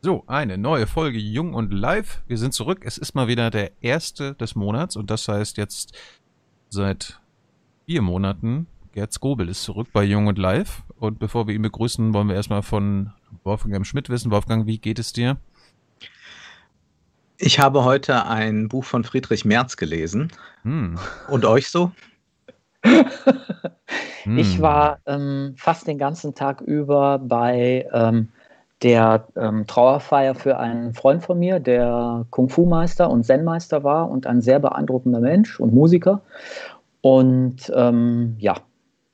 So, eine neue Folge Jung und Live. Wir sind zurück. Es ist mal wieder der erste des Monats und das heißt jetzt seit vier Monaten. Gerd Skobel ist zurück bei Jung und Live. Und bevor wir ihn begrüßen, wollen wir erstmal von Wolfgang M. Schmidt wissen. Wolfgang, wie geht es dir? Ich habe heute ein Buch von Friedrich Merz gelesen. Hm. Und euch so? ich war ähm, fast den ganzen Tag über bei ähm, der ähm, Trauerfeier für einen Freund von mir, der Kung-Fu-Meister und Zen-Meister war und ein sehr beeindruckender Mensch und Musiker. Und ähm, ja,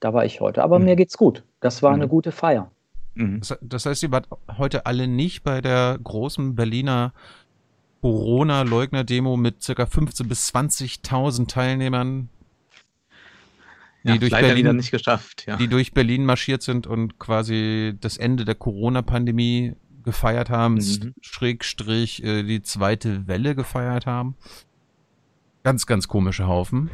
da war ich heute. Aber mhm. mir geht's gut. Das war mhm. eine gute Feier. Mhm. Das, das, heißt, ihr wart heute alle nicht bei der großen Berliner Corona-Leugner-Demo mit ca. 15.000 bis 20.000 Teilnehmern, die ja, durch Berlin nicht geschafft, ja. die durch Berlin marschiert sind und quasi das Ende der Corona-Pandemie gefeiert haben, mhm. Schrägstrich äh, die zweite Welle gefeiert haben. Ganz, ganz komische Haufen.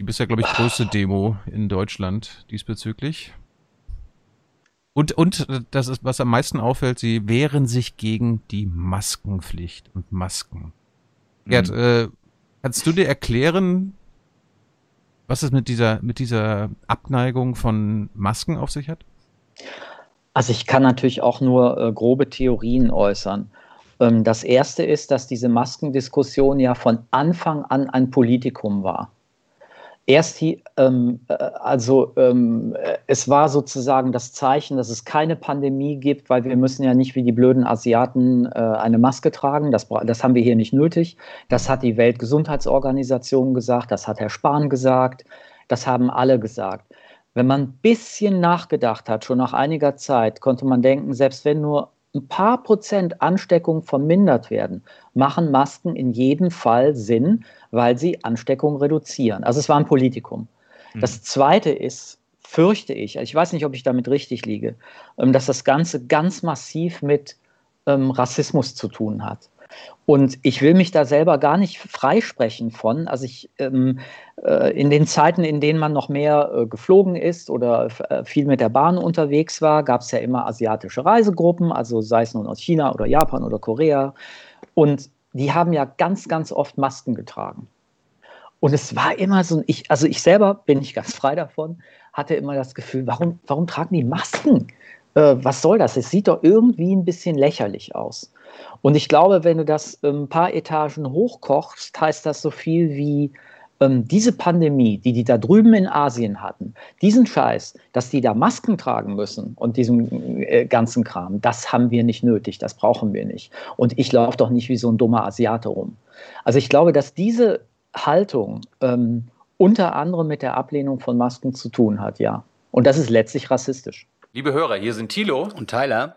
Die bisher, glaube ich, größte Demo in Deutschland diesbezüglich. Und, und äh, das ist, was am meisten auffällt, sie wehren sich gegen die Maskenpflicht und Masken. Gerd, mhm. äh, kannst du dir erklären, was es mit dieser, mit dieser Abneigung von Masken auf sich hat? Also ich kann natürlich auch nur äh, grobe Theorien äußern. Ähm, das erste ist, dass diese Maskendiskussion ja von Anfang an ein Politikum war erst die, ähm, äh, also ähm, es war sozusagen das Zeichen, dass es keine Pandemie gibt, weil wir müssen ja nicht wie die blöden Asiaten äh, eine Maske tragen. Das, das haben wir hier nicht nötig. Das hat die Weltgesundheitsorganisation gesagt, das hat Herr Spahn gesagt, das haben alle gesagt. Wenn man ein bisschen nachgedacht hat, schon nach einiger Zeit, konnte man denken, selbst wenn nur ein paar Prozent Ansteckung vermindert werden, machen Masken in jedem Fall Sinn, weil sie Ansteckung reduzieren. Also es war ein Politikum. Mhm. Das Zweite ist, fürchte ich, ich weiß nicht, ob ich damit richtig liege, ähm, dass das Ganze ganz massiv mit ähm, Rassismus zu tun hat. Und ich will mich da selber gar nicht freisprechen von. Also ich ähm, äh, in den Zeiten, in denen man noch mehr äh, geflogen ist oder äh, viel mit der Bahn unterwegs war, gab es ja immer asiatische Reisegruppen, also sei es nun aus China oder Japan oder Korea. Und die haben ja ganz, ganz oft Masken getragen. Und es war immer so, ich, also ich selber bin nicht ganz frei davon, hatte immer das Gefühl, warum, warum tragen die Masken? Äh, was soll das? Es sieht doch irgendwie ein bisschen lächerlich aus. Und ich glaube, wenn du das ein paar Etagen hochkochst, heißt das so viel wie, ähm, diese Pandemie, die die da drüben in Asien hatten, diesen Scheiß, dass die da Masken tragen müssen und diesen äh, ganzen Kram, das haben wir nicht nötig, das brauchen wir nicht. Und ich laufe doch nicht wie so ein dummer Asiate rum. Also ich glaube, dass diese Haltung ähm, unter anderem mit der Ablehnung von Masken zu tun hat, ja. Und das ist letztlich rassistisch. Liebe Hörer, hier sind Thilo und Tyler.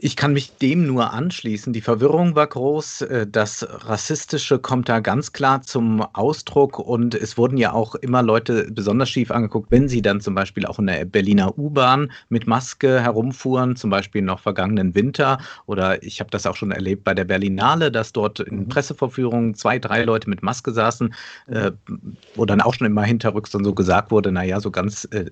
Ich kann mich dem nur anschließen. Die Verwirrung war groß. Äh, das Rassistische kommt da ganz klar zum Ausdruck. Und es wurden ja auch immer Leute besonders schief angeguckt, wenn sie dann zum Beispiel auch in der Berliner U-Bahn mit Maske herumfuhren, zum Beispiel noch vergangenen Winter. Oder ich habe das auch schon erlebt bei der Berlinale, dass dort in mhm. Pressevorführungen zwei, drei Leute mit Maske saßen, äh, wo dann auch schon immer hinterrücks und so gesagt wurde, naja, so ganz äh,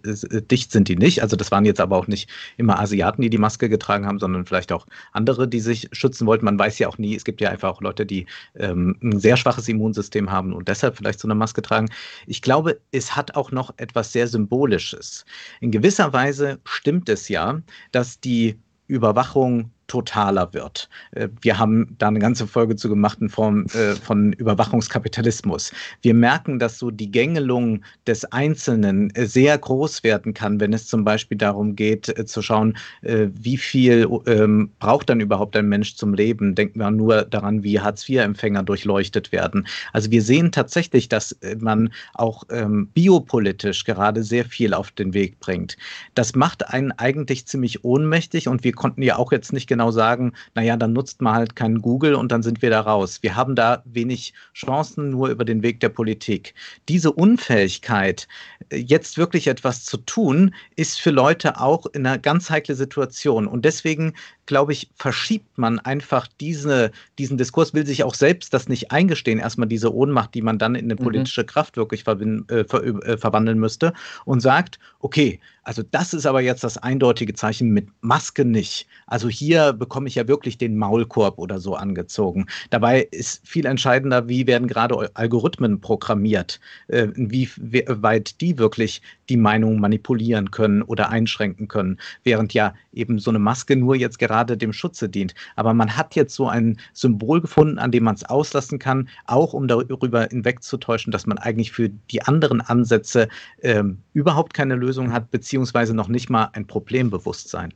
dicht sind die nicht. Also das waren jetzt aber auch nicht immer Asiaten, die die Maske getragen haben, sondern vielleicht vielleicht auch andere, die sich schützen wollten. Man weiß ja auch nie, es gibt ja einfach auch Leute, die ähm, ein sehr schwaches Immunsystem haben und deshalb vielleicht so eine Maske tragen. Ich glaube, es hat auch noch etwas sehr Symbolisches. In gewisser Weise stimmt es ja, dass die Überwachung totaler wird. Äh, wir haben da eine ganze Folge zu gemacht in Form äh, von Überwachungskapitalismus. Wir merken, dass so die Gängelung des Einzelnen äh, sehr groß werden kann, wenn es zum Beispiel darum geht, zu schauen, wie viel ähm, braucht dann überhaupt ein Mensch zum Leben. Denken wir nur daran, wie Hartz-IV-Empfänger durchleuchtet werden. Also wir sehen tatsächlich, dass man auch ähm, biopolitisch gerade sehr viel auf den Weg bringt. Das macht einen eigentlich ziemlich ohnmächtig und wir konnten ja auch jetzt nicht genau sagen, naja, dann nutzt man halt keinen Google und dann sind wir da raus. Wir haben da wenig Chancen nur über den Weg der Politik. Diese Unfähigkeit, äh, jetzt wirklich etwas zu tun, ist für Leute auch in einer ganz heikle Situation. Und deswegen glaube ich, verschiebt man einfach diese, diesen Diskurs, will sich auch selbst das nicht eingestehen, erstmal diese Ohnmacht, die man dann in eine mhm. politische mhm. Kraft wirklich äh, ver äh, verwandeln müsste und sagt, okay, also das ist aber jetzt das eindeutige Zeichen mit Maske nicht. Also hier bekomme ich ja wirklich den Maulkorb oder so angezogen. Dabei ist viel entscheidender, wie werden gerade Algorithmen programmiert, äh, wie weit die wirklich die Meinung manipulieren können oder einschränken können, während ja eben so eine Maske nur jetzt gerade dem Schutze dient. Aber man hat jetzt so ein Symbol gefunden, an dem man es auslassen kann, auch um darüber hinwegzutäuschen, dass man eigentlich für die anderen Ansätze ähm, überhaupt keine Lösung hat, beziehungsweise noch nicht mal ein Problembewusstsein.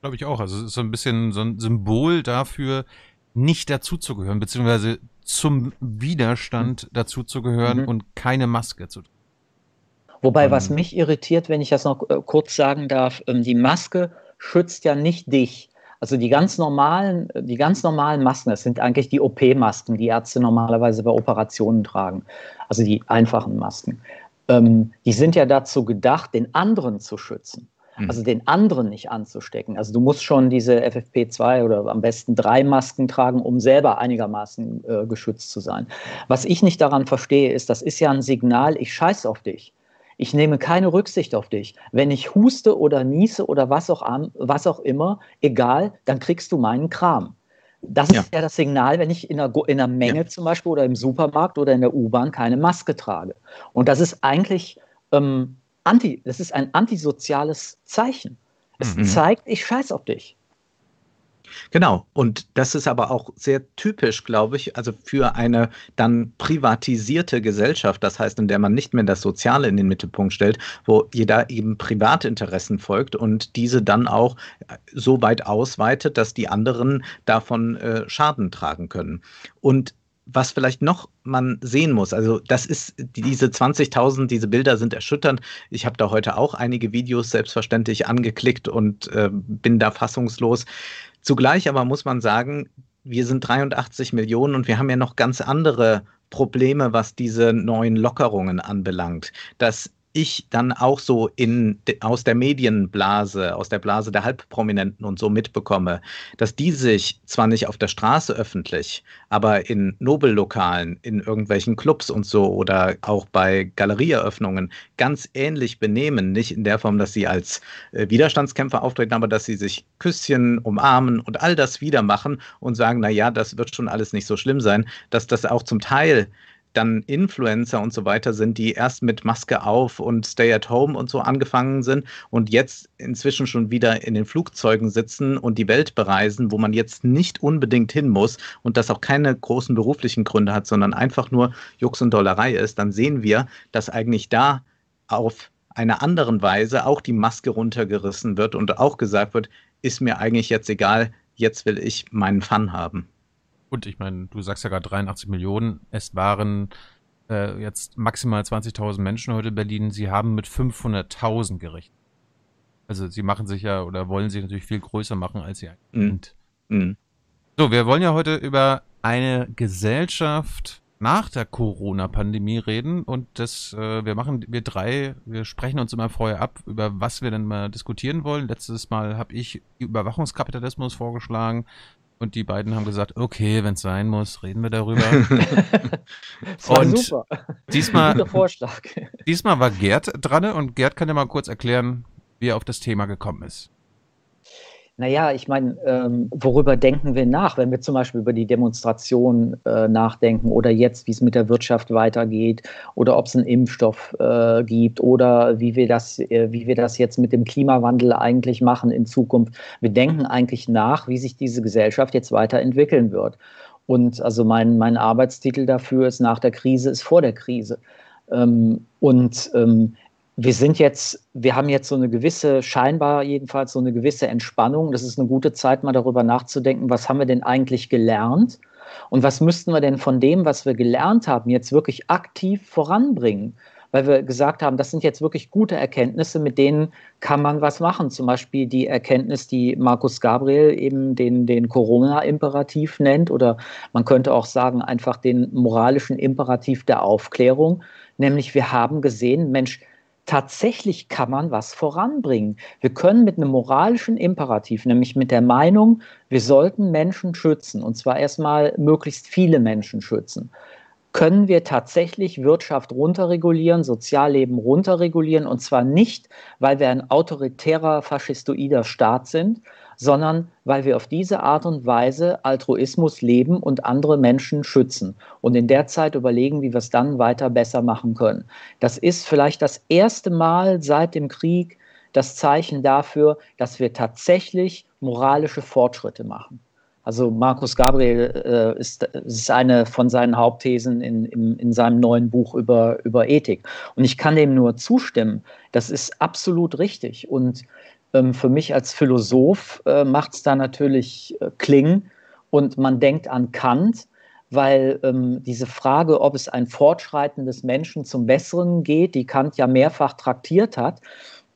Glaube ich auch. Also es ist so ein bisschen so ein Symbol dafür, nicht dazuzugehören, beziehungsweise zum Widerstand mhm. dazuzugehören mhm. und keine Maske zu tragen. Wobei, was mich irritiert, wenn ich das noch äh, kurz sagen darf, ähm, die Maske schützt ja nicht dich. Also die ganz normalen, die ganz normalen Masken, das sind eigentlich die OP-Masken, die Ärzte normalerweise bei Operationen tragen. Also die einfachen Masken ähm, die sind ja dazu gedacht, den anderen zu schützen. Mhm. Also den anderen nicht anzustecken. Also du musst schon diese FFP2 oder am besten drei Masken tragen, um selber einigermaßen äh, geschützt zu sein. Was ich nicht daran verstehe, ist, das ist ja ein Signal, ich scheiße auf dich. Ich nehme keine Rücksicht auf dich. Wenn ich huste oder niese oder was auch, was auch immer, egal, dann kriegst du meinen Kram. Das ja. ist ja das Signal, wenn ich in einer, in einer Menge ja. zum Beispiel oder im Supermarkt oder in der U-Bahn keine Maske trage. Und das ist eigentlich ähm, anti, das ist ein antisoziales Zeichen. Es mhm. zeigt, ich scheiß auf dich. Genau, und das ist aber auch sehr typisch, glaube ich, also für eine dann privatisierte Gesellschaft, das heißt, in der man nicht mehr das Soziale in den Mittelpunkt stellt, wo jeder eben Privatinteressen folgt und diese dann auch so weit ausweitet, dass die anderen davon äh, Schaden tragen können. Und was vielleicht noch man sehen muss, also das ist diese 20.000, diese Bilder sind erschütternd. Ich habe da heute auch einige Videos selbstverständlich angeklickt und äh, bin da fassungslos. Zugleich aber muss man sagen, wir sind 83 Millionen und wir haben ja noch ganz andere Probleme, was diese neuen Lockerungen anbelangt. Das ich dann auch so in, aus der Medienblase, aus der Blase der Halbprominenten und so mitbekomme, dass die sich zwar nicht auf der Straße öffentlich, aber in Nobellokalen, in irgendwelchen Clubs und so oder auch bei Galerieeröffnungen ganz ähnlich benehmen. Nicht in der Form, dass sie als äh, Widerstandskämpfer auftreten, aber dass sie sich Küsschen, umarmen und all das wieder machen und sagen, na ja, das wird schon alles nicht so schlimm sein, dass das auch zum Teil dann Influencer und so weiter sind, die erst mit Maske auf und Stay at Home und so angefangen sind und jetzt inzwischen schon wieder in den Flugzeugen sitzen und die Welt bereisen, wo man jetzt nicht unbedingt hin muss und das auch keine großen beruflichen Gründe hat, sondern einfach nur Jux und Dollerei ist, dann sehen wir, dass eigentlich da auf einer anderen Weise auch die Maske runtergerissen wird und auch gesagt wird, ist mir eigentlich jetzt egal, jetzt will ich meinen Fun haben. Und ich meine, du sagst ja gerade 83 Millionen. Es waren äh, jetzt maximal 20.000 Menschen heute in Berlin. Sie haben mit 500.000 gerechnet. Also sie machen sich ja oder wollen sich natürlich viel größer machen, als sie eigentlich mhm. sind. Mhm. So, wir wollen ja heute über eine Gesellschaft nach der Corona-Pandemie reden und das, äh, wir machen, wir drei, wir sprechen uns immer vorher ab, über was wir denn mal diskutieren wollen. Letztes Mal habe ich Überwachungskapitalismus vorgeschlagen. Und die beiden haben gesagt, okay, wenn es sein muss, reden wir darüber. das war und super. Diesmal, Guter Vorschlag. diesmal war Gerd dran und Gerd kann ja mal kurz erklären, wie er auf das Thema gekommen ist. Naja, ich meine, ähm, worüber denken wir nach, wenn wir zum Beispiel über die Demonstration äh, nachdenken oder jetzt, wie es mit der Wirtschaft weitergeht oder ob es einen Impfstoff äh, gibt oder wie wir, das, äh, wie wir das jetzt mit dem Klimawandel eigentlich machen in Zukunft. Wir denken eigentlich nach, wie sich diese Gesellschaft jetzt weiterentwickeln wird. Und also mein, mein Arbeitstitel dafür ist nach der Krise ist vor der Krise. Ähm, und ähm, wir sind jetzt, wir haben jetzt so eine gewisse, scheinbar jedenfalls so eine gewisse Entspannung. Das ist eine gute Zeit, mal darüber nachzudenken, was haben wir denn eigentlich gelernt und was müssten wir denn von dem, was wir gelernt haben, jetzt wirklich aktiv voranbringen? Weil wir gesagt haben, das sind jetzt wirklich gute Erkenntnisse, mit denen kann man was machen. Zum Beispiel die Erkenntnis, die Markus Gabriel eben den, den Corona-Imperativ nennt, oder man könnte auch sagen, einfach den moralischen Imperativ der Aufklärung. Nämlich wir haben gesehen, Mensch, tatsächlich kann man was voranbringen. Wir können mit einem moralischen Imperativ, nämlich mit der Meinung, wir sollten Menschen schützen, und zwar erstmal möglichst viele Menschen schützen, können wir tatsächlich Wirtschaft runterregulieren, Sozialleben runterregulieren, und zwar nicht, weil wir ein autoritärer, faschistoider Staat sind, sondern weil wir auf diese Art und Weise Altruismus leben und andere Menschen schützen und in der Zeit überlegen, wie wir es dann weiter besser machen können. Das ist vielleicht das erste Mal seit dem Krieg das Zeichen dafür, dass wir tatsächlich moralische Fortschritte machen. Also Markus Gabriel äh, ist, ist, eine von seinen Hauptthesen in, in, in, seinem neuen Buch über, über Ethik. Und ich kann dem nur zustimmen. Das ist absolut richtig. Und ähm, für mich als Philosoph äh, macht es da natürlich äh, Kling und man denkt an Kant, weil ähm, diese Frage, ob es ein Fortschreiten des Menschen zum Besseren geht, die Kant ja mehrfach traktiert hat,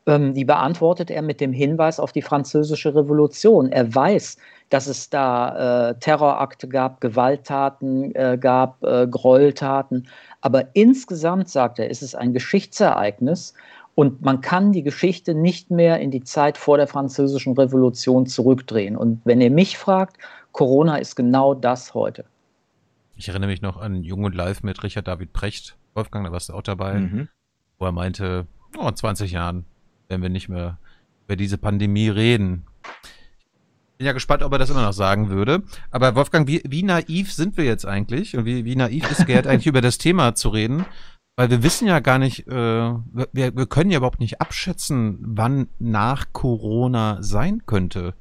ähm, die beantwortet er mit dem Hinweis auf die Französische Revolution. Er weiß, dass es da äh, Terrorakte gab, Gewalttaten äh, gab, äh, Gräueltaten. Aber insgesamt, sagt er, ist es ein Geschichtsereignis, und man kann die Geschichte nicht mehr in die Zeit vor der Französischen Revolution zurückdrehen. Und wenn ihr mich fragt, Corona ist genau das heute. Ich erinnere mich noch an Jung und Live mit Richard David Precht. Wolfgang, da warst du auch dabei, mhm. wo er meinte, oh, in 20 Jahren werden wir nicht mehr über diese Pandemie reden. Bin ja gespannt, ob er das immer noch sagen würde. Aber Wolfgang, wie, wie naiv sind wir jetzt eigentlich? Und wie, wie naiv ist Gerd eigentlich über das Thema zu reden? Weil wir wissen ja gar nicht, äh, wir, wir können ja überhaupt nicht abschätzen, wann nach Corona sein könnte.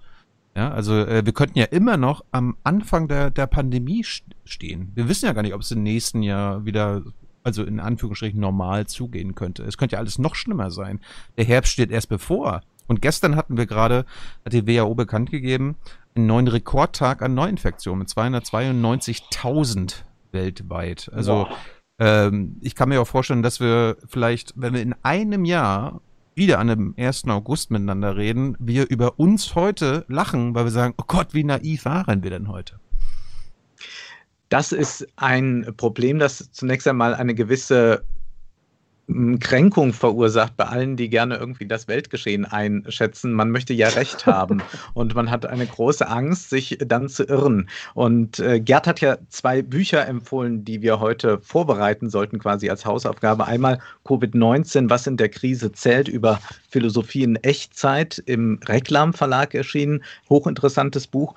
Ja, also äh, wir könnten ja immer noch am Anfang der, der Pandemie stehen. Wir wissen ja gar nicht, ob es im nächsten Jahr wieder, also in Anführungsstrichen normal zugehen könnte. Es könnte ja alles noch schlimmer sein. Der Herbst steht erst bevor. Und gestern hatten wir gerade, hat die WHO bekannt gegeben, einen neuen Rekordtag an Neuinfektionen mit 292.000 weltweit. Also wow. Ähm, ich kann mir auch vorstellen, dass wir vielleicht, wenn wir in einem Jahr wieder an dem 1. August miteinander reden, wir über uns heute lachen, weil wir sagen, oh Gott, wie naiv waren wir denn heute? Das ist ein Problem, das zunächst einmal eine gewisse Kränkung verursacht bei allen, die gerne irgendwie das Weltgeschehen einschätzen. Man möchte ja Recht haben und man hat eine große Angst, sich dann zu irren. Und äh, Gerd hat ja zwei Bücher empfohlen, die wir heute vorbereiten sollten, quasi als Hausaufgabe. Einmal Covid-19, was in der Krise zählt, über Philosophie in Echtzeit im Reklam Verlag erschienen. Hochinteressantes Buch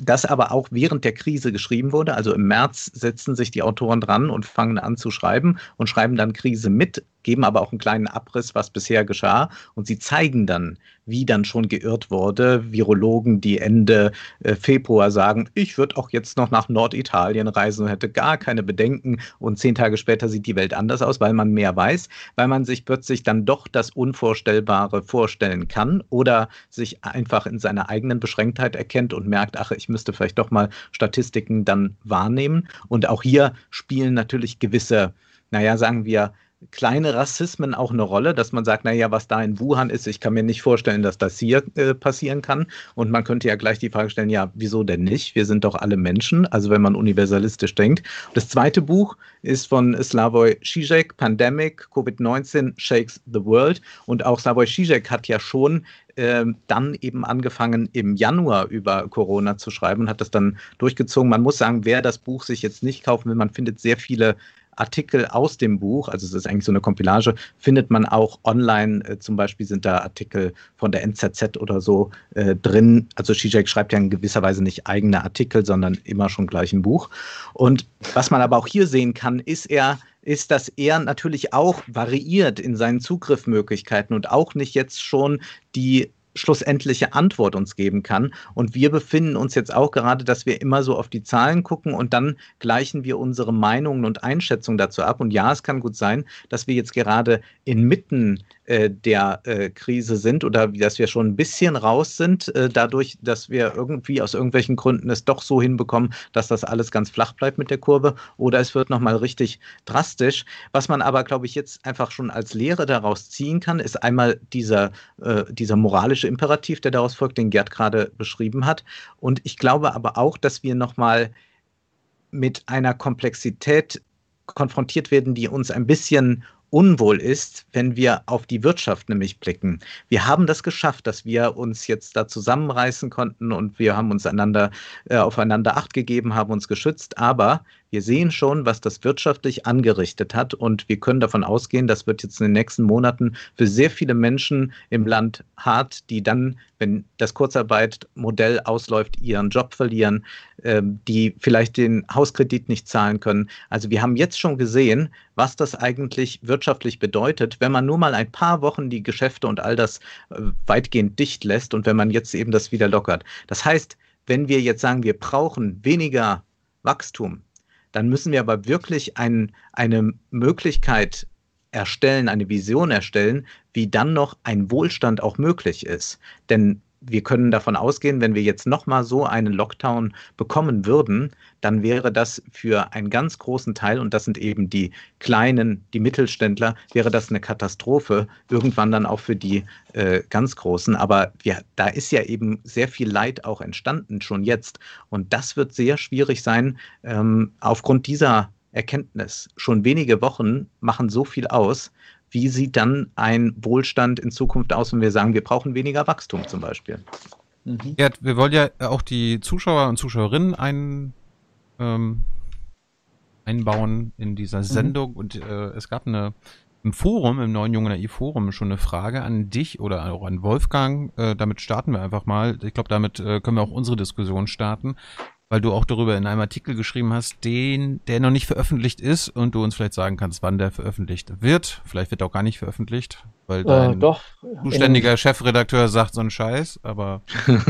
das aber auch während der Krise geschrieben wurde. Also im März setzen sich die Autoren dran und fangen an zu schreiben und schreiben dann Krise mit, geben aber auch einen kleinen Abriss, was bisher geschah. Und sie zeigen dann, wie dann schon geirrt wurde. Virologen, die Ende äh, Februar sagen, ich würde auch jetzt noch nach Norditalien reisen und hätte gar keine Bedenken. Und zehn Tage später sieht die Welt anders aus, weil man mehr weiß, weil man sich plötzlich dann doch das Unvorstellbare vorstellen kann oder sich einfach in seiner eigenen Beschränktheit erkennt und merkt, ach, ich müsste vielleicht doch mal Statistiken dann wahrnehmen. Und auch hier spielen natürlich gewisse, naja, sagen wir, kleine Rassismen auch eine Rolle, dass man sagt, naja, was da in Wuhan ist, ich kann mir nicht vorstellen, dass das hier äh, passieren kann. Und man könnte ja gleich die Frage stellen, ja, wieso denn nicht? Wir sind doch alle Menschen, also wenn man universalistisch denkt. Das zweite Buch ist von Slavoj Žižek, Pandemic, Covid-19 Shakes the World. Und auch Slavoj Žižek hat ja schon äh, dann eben angefangen, im Januar über Corona zu schreiben und hat das dann durchgezogen. Man muss sagen, wer das Buch sich jetzt nicht kaufen will, man findet sehr viele Artikel aus dem Buch, also es ist eigentlich so eine Kompilage, findet man auch online. Äh, zum Beispiel sind da Artikel von der NZZ oder so äh, drin. Also Zizek schreibt ja in gewisser Weise nicht eigene Artikel, sondern immer schon gleich ein Buch. Und was man aber auch hier sehen kann, ist er ist, dass er natürlich auch variiert in seinen Zugriffmöglichkeiten und auch nicht jetzt schon die schlussendliche Antwort uns geben kann. Und wir befinden uns jetzt auch gerade, dass wir immer so auf die Zahlen gucken und dann gleichen wir unsere Meinungen und Einschätzungen dazu ab. Und ja, es kann gut sein, dass wir jetzt gerade inmitten der äh, Krise sind oder dass wir schon ein bisschen raus sind, äh, dadurch, dass wir irgendwie aus irgendwelchen Gründen es doch so hinbekommen, dass das alles ganz flach bleibt mit der Kurve oder es wird nochmal richtig drastisch. Was man aber, glaube ich, jetzt einfach schon als Lehre daraus ziehen kann, ist einmal dieser, äh, dieser moralische Imperativ, der daraus folgt, den Gerd gerade beschrieben hat. Und ich glaube aber auch, dass wir nochmal mit einer Komplexität konfrontiert werden, die uns ein bisschen unwohl ist, wenn wir auf die Wirtschaft nämlich blicken. Wir haben das geschafft, dass wir uns jetzt da zusammenreißen konnten und wir haben uns einander, äh, aufeinander Acht gegeben, haben uns geschützt, aber wir sehen schon, was das wirtschaftlich angerichtet hat und wir können davon ausgehen, das wird jetzt in den nächsten Monaten für sehr viele Menschen im Land hart, die dann, wenn das Kurzarbeitmodell ausläuft, ihren Job verlieren, ähm, die vielleicht den Hauskredit nicht zahlen können. Also wir haben jetzt schon gesehen, was das eigentlich wirtschaftlich bedeutet, wenn man nur mal ein paar Wochen die Geschäfte und all das äh, weitgehend dicht lässt und wenn man jetzt eben das wieder lockert. Das heißt, wenn wir jetzt sagen, wir brauchen weniger Wachstum, dann müssen wir aber wirklich ein, eine Möglichkeit erstellen, eine Vision erstellen, wie dann noch ein Wohlstand auch möglich ist. Denn wir können davon ausgehen, wenn wir jetzt nochmal so einen Lockdown bekommen würden, dann wäre das für einen ganz großen Teil, und das sind eben die kleinen, die Mittelständler, wäre das eine Katastrophe, irgendwann dann auch für die äh, ganz Großen. Aber wir, da ist ja eben sehr viel Leid auch entstanden, schon jetzt. Und das wird sehr schwierig sein, ähm, aufgrund dieser Erkenntnis. Schon wenige Wochen machen so viel aus, wie sieht dann ein Wohlstand in Zukunft aus, wenn wir sagen, wir brauchen weniger Wachstum zum Beispiel? Mhm. Ja, wir wollen ja auch die Zuschauer und Zuschauerinnen ein, ähm, einbauen in dieser mhm. Sendung mhm. und äh, es gab eine im Forum, im neuen Jungen AI Forum schon eine Frage an dich oder auch an Wolfgang. Äh, damit starten wir einfach mal. Ich glaube, damit äh, können wir auch unsere Diskussion starten weil du auch darüber in einem Artikel geschrieben hast, den, der noch nicht veröffentlicht ist und du uns vielleicht sagen kannst, wann der veröffentlicht wird. Vielleicht wird er auch gar nicht veröffentlicht, weil äh, dein äh, doch, zuständiger Chefredakteur sagt so einen Scheiß, aber.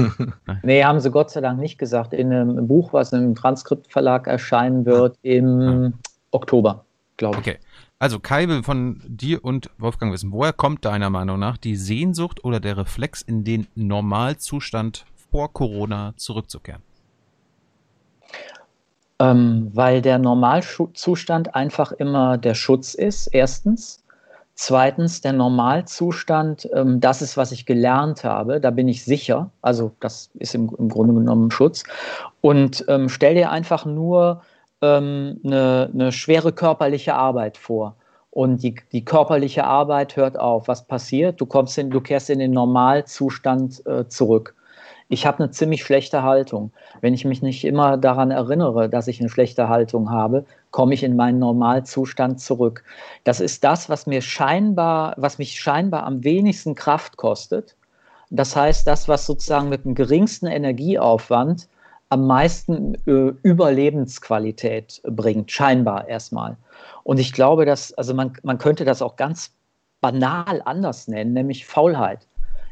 nee, haben sie Gott sei Dank nicht gesagt. In einem Buch, was im Transkriptverlag erscheinen wird, im ah. Oktober, glaube ich. Okay. Also Kai will von dir und Wolfgang wissen, woher kommt deiner Meinung nach die Sehnsucht oder der Reflex in den Normalzustand vor Corona zurückzukehren? Ähm, weil der Normalzustand einfach immer der Schutz ist, erstens. Zweitens, der Normalzustand, ähm, das ist, was ich gelernt habe, da bin ich sicher. Also das ist im, im Grunde genommen Schutz. Und ähm, stell dir einfach nur ähm, eine, eine schwere körperliche Arbeit vor und die, die körperliche Arbeit hört auf. Was passiert? Du kommst in, du kehrst in den Normalzustand äh, zurück ich habe eine ziemlich schlechte Haltung. Wenn ich mich nicht immer daran erinnere, dass ich eine schlechte Haltung habe, komme ich in meinen Normalzustand zurück. Das ist das, was mir scheinbar, was mich scheinbar am wenigsten Kraft kostet. Das heißt, das, was sozusagen mit dem geringsten Energieaufwand am meisten äh, Überlebensqualität bringt, scheinbar erstmal. Und ich glaube, dass, also man, man könnte das auch ganz banal anders nennen, nämlich Faulheit.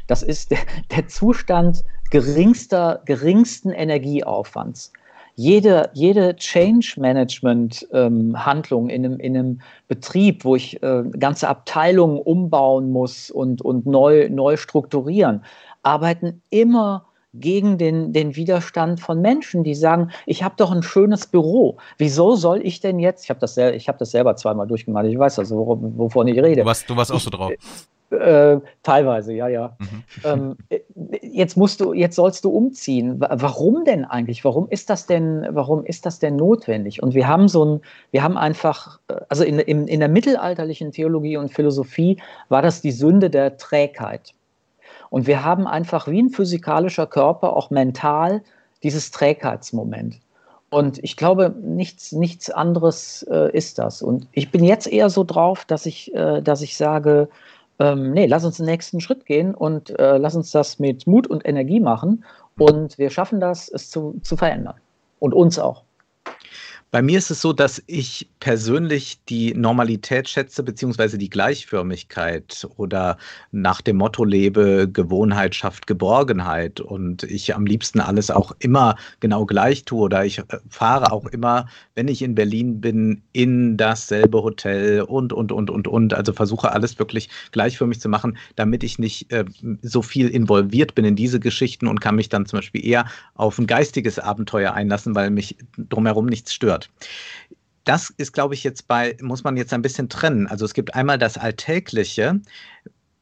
Das ist der, der Zustand geringster, geringsten Energieaufwands. Jede, jede Change-Management-Handlung ähm, in, einem, in einem Betrieb, wo ich äh, ganze Abteilungen umbauen muss und, und neu, neu strukturieren, arbeiten immer gegen den, den Widerstand von Menschen, die sagen, ich habe doch ein schönes Büro. Wieso soll ich denn jetzt, ich habe das, hab das selber zweimal durchgemacht, ich weiß also, wovon ich rede. Du warst, du warst auch so drauf. Äh, teilweise, ja, ja. Mhm. Ähm, äh, jetzt musst du, jetzt sollst du umziehen. Warum denn eigentlich? Warum ist das denn, warum ist das denn notwendig? Und wir haben so ein, wir haben einfach, äh, also in, in, in der mittelalterlichen Theologie und Philosophie war das die Sünde der Trägheit. Und wir haben einfach wie ein physikalischer Körper auch mental dieses Trägheitsmoment. Und ich glaube, nichts, nichts anderes äh, ist das. Und ich bin jetzt eher so drauf, dass ich, äh, dass ich sage, ähm, nee, lass uns den nächsten Schritt gehen und äh, lass uns das mit Mut und Energie machen. Und wir schaffen das, es zu, zu verändern. Und uns auch. Bei mir ist es so, dass ich persönlich die Normalität schätze, beziehungsweise die Gleichförmigkeit oder nach dem Motto lebe, Gewohnheit schafft Geborgenheit und ich am liebsten alles auch immer genau gleich tue oder ich äh, fahre auch immer, wenn ich in Berlin bin, in dasselbe Hotel und, und, und, und, und. Also versuche alles wirklich gleichförmig zu machen, damit ich nicht äh, so viel involviert bin in diese Geschichten und kann mich dann zum Beispiel eher auf ein geistiges Abenteuer einlassen, weil mich drumherum nichts stört wird. Das ist, glaube ich, jetzt bei, muss man jetzt ein bisschen trennen. Also es gibt einmal das Alltägliche,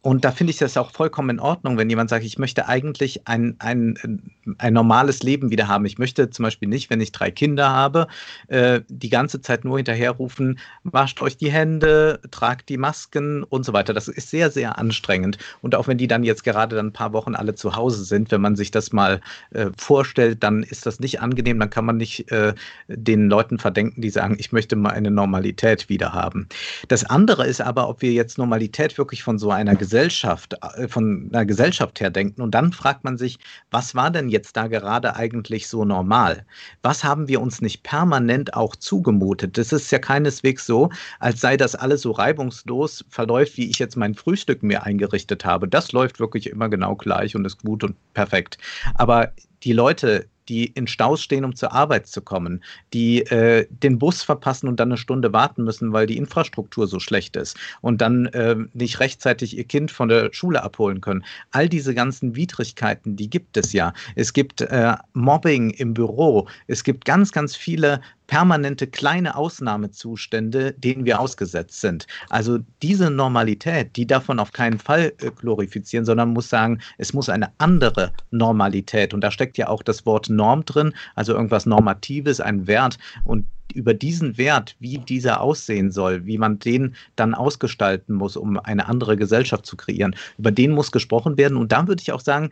und da finde ich das auch vollkommen in Ordnung, wenn jemand sagt, ich möchte eigentlich ein, ein, ein normales Leben wieder haben. Ich möchte zum Beispiel nicht, wenn ich drei Kinder habe, äh, die ganze Zeit nur hinterherrufen, wascht euch die Hände, tragt die Masken und so weiter. Das ist sehr, sehr anstrengend. Und auch wenn die dann jetzt gerade dann ein paar Wochen alle zu Hause sind, wenn man sich das mal äh, vorstellt, dann ist das nicht angenehm. Dann kann man nicht äh, den Leuten verdenken, die sagen, ich möchte mal eine Normalität wieder haben. Das andere ist aber, ob wir jetzt Normalität wirklich von so einer Gesellschaft Gesellschaft, äh, von einer Gesellschaft her denken. Und dann fragt man sich, was war denn jetzt da gerade eigentlich so normal? Was haben wir uns nicht permanent auch zugemutet? Das ist ja keineswegs so, als sei das alles so reibungslos verläuft, wie ich jetzt mein Frühstück mir eingerichtet habe. Das läuft wirklich immer genau gleich und ist gut und perfekt. Aber die Leute, die in Staus stehen, um zur Arbeit zu kommen, die äh, den Bus verpassen und dann eine Stunde warten müssen, weil die Infrastruktur so schlecht ist und dann äh, nicht rechtzeitig ihr Kind von der Schule abholen können. All diese ganzen Widrigkeiten, die gibt es ja. Es gibt äh, Mobbing im Büro. Es gibt ganz, ganz viele permanente kleine Ausnahmezustände, denen wir ausgesetzt sind. Also diese Normalität, die davon auf keinen Fall äh, glorifizieren, sondern muss sagen, es muss eine andere Normalität. Und da steckt ja auch das Wort Norm drin, also irgendwas Normatives, ein Wert. Und über diesen Wert, wie dieser aussehen soll, wie man den dann ausgestalten muss, um eine andere Gesellschaft zu kreieren, über den muss gesprochen werden. Und da würde ich auch sagen,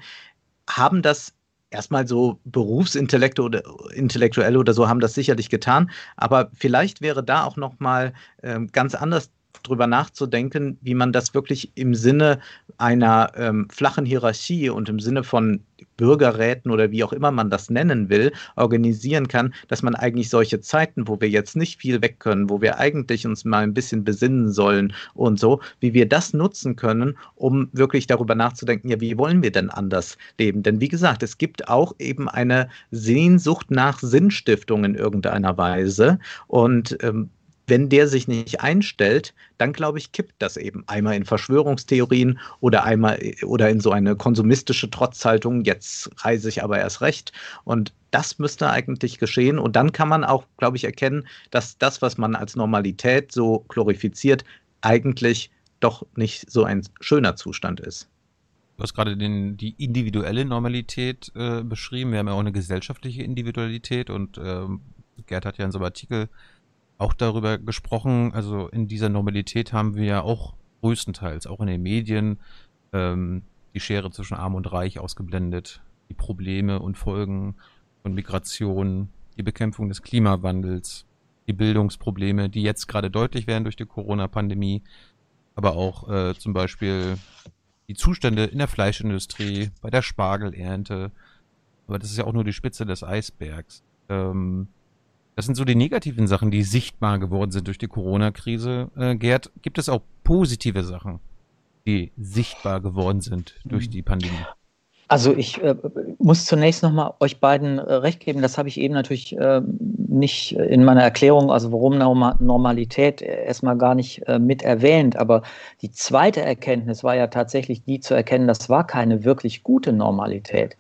haben das erstmal so Berufsintellektuelle oder so haben das sicherlich getan, aber vielleicht wäre da auch noch mal ähm, ganz anders drüber nachzudenken, wie man das wirklich im Sinne einer ähm, flachen Hierarchie und im Sinne von Bürgerräten oder wie auch immer man das nennen will, organisieren kann, dass man eigentlich solche Zeiten, wo wir jetzt nicht viel weg können, wo wir eigentlich uns mal ein bisschen besinnen sollen und so, wie wir das nutzen können, um wirklich darüber nachzudenken, ja, wie wollen wir denn anders leben? Denn wie gesagt, es gibt auch eben eine Sehnsucht nach Sinnstiftung in irgendeiner Weise und ähm, wenn der sich nicht einstellt, dann glaube ich, kippt das eben einmal in Verschwörungstheorien oder einmal oder in so eine konsumistische Trotzhaltung, jetzt reise ich aber erst recht. Und das müsste eigentlich geschehen. Und dann kann man auch, glaube ich, erkennen, dass das, was man als Normalität so glorifiziert, eigentlich doch nicht so ein schöner Zustand ist. Du hast gerade den, die individuelle Normalität äh, beschrieben. Wir haben ja auch eine gesellschaftliche Individualität und äh, Gerd hat ja in so einem Artikel auch darüber gesprochen, also in dieser Normalität haben wir ja auch größtenteils, auch in den Medien, ähm, die Schere zwischen Arm und Reich ausgeblendet, die Probleme und Folgen von Migration, die Bekämpfung des Klimawandels, die Bildungsprobleme, die jetzt gerade deutlich werden durch die Corona-Pandemie, aber auch äh, zum Beispiel die Zustände in der Fleischindustrie, bei der Spargelernte. Aber das ist ja auch nur die Spitze des Eisbergs. Ähm, das sind so die negativen Sachen, die sichtbar geworden sind durch die Corona-Krise. Äh, Gerd, gibt es auch positive Sachen, die sichtbar geworden sind durch die Pandemie? Also ich äh, muss zunächst nochmal euch beiden äh, recht geben, das habe ich eben natürlich äh, nicht in meiner Erklärung, also warum Normalität äh, erstmal gar nicht äh, mit erwähnt, aber die zweite Erkenntnis war ja tatsächlich die zu erkennen, das war keine wirklich gute Normalität.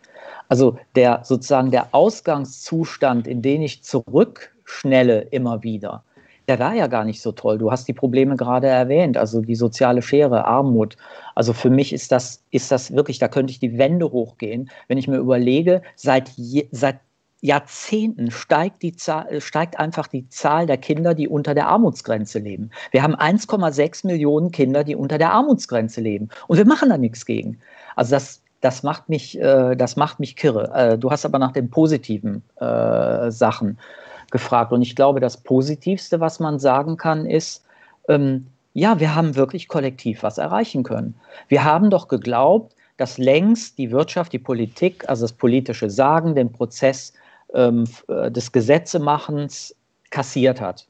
Also der sozusagen der Ausgangszustand, in den ich zurückschnelle immer wieder, der war ja gar nicht so toll. Du hast die Probleme gerade erwähnt, also die soziale Schere, Armut. Also für mich ist das, ist das wirklich, da könnte ich die Wände hochgehen, wenn ich mir überlege, seit, seit Jahrzehnten steigt, die Zahl, steigt einfach die Zahl der Kinder, die unter der Armutsgrenze leben. Wir haben 1,6 Millionen Kinder, die unter der Armutsgrenze leben. Und wir machen da nichts gegen. Also das, das macht mich, äh, das macht mich kirre. Äh, du hast aber nach den positiven äh, Sachen gefragt. Und ich glaube, das Positivste, was man sagen kann, ist, ähm, ja, wir haben wirklich kollektiv was erreichen können. Wir haben doch geglaubt, dass längst die Wirtschaft, die Politik, also das politische Sagen, den Prozess ähm, äh, des Gesetzemachens kassiert hat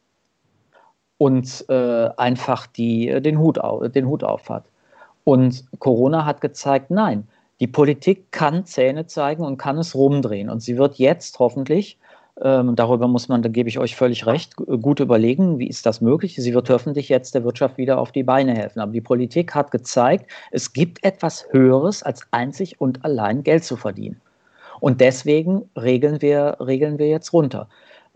und äh, einfach die, den, Hut auf, den Hut auf hat. Und Corona hat gezeigt, nein, die Politik kann Zähne zeigen und kann es rumdrehen. Und sie wird jetzt hoffentlich, ähm, darüber muss man, da gebe ich euch völlig recht, gut überlegen, wie ist das möglich. Sie wird hoffentlich jetzt der Wirtschaft wieder auf die Beine helfen. Aber die Politik hat gezeigt, es gibt etwas Höheres, als einzig und allein Geld zu verdienen. Und deswegen regeln wir, regeln wir jetzt runter.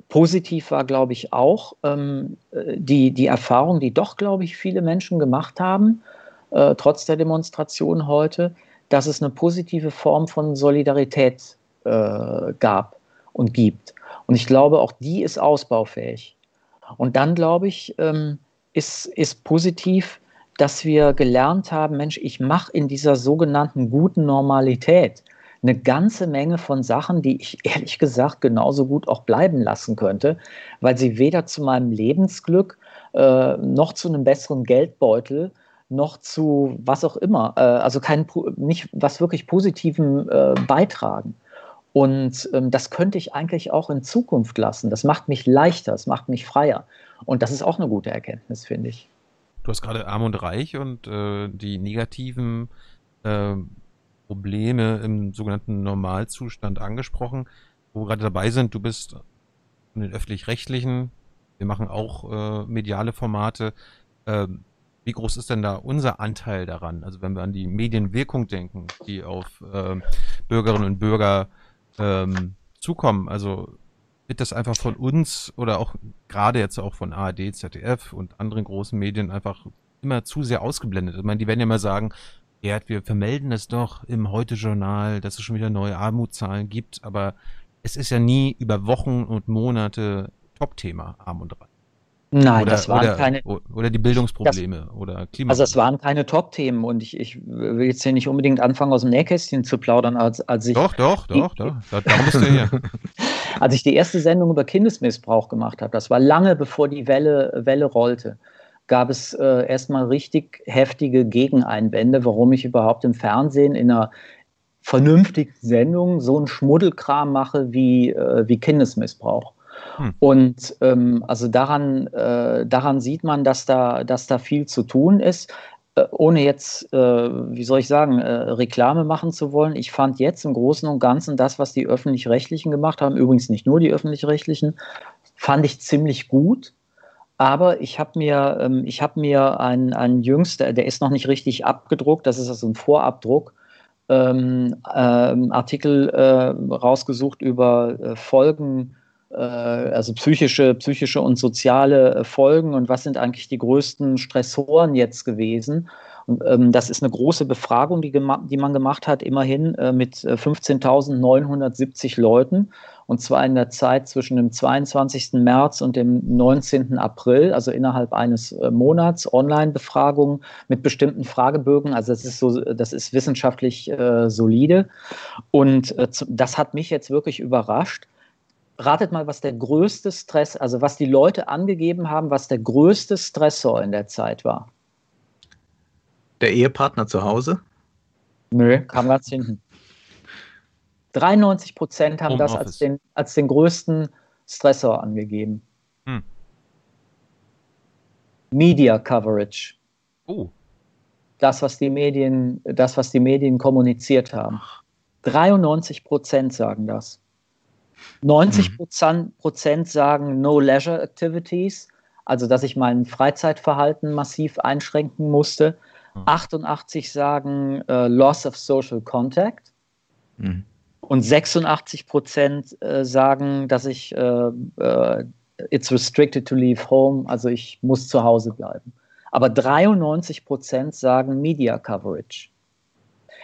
Positiv war, glaube ich, auch ähm, die, die Erfahrung, die doch, glaube ich, viele Menschen gemacht haben, äh, trotz der Demonstration heute, dass es eine positive Form von Solidarität äh, gab und gibt. Und ich glaube, auch die ist ausbaufähig. Und dann, glaube ich, ähm, ist, ist positiv, dass wir gelernt haben, Mensch, ich mache in dieser sogenannten guten Normalität eine ganze Menge von Sachen, die ich ehrlich gesagt genauso gut auch bleiben lassen könnte, weil sie weder zu meinem Lebensglück äh, noch zu einem besseren Geldbeutel noch zu was auch immer, äh, also kein, nicht was wirklich Positivem äh, beitragen. Und ähm, das könnte ich eigentlich auch in Zukunft lassen. Das macht mich leichter, es macht mich freier. Und das ist auch eine gute Erkenntnis, finde ich. Du hast gerade Arm und Reich und äh, die negativen äh, Probleme im sogenannten Normalzustand angesprochen. Wo wir gerade dabei sind, du bist in den öffentlich-rechtlichen, wir machen auch äh, mediale Formate. Ähm, wie groß ist denn da unser Anteil daran? Also wenn wir an die Medienwirkung denken, die auf äh, Bürgerinnen und Bürger ähm, zukommen, also wird das einfach von uns oder auch gerade jetzt auch von ARD, ZDF und anderen großen Medien einfach immer zu sehr ausgeblendet. Ich meine, die werden ja immer sagen, Gerd, wir vermelden es doch im Heute-Journal, dass es schon wieder neue Armutszahlen gibt, aber es ist ja nie über Wochen und Monate Top-Thema Arm und Reich. Nein, oder, das waren oder, keine. Oder die Bildungsprobleme das, oder Klima. Also es waren keine Top-Themen und ich, ich will jetzt hier nicht unbedingt anfangen, aus dem Nähkästchen zu plaudern, als, als ich. Doch, doch, doch, doch. Darum bist du hier. als ich die erste Sendung über Kindesmissbrauch gemacht habe, das war lange bevor die Welle, Welle rollte, gab es äh, erstmal richtig heftige Gegeneinwände, warum ich überhaupt im Fernsehen in einer vernünftigen Sendung so einen Schmuddelkram mache wie, äh, wie Kindesmissbrauch. Hm. Und ähm, also daran, äh, daran sieht man, dass da, dass da viel zu tun ist. Äh, ohne jetzt, äh, wie soll ich sagen, äh, Reklame machen zu wollen. Ich fand jetzt im Großen und Ganzen das, was die öffentlich-rechtlichen gemacht haben, übrigens nicht nur die öffentlich-rechtlichen, fand ich ziemlich gut. Aber ich habe mir, ähm, ich hab mir einen, einen jüngster, der ist noch nicht richtig abgedruckt, das ist also ein Vorabdruck, ähm, ähm, Artikel äh, rausgesucht über äh, Folgen also psychische, psychische und soziale äh, Folgen und was sind eigentlich die größten Stressoren jetzt gewesen. Und, ähm, das ist eine große Befragung, die, die man gemacht hat, immerhin äh, mit 15.970 äh, Leuten. Und zwar in der Zeit zwischen dem 22. März und dem 19. April, also innerhalb eines äh, Monats, Online-Befragung mit bestimmten Fragebögen. Also das ist so, das ist wissenschaftlich äh, solide. Und das hat mich jetzt wirklich überrascht ratet mal, was der größte Stress, also was die Leute angegeben haben, was der größte Stressor in der Zeit war. Der Ehepartner zu Hause? Nö, kam ganz hinten. 93 Prozent haben Home das als den, als den größten Stressor angegeben. Hm. Media Coverage. Oh. Das, was die Medien, das, was die Medien kommuniziert haben. 93 Prozent sagen das. 90 mhm. Prozent sagen No Leisure Activities, also dass ich mein Freizeitverhalten massiv einschränken musste. Mhm. 88 sagen äh, Loss of Social Contact. Mhm. Und 86 Prozent äh, sagen, dass ich äh, äh, It's restricted to leave home, also ich muss zu Hause bleiben. Aber 93 Prozent sagen Media Coverage.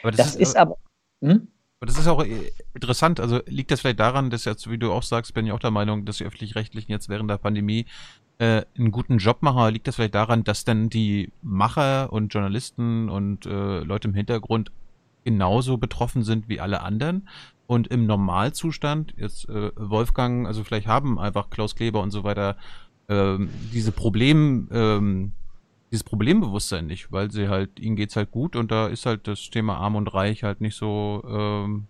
das, das, ist, ist aber. Hm? Aber das ist auch äh, interessant. Also liegt das vielleicht daran, dass jetzt, wie du auch sagst, bin ich auch der Meinung, dass die öffentlich-rechtlichen jetzt während der Pandemie äh, einen guten Job machen. Liegt das vielleicht daran, dass dann die Macher und Journalisten und äh, Leute im Hintergrund genauso betroffen sind wie alle anderen? Und im Normalzustand, jetzt äh, Wolfgang, also vielleicht haben einfach Klaus Kleber und so weiter äh, diese Problem, ähm, dieses Problembewusstsein nicht, weil sie halt, ihnen geht's halt gut und da ist halt das Thema Arm und Reich halt nicht so ähm,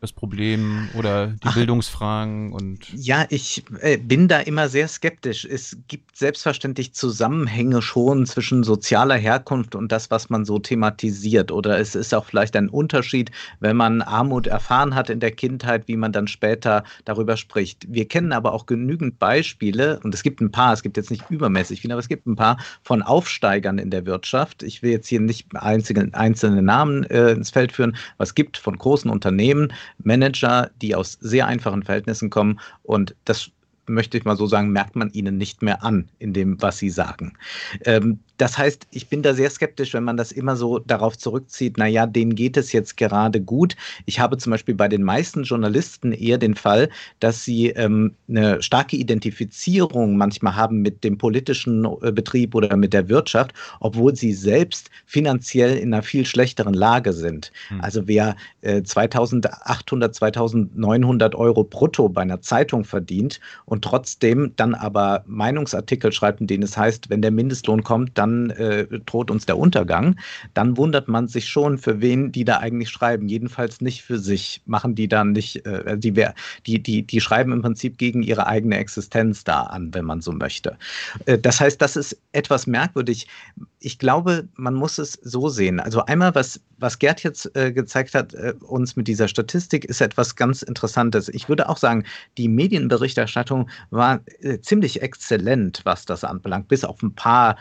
das Problem oder die Ach, Bildungsfragen und. Ja, ich äh, bin da immer sehr skeptisch. Es gibt selbstverständlich Zusammenhänge schon zwischen sozialer Herkunft und das, was man so thematisiert. Oder es ist auch vielleicht ein Unterschied, wenn man Armut erfahren hat in der Kindheit, wie man dann später darüber spricht. Wir kennen aber auch genügend Beispiele, und es gibt ein paar, es gibt jetzt nicht übermäßig viele, aber es gibt ein paar von Aufsteigern in der Wirtschaft. Ich will jetzt hier nicht einzelne, einzelne Namen äh, ins Feld führen, aber es gibt von großen Unternehmen, Manager, die aus sehr einfachen Verhältnissen kommen und das möchte ich mal so sagen, merkt man ihnen nicht mehr an in dem, was sie sagen. Ähm, das heißt, ich bin da sehr skeptisch, wenn man das immer so darauf zurückzieht, naja, denen geht es jetzt gerade gut. Ich habe zum Beispiel bei den meisten Journalisten eher den Fall, dass sie ähm, eine starke Identifizierung manchmal haben mit dem politischen äh, Betrieb oder mit der Wirtschaft, obwohl sie selbst finanziell in einer viel schlechteren Lage sind. Hm. Also wer äh, 2800, 2900 Euro brutto bei einer Zeitung verdient und trotzdem dann aber Meinungsartikel schreibt, in denen es heißt, wenn der Mindestlohn kommt, dann dann äh, droht uns der Untergang, dann wundert man sich schon, für wen die da eigentlich schreiben. Jedenfalls nicht für sich. Machen die dann nicht, äh, die, die, die, die schreiben im Prinzip gegen ihre eigene Existenz da an, wenn man so möchte. Äh, das heißt, das ist etwas merkwürdig. Ich glaube, man muss es so sehen. Also einmal, was, was Gerd jetzt äh, gezeigt hat, äh, uns mit dieser Statistik, ist etwas ganz Interessantes. Ich würde auch sagen, die Medienberichterstattung war äh, ziemlich exzellent, was das anbelangt, bis auf ein paar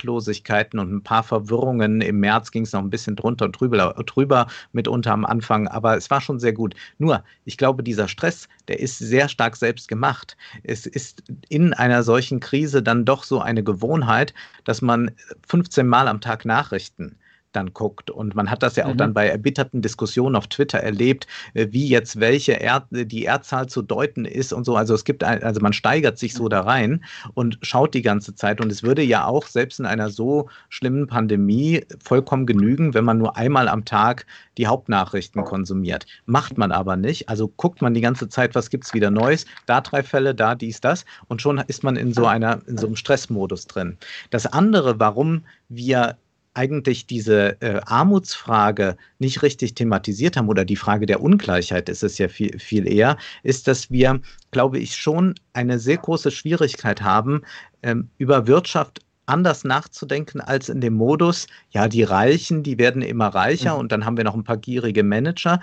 Geschmacklosigkeiten und ein paar Verwirrungen. Im März ging es noch ein bisschen drunter und drüber, drüber mitunter am Anfang, aber es war schon sehr gut. Nur, ich glaube, dieser Stress, der ist sehr stark selbst gemacht. Es ist in einer solchen Krise dann doch so eine Gewohnheit, dass man 15 Mal am Tag Nachrichten dann guckt. Und man hat das ja auch mhm. dann bei erbitterten Diskussionen auf Twitter erlebt, äh, wie jetzt welche er die Erdzahl zu deuten ist und so. Also es gibt, ein, also man steigert sich so da rein und schaut die ganze Zeit. Und es würde ja auch selbst in einer so schlimmen Pandemie vollkommen genügen, wenn man nur einmal am Tag die Hauptnachrichten konsumiert. Macht man aber nicht. Also guckt man die ganze Zeit, was gibt es wieder Neues, da drei Fälle, da dies, das. Und schon ist man in so einer, in so einem Stressmodus drin. Das andere, warum wir eigentlich diese äh, Armutsfrage nicht richtig thematisiert haben oder die Frage der Ungleichheit ist es ja viel, viel eher, ist, dass wir, glaube ich, schon eine sehr große Schwierigkeit haben, ähm, über Wirtschaft anders nachzudenken als in dem Modus, ja, die Reichen, die werden immer reicher mhm. und dann haben wir noch ein paar gierige Manager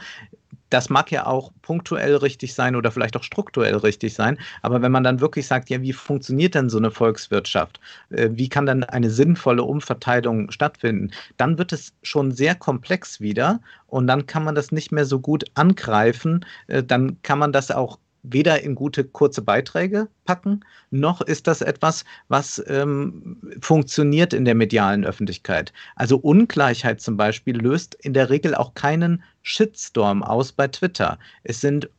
das mag ja auch punktuell richtig sein oder vielleicht auch strukturell richtig sein, aber wenn man dann wirklich sagt, ja, wie funktioniert denn so eine Volkswirtschaft? Äh, wie kann dann eine sinnvolle Umverteilung stattfinden? Dann wird es schon sehr komplex wieder und dann kann man das nicht mehr so gut angreifen. Äh, dann kann man das auch weder in gute kurze Beiträge packen, noch ist das etwas, was ähm, funktioniert in der medialen Öffentlichkeit. Also Ungleichheit zum Beispiel löst in der Regel auch keinen Shitstorm aus bei Twitter. Es sind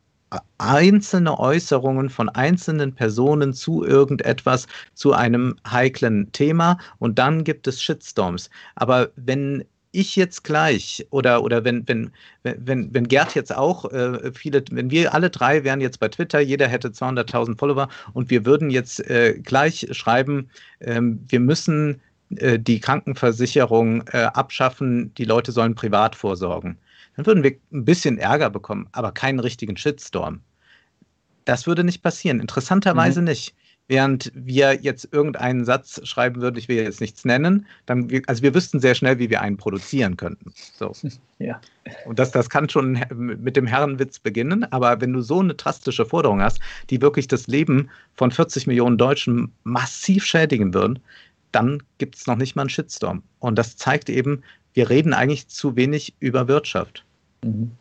einzelne Äußerungen von einzelnen Personen zu irgendetwas, zu einem heiklen Thema und dann gibt es Shitstorms. Aber wenn ich jetzt gleich oder, oder wenn, wenn, wenn, wenn Gerd jetzt auch äh, viele, wenn wir alle drei wären jetzt bei Twitter, jeder hätte 200.000 Follower und wir würden jetzt äh, gleich schreiben, äh, wir müssen äh, die Krankenversicherung äh, abschaffen, die Leute sollen privat vorsorgen. Dann würden wir ein bisschen Ärger bekommen, aber keinen richtigen Shitstorm. Das würde nicht passieren. Interessanterweise mhm. nicht. Während wir jetzt irgendeinen Satz schreiben würden, ich will jetzt nichts nennen, dann, also wir wüssten sehr schnell, wie wir einen produzieren könnten. So. Ja. Und das, das kann schon mit dem Herrenwitz beginnen, aber wenn du so eine drastische Forderung hast, die wirklich das Leben von 40 Millionen Deutschen massiv schädigen würden, dann gibt es noch nicht mal einen Shitstorm. Und das zeigt eben, wir reden eigentlich zu wenig über Wirtschaft. Mhm.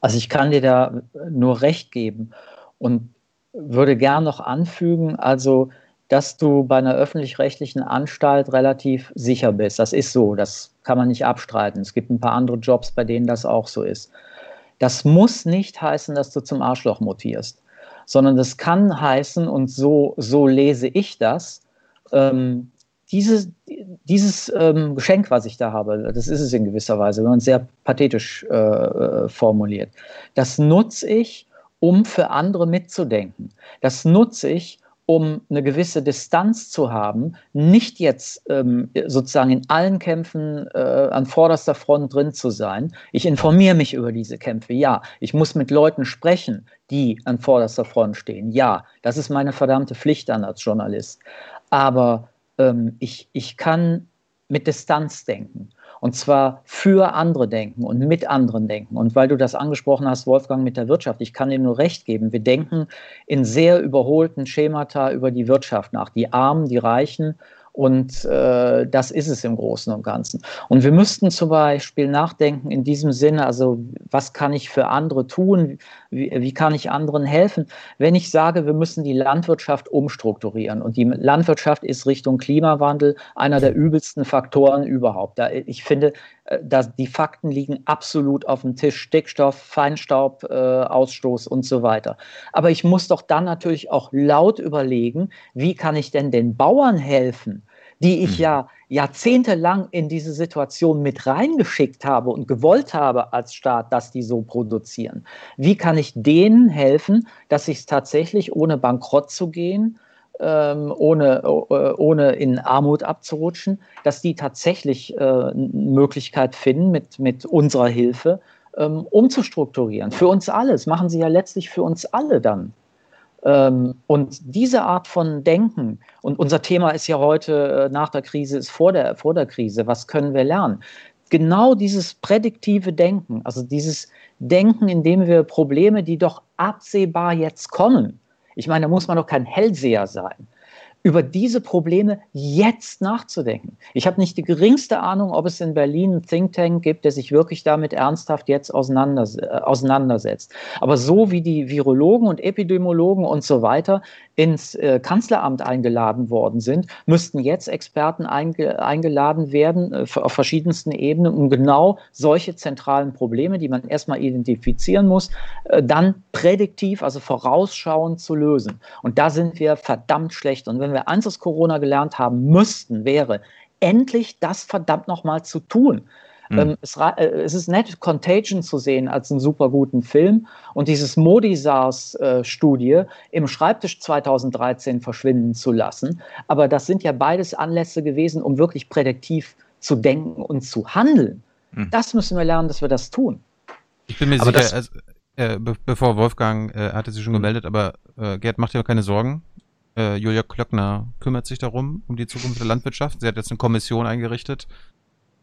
Also ich kann dir da nur recht geben. Und würde gern noch anfügen, also dass du bei einer öffentlich-rechtlichen Anstalt relativ sicher bist. Das ist so, das kann man nicht abstreiten. Es gibt ein paar andere Jobs, bei denen das auch so ist. Das muss nicht heißen, dass du zum Arschloch mutierst, sondern das kann heißen, und so, so lese ich das, ähm, dieses, dieses ähm, Geschenk, was ich da habe, das ist es in gewisser Weise, wenn man es sehr pathetisch äh, äh formuliert, das nutze ich, um für andere mitzudenken. Das nutze ich, um eine gewisse Distanz zu haben, nicht jetzt ähm, sozusagen in allen Kämpfen äh, an vorderster Front drin zu sein. Ich informiere mich über diese Kämpfe, ja. Ich muss mit Leuten sprechen, die an vorderster Front stehen, ja. Das ist meine verdammte Pflicht dann als Journalist. Aber ähm, ich, ich kann mit Distanz denken. Und zwar für andere denken und mit anderen denken. Und weil du das angesprochen hast, Wolfgang, mit der Wirtschaft, ich kann dir nur recht geben. Wir denken in sehr überholten Schemata über die Wirtschaft nach. Die Armen, die Reichen Und äh, das ist es im Großen und Ganzen. Und wir müssten zum Beispiel nachdenken in diesem Sinne, also was kann ich für andere tun? Wie, wie kann ich anderen helfen? Wenn ich sage, wir müssen die Landwirtschaft umstrukturieren und die Landwirtschaft ist Richtung Klimawandel einer der übelsten Faktoren überhaupt. Da, ich finde, dass die Fakten liegen absolut auf dem Tisch. Stickstoff, Feinstaubausstoß äh, und so weiter. Aber ich muss doch dann natürlich auch laut überlegen, wie kann ich denn den Bauern helfen, die ich mhm. ja jahrzehntelang in diese Situation mit reingeschickt habe und gewollt habe als Staat, dass die so produzieren. Wie kann ich denen helfen, dass ich es tatsächlich ohne bankrott zu gehen ähm, ohne, äh, ohne in Armut abzurutschen, dass die tatsächlich äh, eine Möglichkeit finden, mit, mit unserer Hilfe ähm, umzustrukturieren. Für uns alle. Das machen sie ja letztlich für uns alle dann. Ähm, und diese Art von Denken, und unser Thema ist ja heute äh, nach der Krise, ist vor der, vor der Krise, was können wir lernen? Genau dieses prädiktive Denken, also dieses Denken, in dem wir Probleme, die doch absehbar jetzt kommen, ich meine, da muss man doch kein Hellseher sein über diese Probleme jetzt nachzudenken. Ich habe nicht die geringste Ahnung, ob es in Berlin einen Think Tank gibt, der sich wirklich damit ernsthaft jetzt äh, auseinandersetzt. Aber so wie die Virologen und Epidemiologen und so weiter ins äh, Kanzleramt eingeladen worden sind, müssten jetzt Experten einge eingeladen werden äh, auf verschiedensten Ebenen, um genau solche zentralen Probleme, die man erstmal identifizieren muss, äh, dann prädiktiv, also vorausschauend zu lösen. Und da sind wir verdammt schlecht. Und wenn wir eins aus Corona gelernt haben müssten, wäre endlich das verdammt nochmal zu tun. Mhm. Ähm, es, äh, es, ist nett, Contagion zu sehen als einen super guten Film und dieses Modi-SARS-Studie äh, im Schreibtisch 2013 verschwinden zu lassen. Aber das sind ja beides Anlässe gewesen, um wirklich prädiktiv zu denken und zu handeln. Mhm. Das müssen wir lernen, dass wir das tun. Ich bin mir aber sicher, also, äh, be bevor Wolfgang äh, hatte sich schon gemeldet, aber äh, Gerd, mach dir keine Sorgen. Äh, Julia Klöckner kümmert sich darum, um die Zukunft der Landwirtschaft. Sie hat jetzt eine Kommission eingerichtet,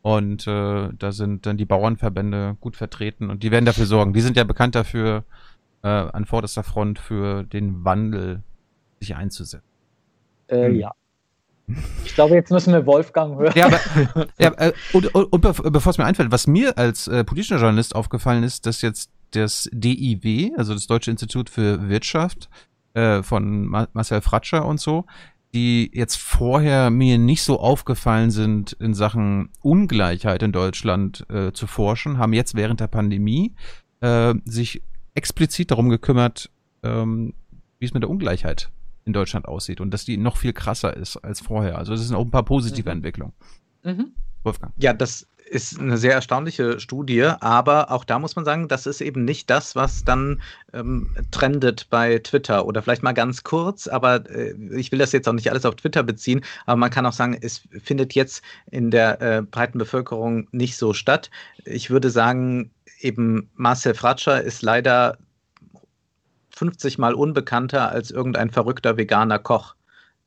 und äh, da sind dann die Bauernverbände gut vertreten und die werden dafür sorgen. Die sind ja bekannt dafür, äh, an vorderster Front für den Wandel sich einzusetzen. Äh, hm. Ja. Ich glaube, jetzt müssen wir Wolfgang hören. Ja, aber, ja, äh, und, und, und bevor es mir einfällt, was mir als äh, politischer Journalist aufgefallen ist, dass jetzt das DIW, also das Deutsche Institut für Wirtschaft, äh, von Marcel Fratscher und so, die jetzt vorher mir nicht so aufgefallen sind in Sachen Ungleichheit in Deutschland äh, zu forschen, haben jetzt während der Pandemie äh, sich explizit darum gekümmert, ähm, wie es mit der Ungleichheit in Deutschland aussieht und dass die noch viel krasser ist als vorher. Also das sind auch ein paar positive mhm. Entwicklungen. Mhm. Wolfgang. Ja, das ist eine sehr erstaunliche Studie, aber auch da muss man sagen, das ist eben nicht das, was dann ähm, trendet bei Twitter. Oder vielleicht mal ganz kurz, aber äh, ich will das jetzt auch nicht alles auf Twitter beziehen, aber man kann auch sagen, es findet jetzt in der äh, breiten Bevölkerung nicht so statt. Ich würde sagen, eben Marcel Fratscher ist leider 50 Mal unbekannter als irgendein verrückter veganer Koch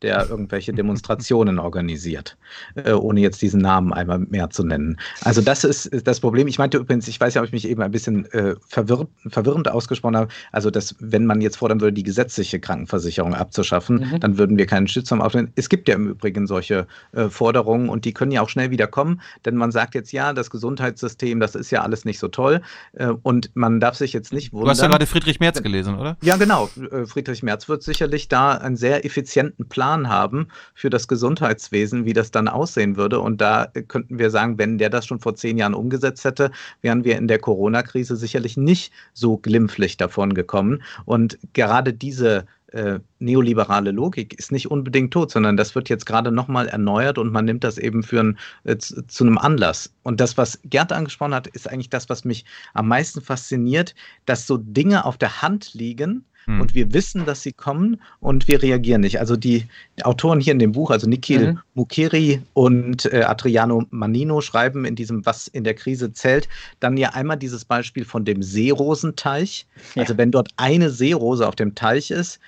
der irgendwelche Demonstrationen organisiert, äh, ohne jetzt diesen Namen einmal mehr zu nennen. Also das ist das Problem. Ich meinte übrigens, ich weiß ja, ob ich mich eben ein bisschen äh, verwirr verwirrend ausgesprochen habe, also dass wenn man jetzt fordern würde, die gesetzliche Krankenversicherung abzuschaffen, mhm. dann würden wir keinen Shitstorm aufnehmen. Es gibt ja im Übrigen solche äh, Forderungen und die können ja auch schnell wieder kommen, denn man sagt jetzt, ja, das Gesundheitssystem, das ist ja alles nicht so toll äh, und man darf sich jetzt nicht wundern. Du hast ja gerade Friedrich Merz gelesen, oder? Ja, genau. Äh, Friedrich Merz wird sicherlich da einen sehr effizienten Plan Plan haben für das Gesundheitswesen, wie das dann aussehen würde. Und da könnten wir sagen, wenn der das schon vor zehn Jahren umgesetzt hätte, wären wir in der Corona-Krise sicherlich nicht so glimpflich davon gekommen. Und gerade diese äh, neoliberale Logik ist nicht unbedingt tot, sondern das wird jetzt gerade nochmal erneuert und man nimmt das eben für ein, äh, zu, einem Anlass. Und das, was Gerd angesprochen hat, ist eigentlich das, was mich am meisten fasziniert, dass so Dinge auf der Hand liegen, hm. Und wir wissen, dass sie kommen und wir reagieren nicht. Also die Autoren hier in dem Buch, also Nikhil mhm. Mukeri und äh, Adriano Manino schreiben in diesem Was in der Krise zählt, dann ja einmal dieses Beispiel von dem Seerosenteich. Ja. Also wenn dort eine Seerose auf dem Teich ist,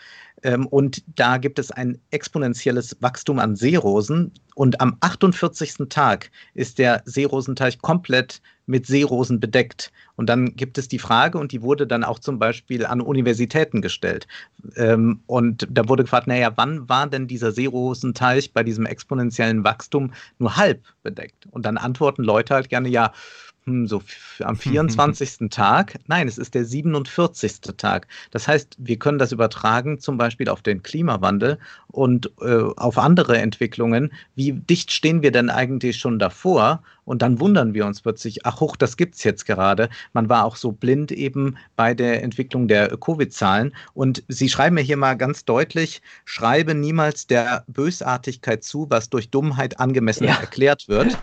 und da gibt es ein exponentielles Wachstum an Seerosen. Und am 48. Tag ist der Seerosenteich komplett mit Seerosen bedeckt. Und dann gibt es die Frage, und die wurde dann auch zum Beispiel an Universitäten gestellt. Ähm, und da wurde gefragt, naja, wann war denn dieser Seerosenteich bei diesem exponentiellen Wachstum nur halb bedeckt? Und dann antworten Leute halt gerne, ja, hm, so am 24. Tag. Nein, es ist der 47. Tag. Das heißt, wir können das übertragen zum Beispiel auf den Klimawandel und äh, auf andere Entwicklungen. Wie dicht stehen wir denn eigentlich schon davor? Und dann wundern wir uns plötzlich, ach hoch, das gibt es jetzt gerade. Man war auch so blind eben bei der Entwicklung der Covid-Zahlen. Und Sie schreiben mir hier mal ganz deutlich, schreibe niemals der Bösartigkeit zu, was durch Dummheit angemessen ja. erklärt wird.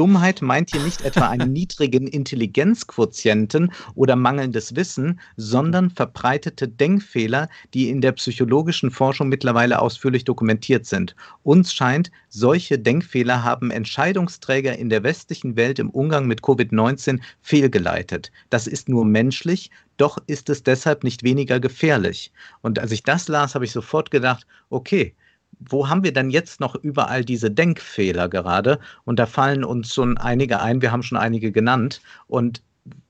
Dummheit meint hier nicht etwa einen niedrigen Intelligenzquotienten oder mangelndes Wissen, sondern verbreitete Denkfehler, die in der psychologischen Forschung mittlerweile ausführlich dokumentiert sind. Uns scheint, solche Denkfehler haben Entscheidungsträger in der westlichen Welt im Umgang mit Covid-19 fehlgeleitet. Das ist nur menschlich, doch ist es deshalb nicht weniger gefährlich. Und als ich das las, habe ich sofort gedacht, okay, wo haben wir denn jetzt noch überall diese Denkfehler gerade? Und da fallen uns schon einige ein, wir haben schon einige genannt. Und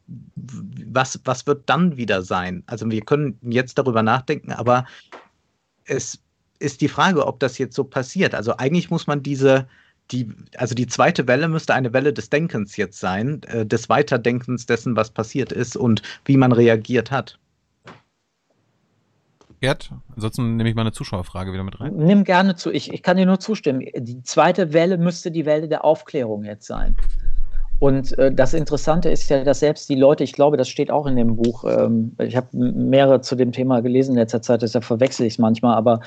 was, was wird dann wieder sein? Also wir können jetzt darüber nachdenken, aber es ist die Frage, ob das jetzt so passiert. Also eigentlich muss man diese, die, also die zweite Welle müsste eine Welle des Denkens jetzt sein, äh, des Weiterdenkens dessen, was passiert ist und wie man reagiert hat. Gerd, ansonsten nehme ich mal eine Zuschauerfrage wieder mit rein. Nimm gerne zu. Ich, ich kann dir nur zustimmen. Die zweite Welle müsste die Welle der Aufklärung jetzt sein. Und äh, das Interessante ist ja, dass selbst die Leute, ich glaube, das steht auch in dem Buch, ähm, ich habe mehrere zu dem Thema gelesen in letzter Zeit, deshalb verwechsel ich es manchmal, aber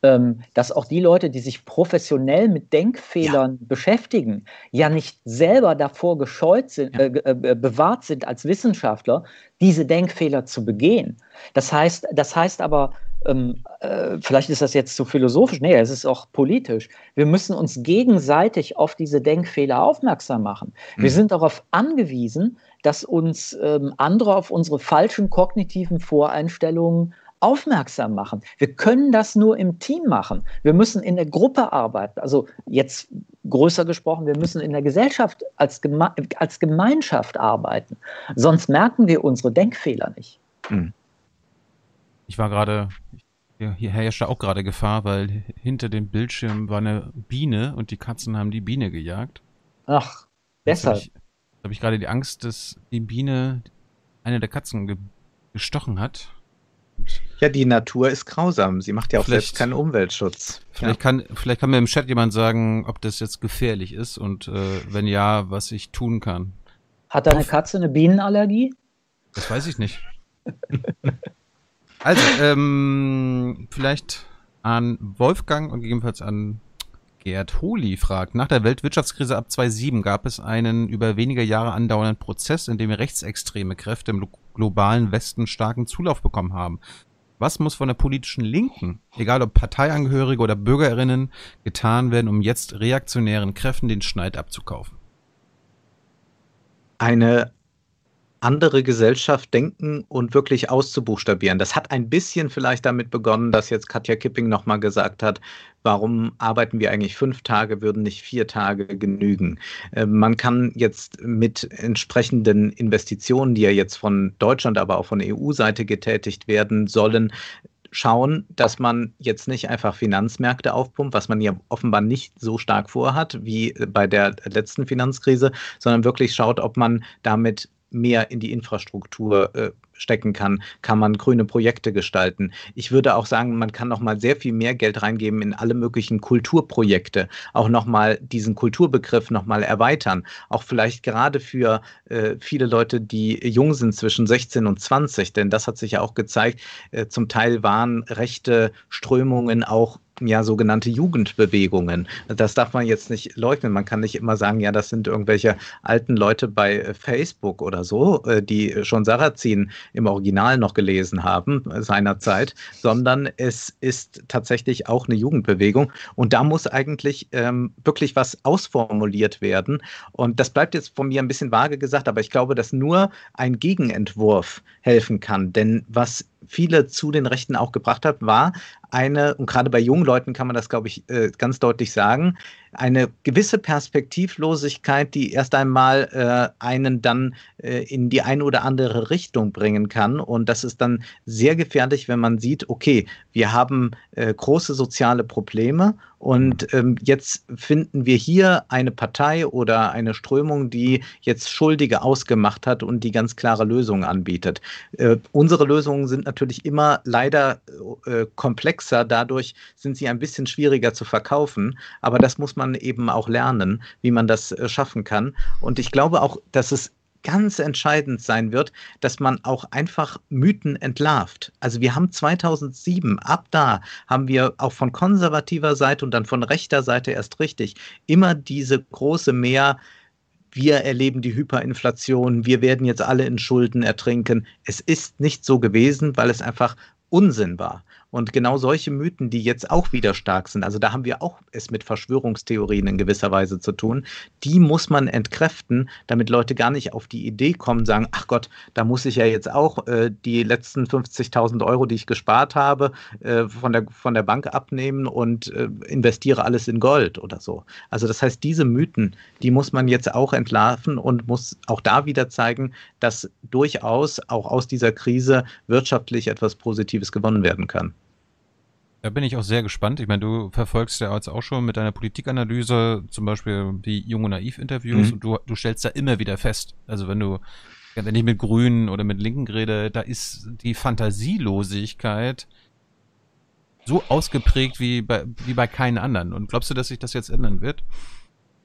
dass auch die Leute, die sich professionell mit Denkfehlern ja. beschäftigen, ja nicht selber davor gescheut sind, ja. äh, äh, bewahrt sind als Wissenschaftler, diese Denkfehler zu begehen. Das heißt, das heißt aber, ähm, äh, vielleicht ist das jetzt zu philosophisch, nee, es ist auch politisch. Wir müssen uns gegenseitig auf diese Denkfehler aufmerksam machen. Mhm. Wir sind darauf angewiesen, dass uns ähm, andere auf unsere falschen kognitiven Voreinstellungen aufmerksam machen. Wir können das nur im Team machen. Wir müssen in der Gruppe arbeiten. Also jetzt größer gesprochen, wir müssen in der Gesellschaft als, Geme als Gemeinschaft arbeiten. Sonst merken wir unsere Denkfehler nicht. Hm. Ich war gerade, hier herrschte auch gerade Gefahr, weil hinter dem Bildschirm war eine Biene und die Katzen haben die Biene gejagt. Ach, deshalb. Habe ich, hab ich gerade die Angst, dass die Biene eine der Katzen ge gestochen hat. Ja, die Natur ist grausam. Sie macht ja auch vielleicht, selbst keinen Umweltschutz. Vielleicht, ja. kann, vielleicht kann mir im Chat jemand sagen, ob das jetzt gefährlich ist und äh, wenn ja, was ich tun kann. Hat deine Katze eine Bienenallergie? Das weiß ich nicht. also, ähm, vielleicht an Wolfgang und gegebenenfalls an Gerd Holi fragt, nach der Weltwirtschaftskrise ab 2007 gab es einen über wenige Jahre andauernden Prozess, in dem rechtsextreme Kräfte im globalen Westen starken Zulauf bekommen haben. Was muss von der politischen Linken, egal ob Parteiangehörige oder Bürgerinnen, getan werden, um jetzt reaktionären Kräften den Schneid abzukaufen? Eine andere Gesellschaft denken und wirklich auszubuchstabieren. Das hat ein bisschen vielleicht damit begonnen, dass jetzt Katja Kipping nochmal gesagt hat, warum arbeiten wir eigentlich fünf Tage, würden nicht vier Tage genügen. Äh, man kann jetzt mit entsprechenden Investitionen, die ja jetzt von Deutschland, aber auch von EU-Seite getätigt werden sollen, schauen, dass man jetzt nicht einfach Finanzmärkte aufpumpt, was man ja offenbar nicht so stark vorhat wie bei der letzten Finanzkrise, sondern wirklich schaut, ob man damit mehr in die Infrastruktur äh, stecken kann, kann man grüne Projekte gestalten. Ich würde auch sagen, man kann noch mal sehr viel mehr Geld reingeben in alle möglichen Kulturprojekte, auch noch mal diesen Kulturbegriff noch mal erweitern, auch vielleicht gerade für äh, viele Leute, die jung sind zwischen 16 und 20, denn das hat sich ja auch gezeigt, äh, zum Teil waren rechte Strömungen auch ja sogenannte Jugendbewegungen. Das darf man jetzt nicht leugnen. Man kann nicht immer sagen, ja, das sind irgendwelche alten Leute bei Facebook oder so, äh, die schon Sarrazin im Original noch gelesen haben äh, seinerzeit, sondern es ist tatsächlich auch eine Jugendbewegung. Und da muss eigentlich ähm, wirklich was ausformuliert werden. Und das bleibt jetzt von mir ein bisschen vage gesagt, aber ich glaube, dass nur ein Gegenentwurf helfen kann. Denn was viele zu den Rechten auch gebracht hat, war eine, und gerade bei jungen Leuten kann man das, glaube ich, äh, ganz deutlich sagen, eine gewisse Perspektivlosigkeit, die erst einmal äh, einen dann äh, in die eine oder andere Richtung bringen kann. Und das ist dann sehr gefährlich, wenn man sieht, okay, wir haben äh, große soziale Probleme und ähm, jetzt finden wir hier eine Partei oder eine Strömung, die jetzt Schuldige ausgemacht hat und die ganz klare Lösungen anbietet. Äh, unsere Lösungen sind natürlich immer leider äh, komplexer, dadurch sind sie ein bisschen schwieriger zu verkaufen, aber das muss man eben auch lernen, wie man das äh, schaffen kann. Und ich glaube auch, dass es ganz entscheidend sein wird, dass man auch einfach Mythen entlarvt. Also wir haben 2007, ab da haben wir auch von konservativer Seite und dann von rechter Seite erst richtig immer diese große Mehr, wir erleben die Hyperinflation, wir werden jetzt alle in Schulden ertrinken. Es ist nicht so gewesen, weil es einfach Unsinn war. Und genau solche Mythen, die jetzt auch wieder stark sind, also da haben wir auch es mit Verschwörungstheorien in gewisser Weise zu tun, die muss man entkräften, damit Leute gar nicht auf die Idee kommen, sagen, ach Gott, da muss ich ja jetzt auch äh, die letzten 50.000 Euro, die ich gespart habe, äh, von, der, von der Bank abnehmen und äh, investiere alles in Gold oder so. Also das heißt, diese Mythen, die muss man jetzt auch entlarven und muss auch da wieder zeigen, dass durchaus auch aus dieser Krise wirtschaftlich etwas Positives gewonnen werden kann. Da bin ich auch sehr gespannt. Ich meine, du verfolgst ja jetzt auch schon mit deiner Politikanalyse zum Beispiel die Jung und Naiv-Interviews mhm. und du, du stellst da immer wieder fest. Also wenn du, wenn ich mit Grünen oder mit Linken rede, da ist die Fantasielosigkeit so ausgeprägt wie bei, wie bei keinen anderen. Und glaubst du, dass sich das jetzt ändern wird?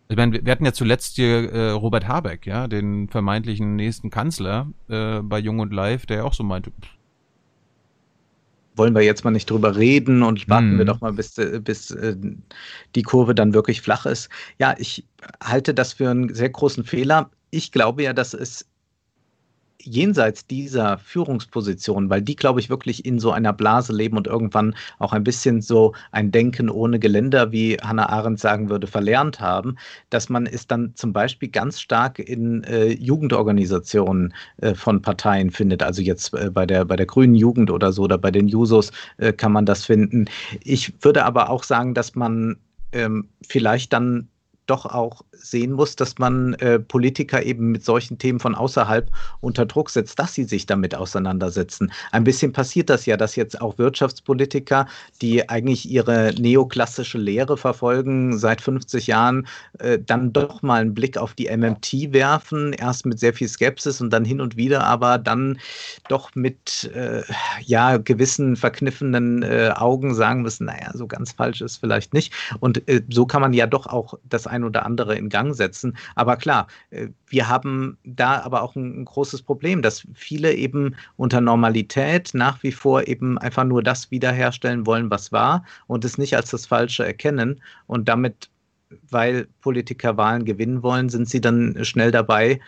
Ich meine, wir hatten ja zuletzt hier äh, Robert Habeck, ja, den vermeintlichen nächsten Kanzler äh, bei Jung und Live, der auch so meinte, pff, wollen wir jetzt mal nicht drüber reden und warten mhm. wir doch mal, bis, äh, bis äh, die Kurve dann wirklich flach ist. Ja, ich halte das für einen sehr großen Fehler. Ich glaube ja, dass es jenseits dieser Führungsposition, weil die, glaube ich, wirklich in so einer Blase leben und irgendwann auch ein bisschen so ein Denken ohne Geländer, wie Hannah Arendt sagen würde, verlernt haben, dass man es dann zum Beispiel ganz stark in äh, Jugendorganisationen äh, von Parteien findet. Also jetzt äh, bei, der, bei der Grünen Jugend oder so oder bei den Jusos äh, kann man das finden. Ich würde aber auch sagen, dass man ähm, vielleicht dann doch auch sehen muss, dass man äh, Politiker eben mit solchen Themen von außerhalb unter Druck setzt, dass sie sich damit auseinandersetzen. Ein bisschen passiert das ja, dass jetzt auch Wirtschaftspolitiker, die eigentlich ihre neoklassische Lehre verfolgen seit 50 Jahren, äh, dann doch mal einen Blick auf die MMT werfen, erst mit sehr viel Skepsis und dann hin und wieder, aber dann doch mit äh, ja gewissen verkniffenen äh, Augen sagen müssen, naja, so ganz falsch ist vielleicht nicht. Und äh, so kann man ja doch auch das ein oder andere in Gang setzen. Aber klar, äh, wir haben da aber auch ein, großes Problem, dass viele eben unter Normalität nach wie vor eben einfach nur das wiederherstellen wollen, was war und es nicht als das Falsche erkennen und damit weil Politiker Wahlen gewinnen wollen, sind sie dann schnell dabei,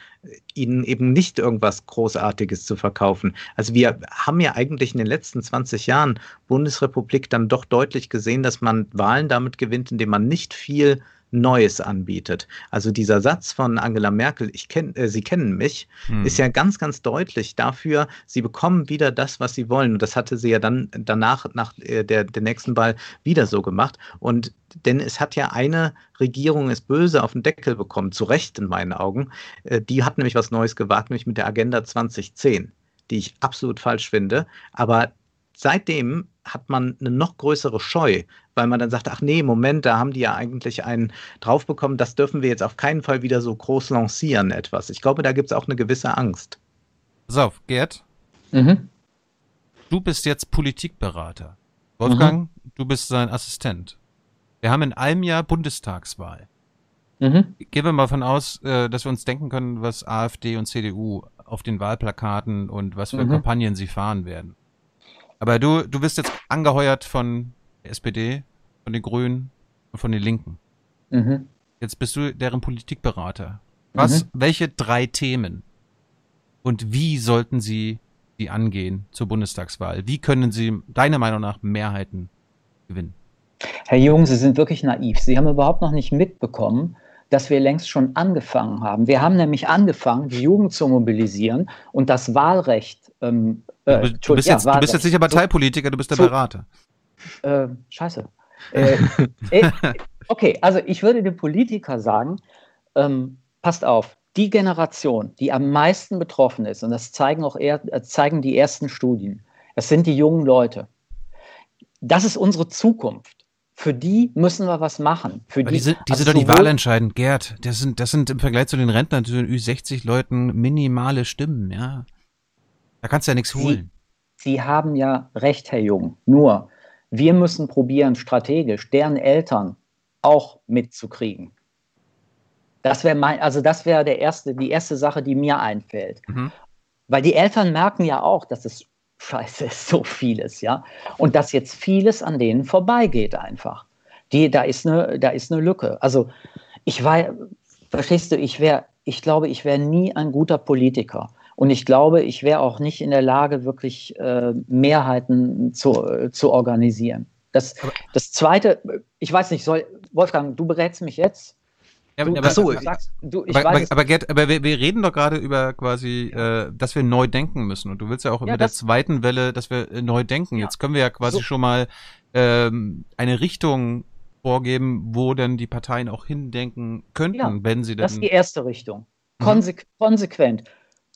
ihnen eben nicht irgendwas Großartiges zu verkaufen. Also wir haben ja eigentlich in den letzten 20 Jahren Bundesrepublik dann doch deutlich gesehen, dass man Wahlen damit gewinnt, indem man nicht viel Neues anbietet. Also dieser Satz von Angela Merkel, ich kenn, äh, Sie kennen mich, hm. ist ja ganz, ganz deutlich dafür, Sie bekommen wieder das, was Sie wollen. Und das hatte sie ja dann danach, nach äh, der, der nächsten Wahl wieder so gemacht. Und denn es hat ja eine Regierung ist böse auf den Deckel bekommen, zu Recht in meinen Augen. Äh, die hat nämlich was Neues gewagt, nämlich mit der Agenda 2010, die ich absolut falsch finde. Aber seitdem hat man eine noch größere Scheu, weil man dann sagt, ach nee, Moment, da haben die ja eigentlich einen draufbekommen, das dürfen wir jetzt auf keinen Fall wieder so groß lancieren, etwas. Ich glaube, da gibt es auch eine gewisse Angst. Pass auf, Gerd. Mhm. Du bist jetzt Politikberater. Wolfgang, mhm. du bist sein Assistent. Wir haben in einem Jahr Bundestagswahl. Mhm. Gehen wir mal von aus, äh, dass wir uns denken können, was AfD und CDU auf den Wahlplakaten und was für mhm. Kampagnen sie fahren werden. Aber du, du bist jetzt angeheuert von der SPD, von den Grünen und von den Linken. Mhm. Jetzt bist du deren Politikberater. Was, mhm. welche drei Themen und wie sollten sie die angehen zur Bundestagswahl? Wie können sie deiner Meinung nach Mehrheiten gewinnen? Herr Jung, Sie sind wirklich naiv. Sie haben überhaupt noch nicht mitbekommen, dass wir längst schon angefangen haben. Wir haben nämlich angefangen, die Jugend zu mobilisieren und das Wahlrecht ähm, Äh, du, bist, jetzt, du bist jetzt nicht der Parteipolitiker, du bist der Berater. Äh, scheiße. Äh, äh, okay, also ich würde dem Politiker sagen, ähm, passt auf, die Generation, die am meisten betroffen ist, und das zeigen auch eher, äh, zeigen die ersten Studien, das sind die jungen Leute. Das ist unsere Zukunft. Für die müssen wir was machen. Für die, die, sind, die also sind doch die Wahl entscheidend, Gerd. Das sind, das sind im Vergleich zu den Rentnern, zu den Ü60-Leuten minimale Stimmen, ja. Da kannst du ja nichts holen. Sie, Sie haben ja recht, Herr Jung. Nur, wir müssen probieren, strategisch deren Eltern auch mitzukriegen. Das wäre mein, also das wäre der erste, die erste Sache, die mir einfällt. Mhm. Weil die Eltern merken ja auch, dass es scheiße ist, so vieles, ja. Und dass jetzt vieles an denen vorbeigeht einfach. Die, da ist eine, da ist eine Lücke. Also ich war, verstehst du, ich wäre, ich glaube, ich wäre nie ein guter Politiker. Und ich glaube, ich wäre auch nicht in der Lage, wirklich äh, Mehrheiten zu, äh, zu organisieren. Das, das Zweite, ich weiß nicht, soll, Wolfgang, du berätst mich jetzt. Ja, du, aber, so, sagst, du, ich aber, weiß, aber, Gerd, aber wir, wir, reden doch gerade über quasi, äh, dass wir neu denken müssen. Und du willst ja auch ja, mit der zweiten Welle, dass wir äh, neu denken. Ja. Jetzt können wir ja quasi so. schon mal ähm, eine Richtung vorgeben, wo denn die Parteien auch hindenken könnten, ja, wenn sie denn. Das ist die erste Richtung. Konsequ mhm. Konsequent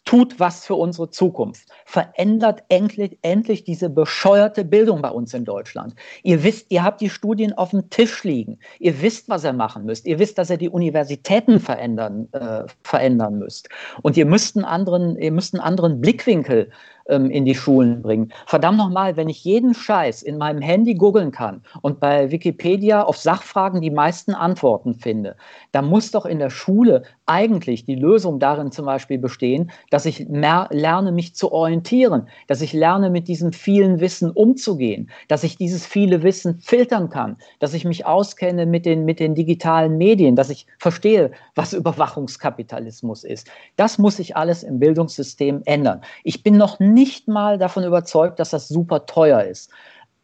tut was für unsere Zukunft. Verändert endlich, endlich diese bescheuerte Bildung bei uns in Deutschland. Ihr wisst, ihr habt die Studien auf dem Tisch liegen. Ihr wisst, was ihr machen müsst. Ihr wisst, dass ihr die Universitäten verändern, äh, verändern müsst. Und ihr müsst einen anderen, ihr müsst einen anderen Blickwinkel ähm, in die Schulen bringen. Verdammt nochmal, wenn ich jeden Scheiß in meinem Handy googeln kann und bei Wikipedia auf Sachfragen die meisten Antworten finde, dann muss doch in der Schule eigentlich die Lösung darin zum Beispiel bestehen, dass ich lerne, mich zu orientieren, dass ich lerne, mit diesem vielen Wissen umzugehen, dass ich dieses viele Wissen filtern kann, dass ich mich auskenne mit den, mit den digitalen Medien, dass ich verstehe, was Überwachungskapitalismus ist. Das muss sich alles im Bildungssystem ändern. Ich bin noch nicht nicht mal davon überzeugt, dass das super teuer ist.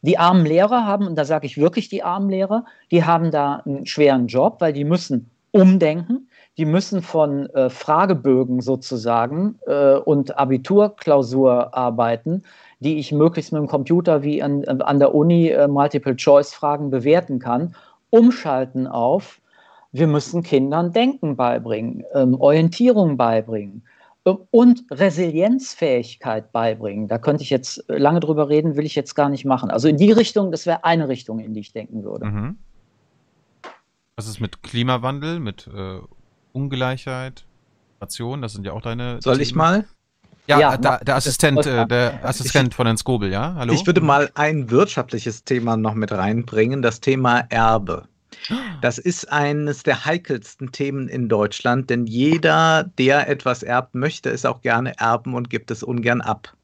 Die armen Lehrer haben, und da sage ich wirklich die armen Lehrer, die haben da einen schweren Job, weil die müssen umdenken. Die müssen von äh, Fragebögen sozusagen äh, und Abiturklausurarbeiten, die ich möglichst mit dem Computer wie an, an der Uni äh, Multiple-Choice-Fragen bewerten kann, umschalten auf, wir müssen Kindern Denken beibringen, ähm, Orientierung beibringen und Resilienzfähigkeit beibringen. Da könnte ich jetzt lange drüber reden, will ich jetzt gar nicht machen. Also in die Richtung, das wäre eine Richtung, in die ich denken würde. Mhm. Was ist mit Klimawandel, mit äh, Ungleichheit, Nation? Das sind ja auch deine. Soll Themen. ich mal? Ja, ja da, der Assistent, äh, der Assistent ich, von Herrn Skobel, ja? Hallo? Ich würde mal ein wirtschaftliches Thema noch mit reinbringen, das Thema Erbe. Das ist eines der heikelsten Themen in Deutschland, denn jeder, der etwas erbt, möchte es auch gerne erben und gibt es ungern ab.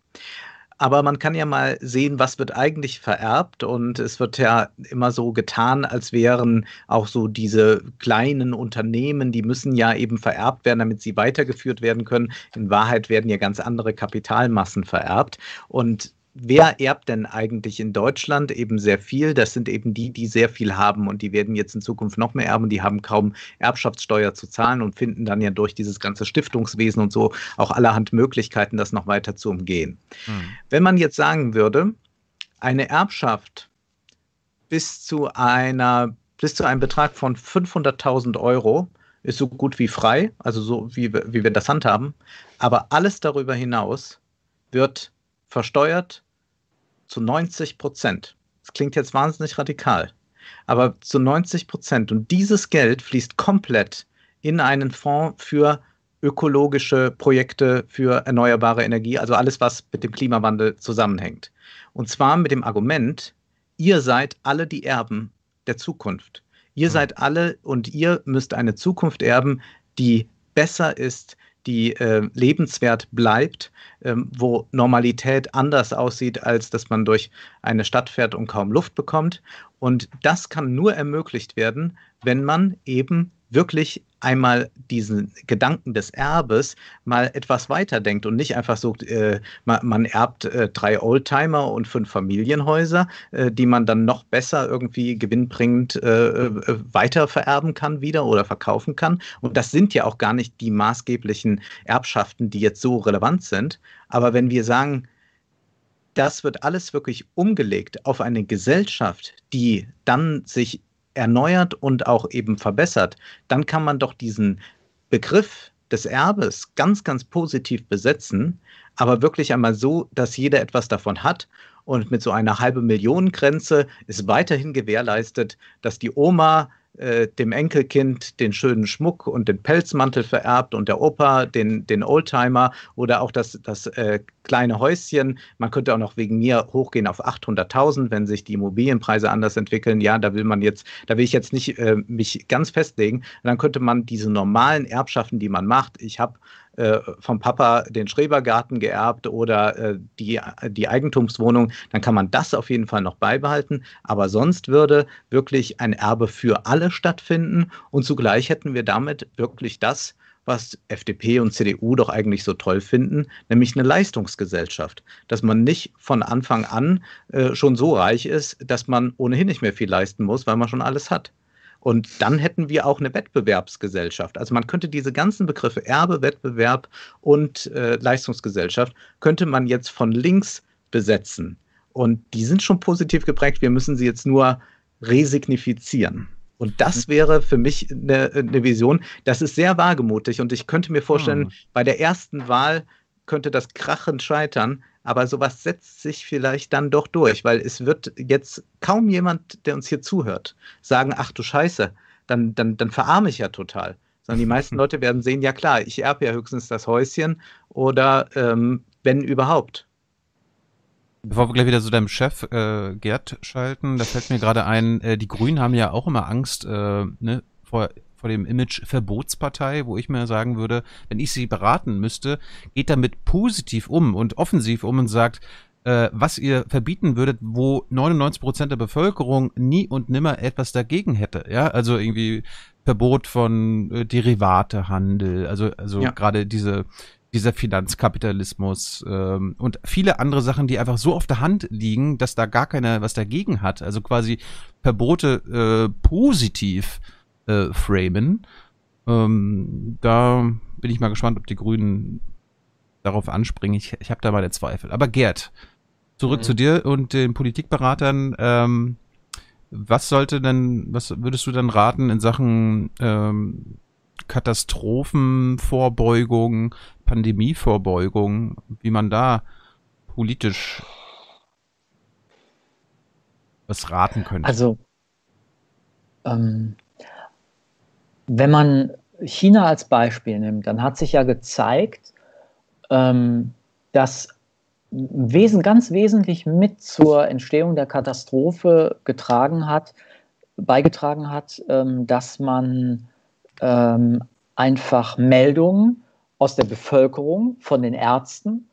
Aber man kann ja mal sehen, was wird eigentlich vererbt. Und es wird ja immer so getan, als wären auch so diese kleinen Unternehmen, die müssen ja eben vererbt werden, damit sie weitergeführt werden können. In Wahrheit werden ja ganz andere Kapitalmassen vererbt. Und wer erbt denn eigentlich in Deutschland eben sehr viel? Das sind eben die, die sehr viel haben und die werden jetzt in Zukunft noch mehr erben. Die haben kaum Erbschaftssteuer zu zahlen und finden dann ja durch dieses ganze Stiftungswesen und so auch allerhand Möglichkeiten, das noch weiter zu umgehen. Hm. Wenn man jetzt sagen würde, eine Erbschaft bis zu einer bis zu einem Betrag von 500.000 Euro ist so gut wie frei, also so wie, wie wir das handhaben. Aber alles darüber hinaus wird versteuert zu 90 Prozent. Das klingt jetzt wahnsinnig radikal, aber zu 90 Prozent. Und dieses Geld fließt komplett in einen Fonds für ökologische Projekte, für erneuerbare Energie, also alles, was mit dem Klimawandel zusammenhängt. Und zwar mit dem Argument, ihr seid alle die Erben der Zukunft. Ihr hm. seid alle und ihr müsst eine Zukunft erben, die besser ist, die äh, lebenswert bleibt, ähm, wo Normalität anders aussieht, als dass man durch eine Stadt fährt und kaum Luft bekommt. Und das kann nur ermöglicht werden, wenn man eben wirklich einmal diesen Gedanken des Erbes mal etwas weiterdenkt und nicht einfach so, äh, man, man, erbt äh, drei Oldtimer und fünf Familienhäuser, äh, die man dann noch besser irgendwie gewinnbringend äh, äh, weiter vererben kann wieder oder verkaufen kann. Und das sind ja auch gar nicht die maßgeblichen Erbschaften, die jetzt so relevant sind. Aber wenn wir sagen, das wird alles wirklich umgelegt auf eine Gesellschaft, die dann sich erneuert und auch eben verbessert, dann kann man doch diesen Begriff des Erbes ganz, ganz positiv besetzen, aber wirklich einmal so, dass jeder etwas davon hat. Und mit so einer halbe Million Grenze ist weiterhin gewährleistet, dass die Oma äh, dem Enkelkind den schönen Schmuck und den Pelzmantel vererbt und der Opa den, den Oldtimer oder auch das, das äh, kleine Häuschen. Man könnte auch noch wegen mir hochgehen auf 800.000, wenn sich die Immobilienpreise anders entwickeln. Ja, da will man jetzt, da will ich jetzt nicht äh, mich ganz festlegen. Dann könnte man diese normalen Erbschaften, die man macht, ich habe äh, vom Papa den Schrebergarten geerbt oder äh, die, die Eigentumswohnung, dann kann man das auf jeden Fall noch beibehalten. Aber sonst würde wirklich ein Erbe für alle stattfinden und zugleich hätten wir damit wirklich das, was FDP und CDU doch eigentlich so toll finden, nämlich eine Leistungsgesellschaft. Dass man nicht von Anfang an äh, schon so reich ist, dass man ohnehin nicht mehr viel leisten muss, weil man schon alles hat. Und dann hätten wir auch eine Wettbewerbsgesellschaft. Also man könnte diese ganzen Begriffe Erbe, Wettbewerb und äh, Leistungsgesellschaft, könnte man jetzt von links besetzen. Und die sind schon positiv geprägt. Wir müssen sie jetzt nur resignifizieren. Und das mhm. wäre für mich eine, eine, Vision. Das ist sehr wagemutig. Und ich könnte mir vorstellen, oh. bei der ersten Wahl könnte das krachend scheitern. Aber sowas setzt sich vielleicht dann doch durch, weil es wird jetzt kaum jemand, der uns hier zuhört, sagen, ach du Scheiße, dann, dann, dann verarme ich ja total. Sondern die meisten Leute werden sehen, ja klar, ich erbe ja höchstens das Häuschen oder ähm, wenn überhaupt. Bevor wir gleich wieder zu deinem Chef äh, Gerd schalten, da fällt mir gerade ein, äh, die Grünen haben ja auch immer Angst äh, ne, vor vor dem Image Verbotspartei, wo ich mir sagen würde, wenn ich sie beraten müsste, geht damit positiv um und offensiv um und sagt, äh, was ihr verbieten würdet, wo 99 Prozent der Bevölkerung nie und nimmer etwas dagegen hätte. Ja, also irgendwie Verbot von äh, Derivatehandel, also also ja. gerade diese dieser Finanzkapitalismus ähm, und viele andere Sachen, die einfach so auf der Hand liegen, dass da gar keiner was dagegen hat. Also quasi Verbote äh, positiv äh, framen. Ähm, da bin ich mal gespannt, ob die Grünen darauf anspringen. Ich, ich habe da meine Zweifel. Aber Gerd, zurück mhm. zu dir und den Politikberatern. Ähm, was sollte denn, was würdest du dann raten in Sachen ähm, Katastrophenvorbeugung, Pandemievorbeugung, wie man da politisch was raten könnte? Also ähm, wenn man China als Beispiel nimmt, dann hat sich ja gezeigt, ähm, dass Wesen, ganz wesentlich mit zur Entstehung der Katastrophe getragen hat, beigetragen hat, ähm, dass man ähm, einfach Meldungen aus der Bevölkerung von den Ärzten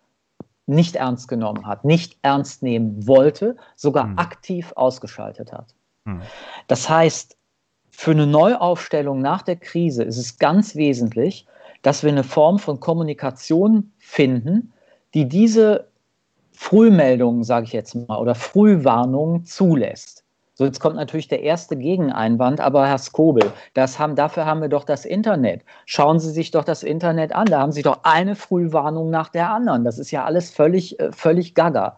nicht ernst genommen hat, nicht ernst nehmen wollte, sogar hm. aktiv ausgeschaltet hat. Hm. Das heißt, für eine Neuaufstellung nach der Krise ist es ganz wesentlich, dass wir eine Form von Kommunikation finden, die diese Frühmeldungen, sage ich jetzt mal, oder Frühwarnungen zulässt. So, jetzt kommt natürlich der erste Gegeneinwand, aber Herr Skobel, das haben, dafür haben wir doch das Internet. Schauen Sie sich doch das Internet an. Da haben Sie doch eine Frühwarnung nach der anderen. Das ist ja alles völlig, äh, völlig gaga.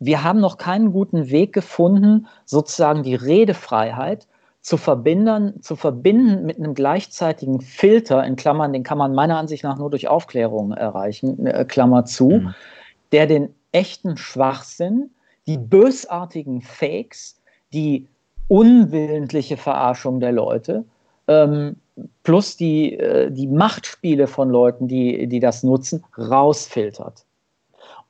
Wir haben noch keinen guten Weg gefunden, sozusagen die Redefreiheit zu verbinden, zu verbinden mit einem gleichzeitigen Filter, in Klammern, den kann man meiner Ansicht nach nur durch Aufklärung erreichen, äh, Klammer zu, mhm. der den echten Schwachsinn, die bösartigen Fakes, die unwillentliche Verarschung der Leute, ähm, plus die, äh, die Machtspiele von Leuten, die, die das nutzen, rausfiltert.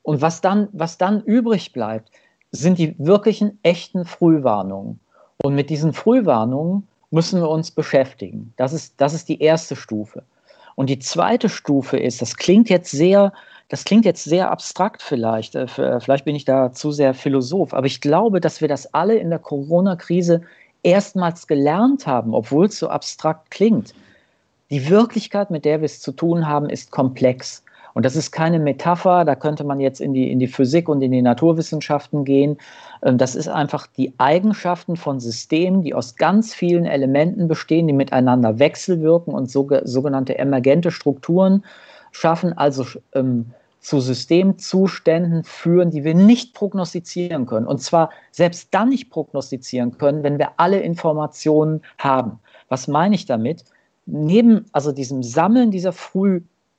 Und was dann, was dann übrig bleibt, sind die wirklichen echten Frühwarnungen. Und mit diesen Frühwarnungen müssen wir uns beschäftigen. Das ist, das ist die erste Stufe. Und die zweite Stufe ist, das klingt jetzt sehr, das klingt jetzt sehr abstrakt vielleicht, äh, vielleicht bin ich da zu sehr Philosoph, aber ich glaube, dass wir das alle in der Corona-Krise erstmals gelernt haben, obwohl es so abstrakt klingt. Die Wirklichkeit, mit der wir es zu tun haben, ist komplex. Und das ist keine Metapher, da könnte man jetzt in die, in die Physik und in die Naturwissenschaften gehen. Ähm, das ist einfach die Eigenschaften von Systemen, die aus ganz vielen Elementen bestehen, die miteinander wechselwirken und sogenannte emergente Strukturen schaffen, also ähm, zu Systemzuständen führen, die wir nicht prognostizieren können. Und zwar selbst dann nicht prognostizieren können, wenn wir alle Informationen haben. Was meine ich damit? Neben also diesem Sammeln dieser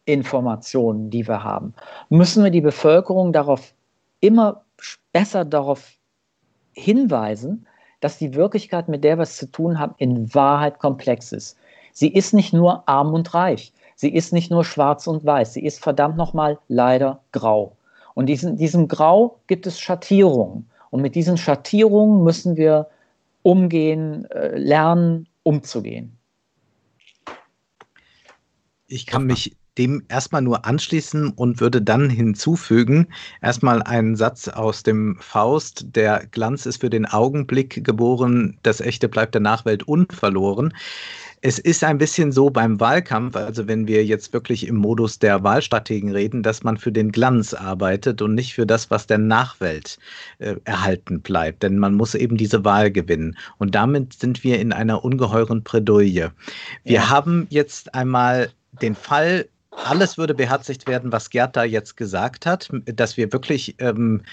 Frühinformationen, die wir haben, müssen wir die Bevölkerung darauf immer besser darauf hinweisen, dass die Wirklichkeit, mit der wir es zu tun haben, in Wahrheit komplex ist. Sie ist nicht nur arm und reich. Sie ist nicht nur schwarz und weiß. Sie ist verdammt nochmal leider grau. Und diesen, diesem Grau gibt es Schattierungen. Und mit diesen Schattierungen müssen wir umgehen, äh, lernen, umzugehen. Ich kann mich dem erstmal nur anschließen und würde dann hinzufügen, erstmal einen Satz aus dem Faust, der Glanz ist für den Augenblick geboren, das Echte bleibt der Nachwelt unverloren. Es ist ein bisschen so beim Wahlkampf, also wenn wir jetzt wirklich im Modus der Wahlstrategen reden, dass man für den Glanz arbeitet und nicht für das, was der Nachwelt äh, erhalten bleibt. Denn man muss eben diese Wahl gewinnen. Und damit sind wir in einer ungeheuren Bredouille. Wir ja. haben jetzt einmal den Fall alles würde beherzigt werden, was Gerd da jetzt gesagt hat, dass wir wirklich ähm,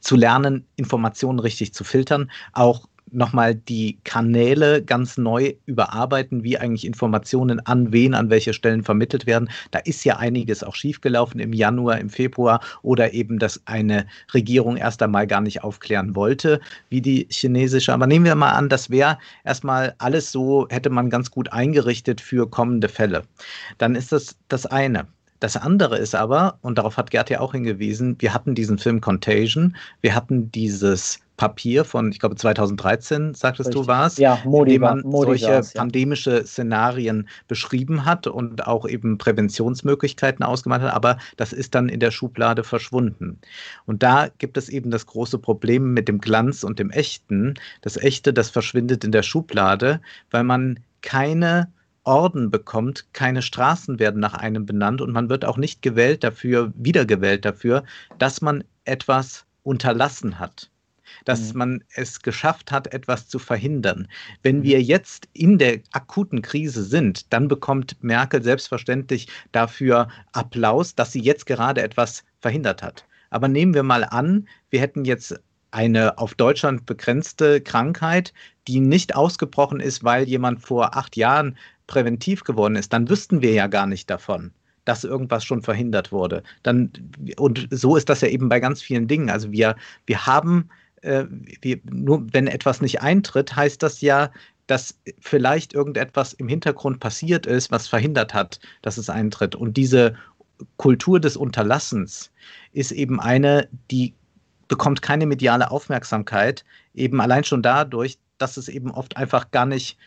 zu lernen, Informationen richtig zu filtern, auch nochmal die Kanäle ganz neu überarbeiten, wie eigentlich Informationen an wen, an welche Stellen vermittelt werden. Da ist ja einiges auch schiefgelaufen im Januar, im Februar oder eben, dass eine Regierung erst einmal gar nicht aufklären wollte, wie die chinesische. Aber nehmen wir mal an, das wäre erstmal alles so, hätte man ganz gut eingerichtet für kommende Fälle. Dann ist das das eine. Das andere ist aber, und darauf hat Gerd ja auch hingewiesen, wir hatten diesen Film Contagion, wir hatten dieses Papier von, ich glaube 2013, sagtest Richtig. du, war es, ja, Modi, in dem man Modi solche ja. pandemische Szenarien beschrieben hat und auch eben Präventionsmöglichkeiten ausgemacht hat, aber das ist dann in der Schublade verschwunden. Und da gibt es eben das große Problem mit dem Glanz und dem Echten. Das Echte, das verschwindet in der Schublade, weil man keine Orden bekommt, keine Straßen werden nach einem benannt und man wird auch nicht gewählt dafür, wiedergewählt dafür, dass man etwas unterlassen hat dass mhm. man es geschafft hat, etwas zu verhindern. Wenn mhm. wir jetzt in der akuten Krise sind, dann bekommt Merkel selbstverständlich dafür Applaus, dass sie jetzt gerade etwas verhindert hat. Aber nehmen wir mal an, wir hätten jetzt eine auf Deutschland begrenzte Krankheit, die nicht ausgebrochen ist, weil jemand vor acht Jahren präventiv geworden ist, dann wüssten wir ja gar nicht davon dass irgendwas schon verhindert wurde. Dann, und so ist das ja eben bei ganz vielen Dingen. Also wir, wir haben äh, wie, nur wenn etwas nicht eintritt, heißt das ja, dass vielleicht irgendetwas im Hintergrund passiert ist, was verhindert hat, dass es eintritt. Und diese Kultur des Unterlassens ist eben eine, die bekommt keine mediale Aufmerksamkeit, eben allein schon dadurch, dass es eben oft einfach gar nicht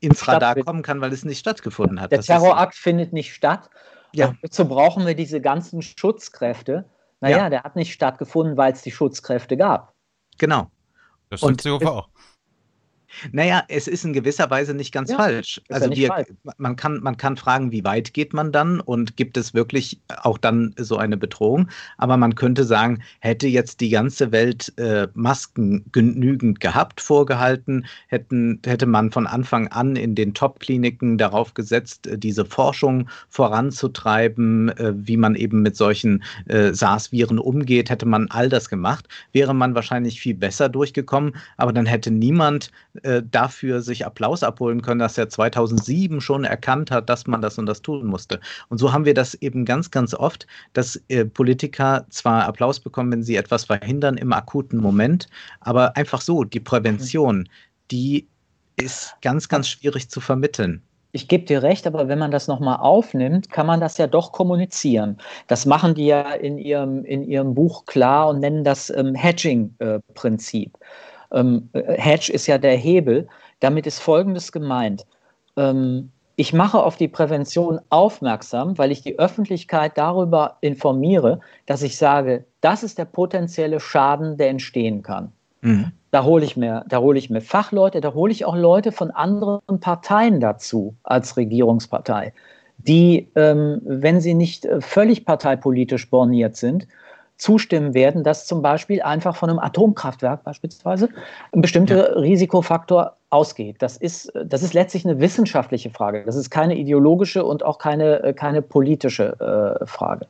ins Radar kommen kann, weil es nicht stattgefunden hat. Der das Terrorakt findet nicht statt. Ja. dazu brauchen wir diese ganzen Schutzkräfte. Naja, ja. der hat nicht stattgefunden, weil es die Schutzkräfte gab. Genau. Das stimmt Seehofer auch. Naja, es ist in gewisser Weise nicht ganz ja, falsch. Also ja wir, falsch. Man, kann, man kann fragen, wie weit geht man dann und gibt es wirklich auch dann so eine Bedrohung? Aber man könnte sagen, hätte jetzt die ganze Welt äh, Masken genügend gehabt, vorgehalten, hätten, hätte man von Anfang an in den Top-Kliniken darauf gesetzt, äh, diese Forschung voranzutreiben, äh, wie man eben mit solchen äh, SARS-Viren umgeht, hätte man all das gemacht, wäre man wahrscheinlich viel besser durchgekommen, aber dann hätte niemand äh, dafür sich Applaus abholen können, dass er 2007 schon erkannt hat, dass man das und das tun musste. Und so haben wir das eben ganz, ganz oft, dass äh, Politiker zwar Applaus bekommen, wenn sie etwas verhindern im akuten Moment, aber einfach so, die Prävention, die ist ganz, ganz schwierig zu vermitteln. Ich gebe dir recht, aber wenn man das nochmal aufnimmt, kann man das ja doch kommunizieren. Das machen die ja in ihrem, in ihrem Buch klar und nennen das ähm, Hedging-Prinzip. Äh, ähm, Hedge ist ja der Hebel. Damit ist Folgendes gemeint. Ähm, ich mache auf die Prävention aufmerksam, weil ich die Öffentlichkeit darüber informiere, dass ich sage, das ist der potenzielle Schaden, der entstehen kann. Mhm. Da hole ich mir, da hole ich mir Fachleute, da hole ich auch Leute von anderen Parteien dazu als Regierungspartei, die, ähm, wenn sie nicht äh, völlig parteipolitisch borniert sind, zustimmen werden, dass zum Beispiel einfach von einem Atomkraftwerk beispielsweise ein bestimmter ja. Risikofaktor ausgeht. Das ist, das ist letztlich eine wissenschaftliche Frage. Das ist keine ideologische und auch keine, keine politische äh, Frage.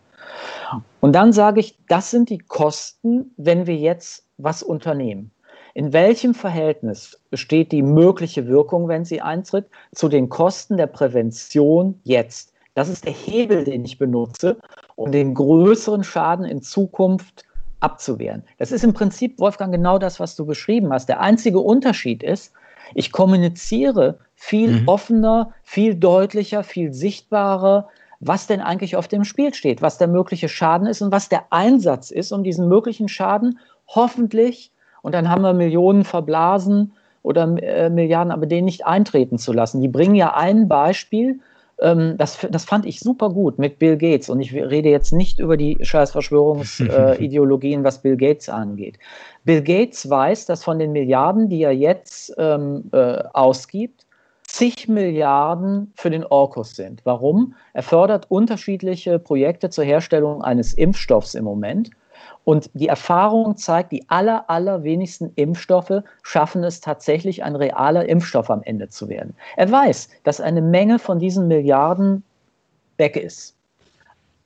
Und dann sage ich, das sind die Kosten, wenn wir jetzt was unternehmen. In welchem Verhältnis besteht die mögliche Wirkung, wenn sie eintritt, zu den Kosten der Prävention jetzt? Das ist der Hebel, den ich benutze, um den größeren Schaden in Zukunft abzuwehren. Das ist im Prinzip, Wolfgang, genau das, was du beschrieben hast. Der einzige Unterschied ist, ich kommuniziere viel mhm. offener, viel deutlicher, viel sichtbarer, was denn eigentlich auf dem Spiel steht, was der mögliche Schaden ist und was der Einsatz ist, um diesen möglichen Schaden hoffentlich, und dann haben wir Millionen verblasen oder äh, Milliarden, aber den nicht eintreten zu lassen. Die bringen ja ein Beispiel, das, das fand ich super gut mit Bill Gates. Und ich rede jetzt nicht über die scheiß Verschwörungsideologien, äh, was Bill Gates angeht. Bill Gates weiß, dass von den Milliarden, die er jetzt ähm, äh, ausgibt, zig Milliarden für den Orkus sind. Warum? Er fördert unterschiedliche Projekte zur Herstellung eines Impfstoffs im Moment. Und die Erfahrung zeigt, die aller, allerwenigsten Impfstoffe schaffen es tatsächlich, ein realer Impfstoff am Ende zu werden. Er weiß, dass eine Menge von diesen Milliarden weg ist.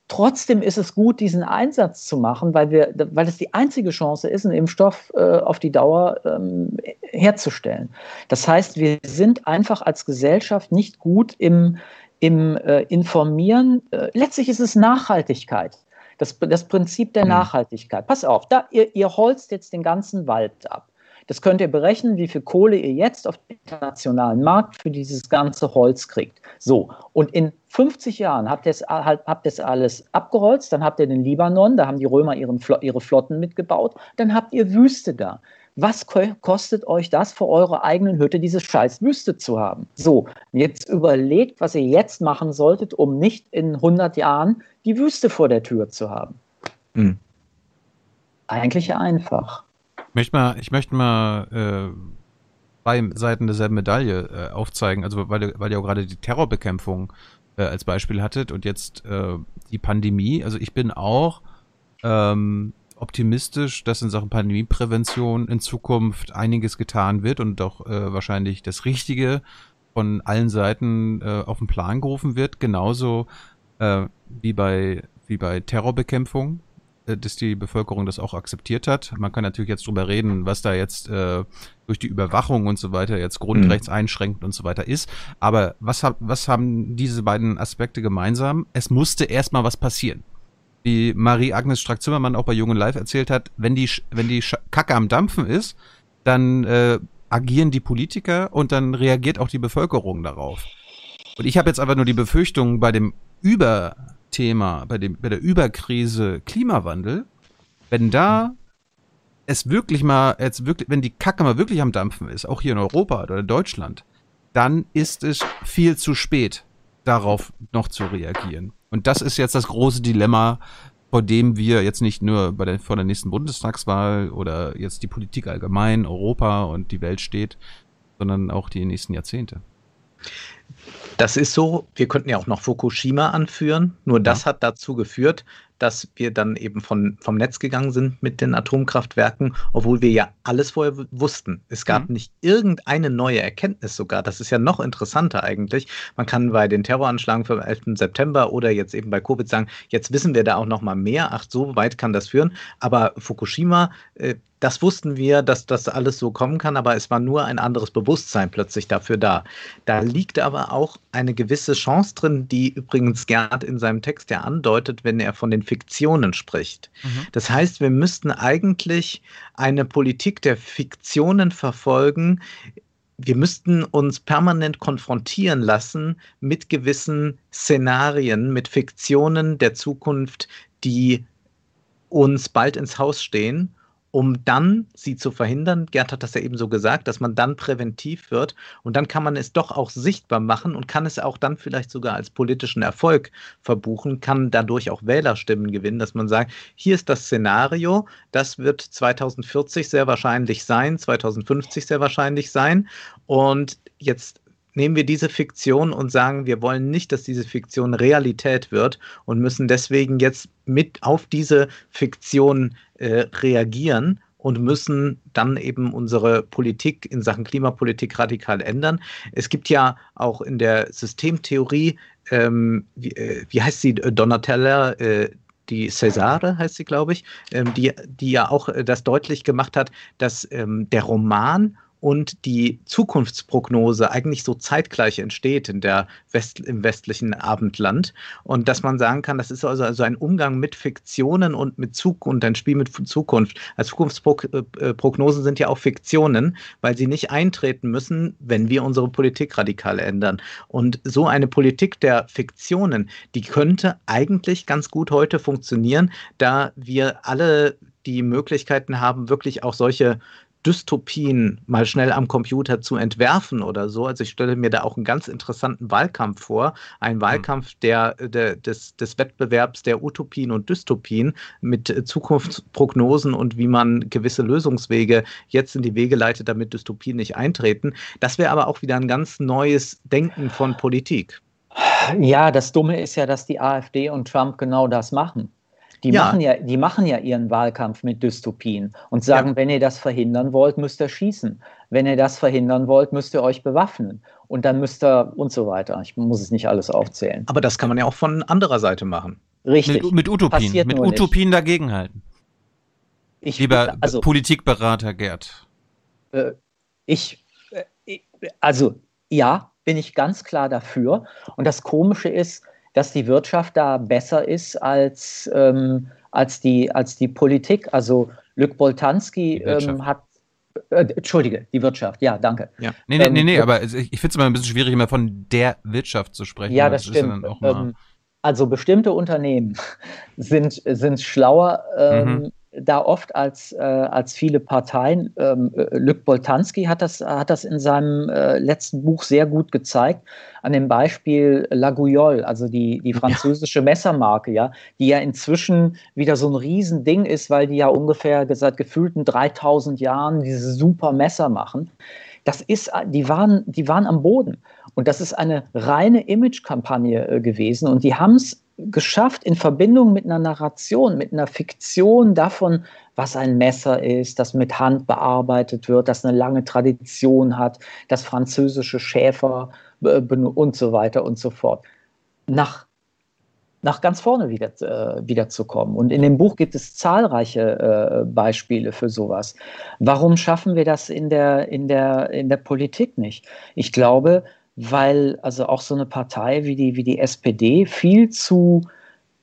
Trotzdem ist es gut, diesen Einsatz zu machen, weil, wir, weil es die einzige Chance ist, einen Impfstoff äh, auf die Dauer ähm, herzustellen. Das heißt, wir sind einfach als Gesellschaft nicht gut im, im äh, Informieren. Äh, letztlich ist es Nachhaltigkeit. Das, das Prinzip der mhm. Nachhaltigkeit. Pass auf, da, ihr, ihr holzt jetzt den ganzen Wald ab. Das könnt ihr berechnen, wie viel Kohle ihr jetzt auf dem internationalen Markt für dieses ganze Holz kriegt. So, und in 50 Jahren habt ihr es, habt es alles abgeholzt, dann habt ihr den Libanon, da haben die Römer ihren, ihre Flotten mitgebaut, dann habt ihr Wüste da. Was kostet euch das für eure eigenen Hütte, diese scheiß Wüste zu haben? So, jetzt überlegt, was ihr jetzt machen solltet, um nicht in 100 Jahren die Wüste vor der Tür zu haben. Hm. Eigentlich einfach. Ich möchte mal, ich möchte mal äh, zwei Seiten derselben Medaille äh, aufzeigen, also weil, weil ihr auch gerade die Terrorbekämpfung äh, als Beispiel hattet und jetzt äh, die Pandemie. Also ich bin auch ähm, optimistisch, dass in Sachen Pandemieprävention in Zukunft einiges getan wird und doch äh, wahrscheinlich das Richtige von allen Seiten äh, auf den Plan gerufen wird, genauso äh, wie bei wie bei Terrorbekämpfung, äh, dass die Bevölkerung das auch akzeptiert hat. Man kann natürlich jetzt drüber reden, was da jetzt äh, durch die Überwachung und so weiter jetzt grundrechtseinschränkend mhm. und so weiter ist. Aber was, was haben diese beiden Aspekte gemeinsam? Es musste erstmal was passieren wie Marie-Agnes Strack-Zimmermann auch bei Jungen Live erzählt hat, wenn die, wenn die Kacke am Dampfen ist, dann äh, agieren die Politiker und dann reagiert auch die Bevölkerung darauf. Und ich habe jetzt einfach nur die Befürchtung bei dem Überthema, bei, dem, bei der Überkrise Klimawandel, wenn da es wirklich mal, jetzt wirklich, wenn die Kacke mal wirklich am Dampfen ist, auch hier in Europa oder in Deutschland, dann ist es viel zu spät, darauf noch zu reagieren. Und das ist jetzt das große Dilemma, vor dem wir jetzt nicht nur bei der, vor der nächsten Bundestagswahl oder jetzt die Politik allgemein, Europa und die Welt steht, sondern auch die nächsten Jahrzehnte. Das ist so, wir könnten ja auch noch Fukushima anführen, nur das ja. hat dazu geführt, dass wir dann eben von, vom Netz gegangen sind mit den Atomkraftwerken, obwohl wir ja alles vorher wussten. Es gab mhm. nicht irgendeine neue Erkenntnis sogar. Das ist ja noch interessanter eigentlich. Man kann bei den Terroranschlagen vom 11. September oder jetzt eben bei Covid sagen, jetzt wissen wir da auch noch mal mehr. Ach, so weit kann das führen. Aber Fukushima, äh, das wussten wir, dass das alles so kommen kann, aber es war nur ein anderes Bewusstsein plötzlich dafür da. Da liegt aber auch eine gewisse Chance drin, die übrigens Gerd in seinem Text ja andeutet, wenn er von den Fiktionen spricht. Mhm. Das heißt, wir müssten eigentlich eine Politik der Fiktionen verfolgen, wir müssten uns permanent konfrontieren lassen mit gewissen Szenarien, mit Fiktionen der Zukunft, die uns bald ins Haus stehen um dann sie zu verhindern. Gerd hat das ja eben so gesagt, dass man dann präventiv wird und dann kann man es doch auch sichtbar machen und kann es auch dann vielleicht sogar als politischen Erfolg verbuchen, kann dadurch auch Wählerstimmen gewinnen, dass man sagt, hier ist das Szenario, das wird 2040 sehr wahrscheinlich sein, 2050 sehr wahrscheinlich sein und jetzt nehmen wir diese Fiktion und sagen, wir wollen nicht, dass diese Fiktion Realität wird und müssen deswegen jetzt mit auf diese Fiktion äh, reagieren und müssen dann eben unsere Politik in Sachen Klimapolitik radikal ändern. Es gibt ja auch in der Systemtheorie, ähm, wie, äh, wie, heißt sie, Donatella, äh, die Cesare heißt sie, glaube ich, ähm, die, die ja auch äh, das deutlich gemacht hat, dass ähm, der Roman und die Zukunftsprognose eigentlich so zeitgleich entsteht in der West, im westlichen Abendland. Und dass man sagen kann, das ist also, also ein Umgang mit Fiktionen und mit Zukunft und ein Spiel mit Zukunft. Also Zukunftsprognosen sind ja auch Fiktionen, weil sie nicht eintreten müssen, wenn wir unsere Politik radikal ändern. Und so eine Politik der Fiktionen, die könnte eigentlich ganz gut heute funktionieren, da wir alle die Möglichkeiten haben, wirklich auch solche Dystopien mal schnell am Computer zu entwerfen oder so. Also ich stelle mir da auch einen ganz interessanten Wahlkampf vor. Ein hm. Wahlkampf der, der, des, des Wettbewerbs der Utopien und Dystopien mit Zukunftsprognosen und wie man gewisse Lösungswege jetzt in die Wege leitet, damit Dystopien nicht eintreten. Das wäre aber auch wieder ein ganz neues Denken von Politik. Ja, das Dumme ist ja, dass die AfD und Trump genau das machen. Die, ja. Machen ja, die machen ja ihren Wahlkampf mit Dystopien und sagen, ja. wenn ihr das verhindern wollt, müsst ihr schießen. Wenn ihr das verhindern wollt, müsst ihr euch bewaffnen. Und dann müsst ihr und so weiter. Ich muss es nicht alles aufzählen. Aber das kann man ja auch von anderer Seite machen. Richtig. Mit, mit Utopien. Passiert mit Utopien nicht. dagegenhalten. Ich, Lieber also, Politikberater Gerd. Äh, ich, äh, also ja, bin ich ganz klar dafür. Und das Komische ist, dass die Wirtschaft da besser ist als, ähm, als, die, als die Politik. Also Luc Boltanski ähm, hat äh, Entschuldige, die Wirtschaft, ja, danke. Ja. Nee, nee, ähm, nee, nee aber ich finde es immer ein bisschen schwierig, immer von der Wirtschaft zu sprechen. Ja, das, das stimmt. Ähm, also bestimmte Unternehmen sind, sind schlauer ähm, mhm da oft als, äh, als viele Parteien. Ähm, äh, Luc Boltanski hat das, hat das in seinem äh, letzten Buch sehr gut gezeigt, an dem Beispiel La Gouillole, also die, die französische Messermarke, ja, die ja inzwischen wieder so ein Riesending ist, weil die ja ungefähr seit gefühlten 3000 Jahren diese super Messer machen. Das ist, die waren, die waren am Boden. Und das ist eine reine Image-Kampagne äh, gewesen. Und die haben es geschafft, in Verbindung mit einer Narration, mit einer Fiktion davon, was ein Messer ist, das mit Hand bearbeitet wird, das eine lange Tradition hat, das französische Schäfer äh, und so weiter und so fort, nach, nach ganz vorne wieder, äh, wiederzukommen. Und in dem Buch gibt es zahlreiche äh, Beispiele für sowas. Warum schaffen wir das in der, in, der, in der Politik nicht? Ich glaube, weil also auch so eine Partei wie die, wie die SPD viel zu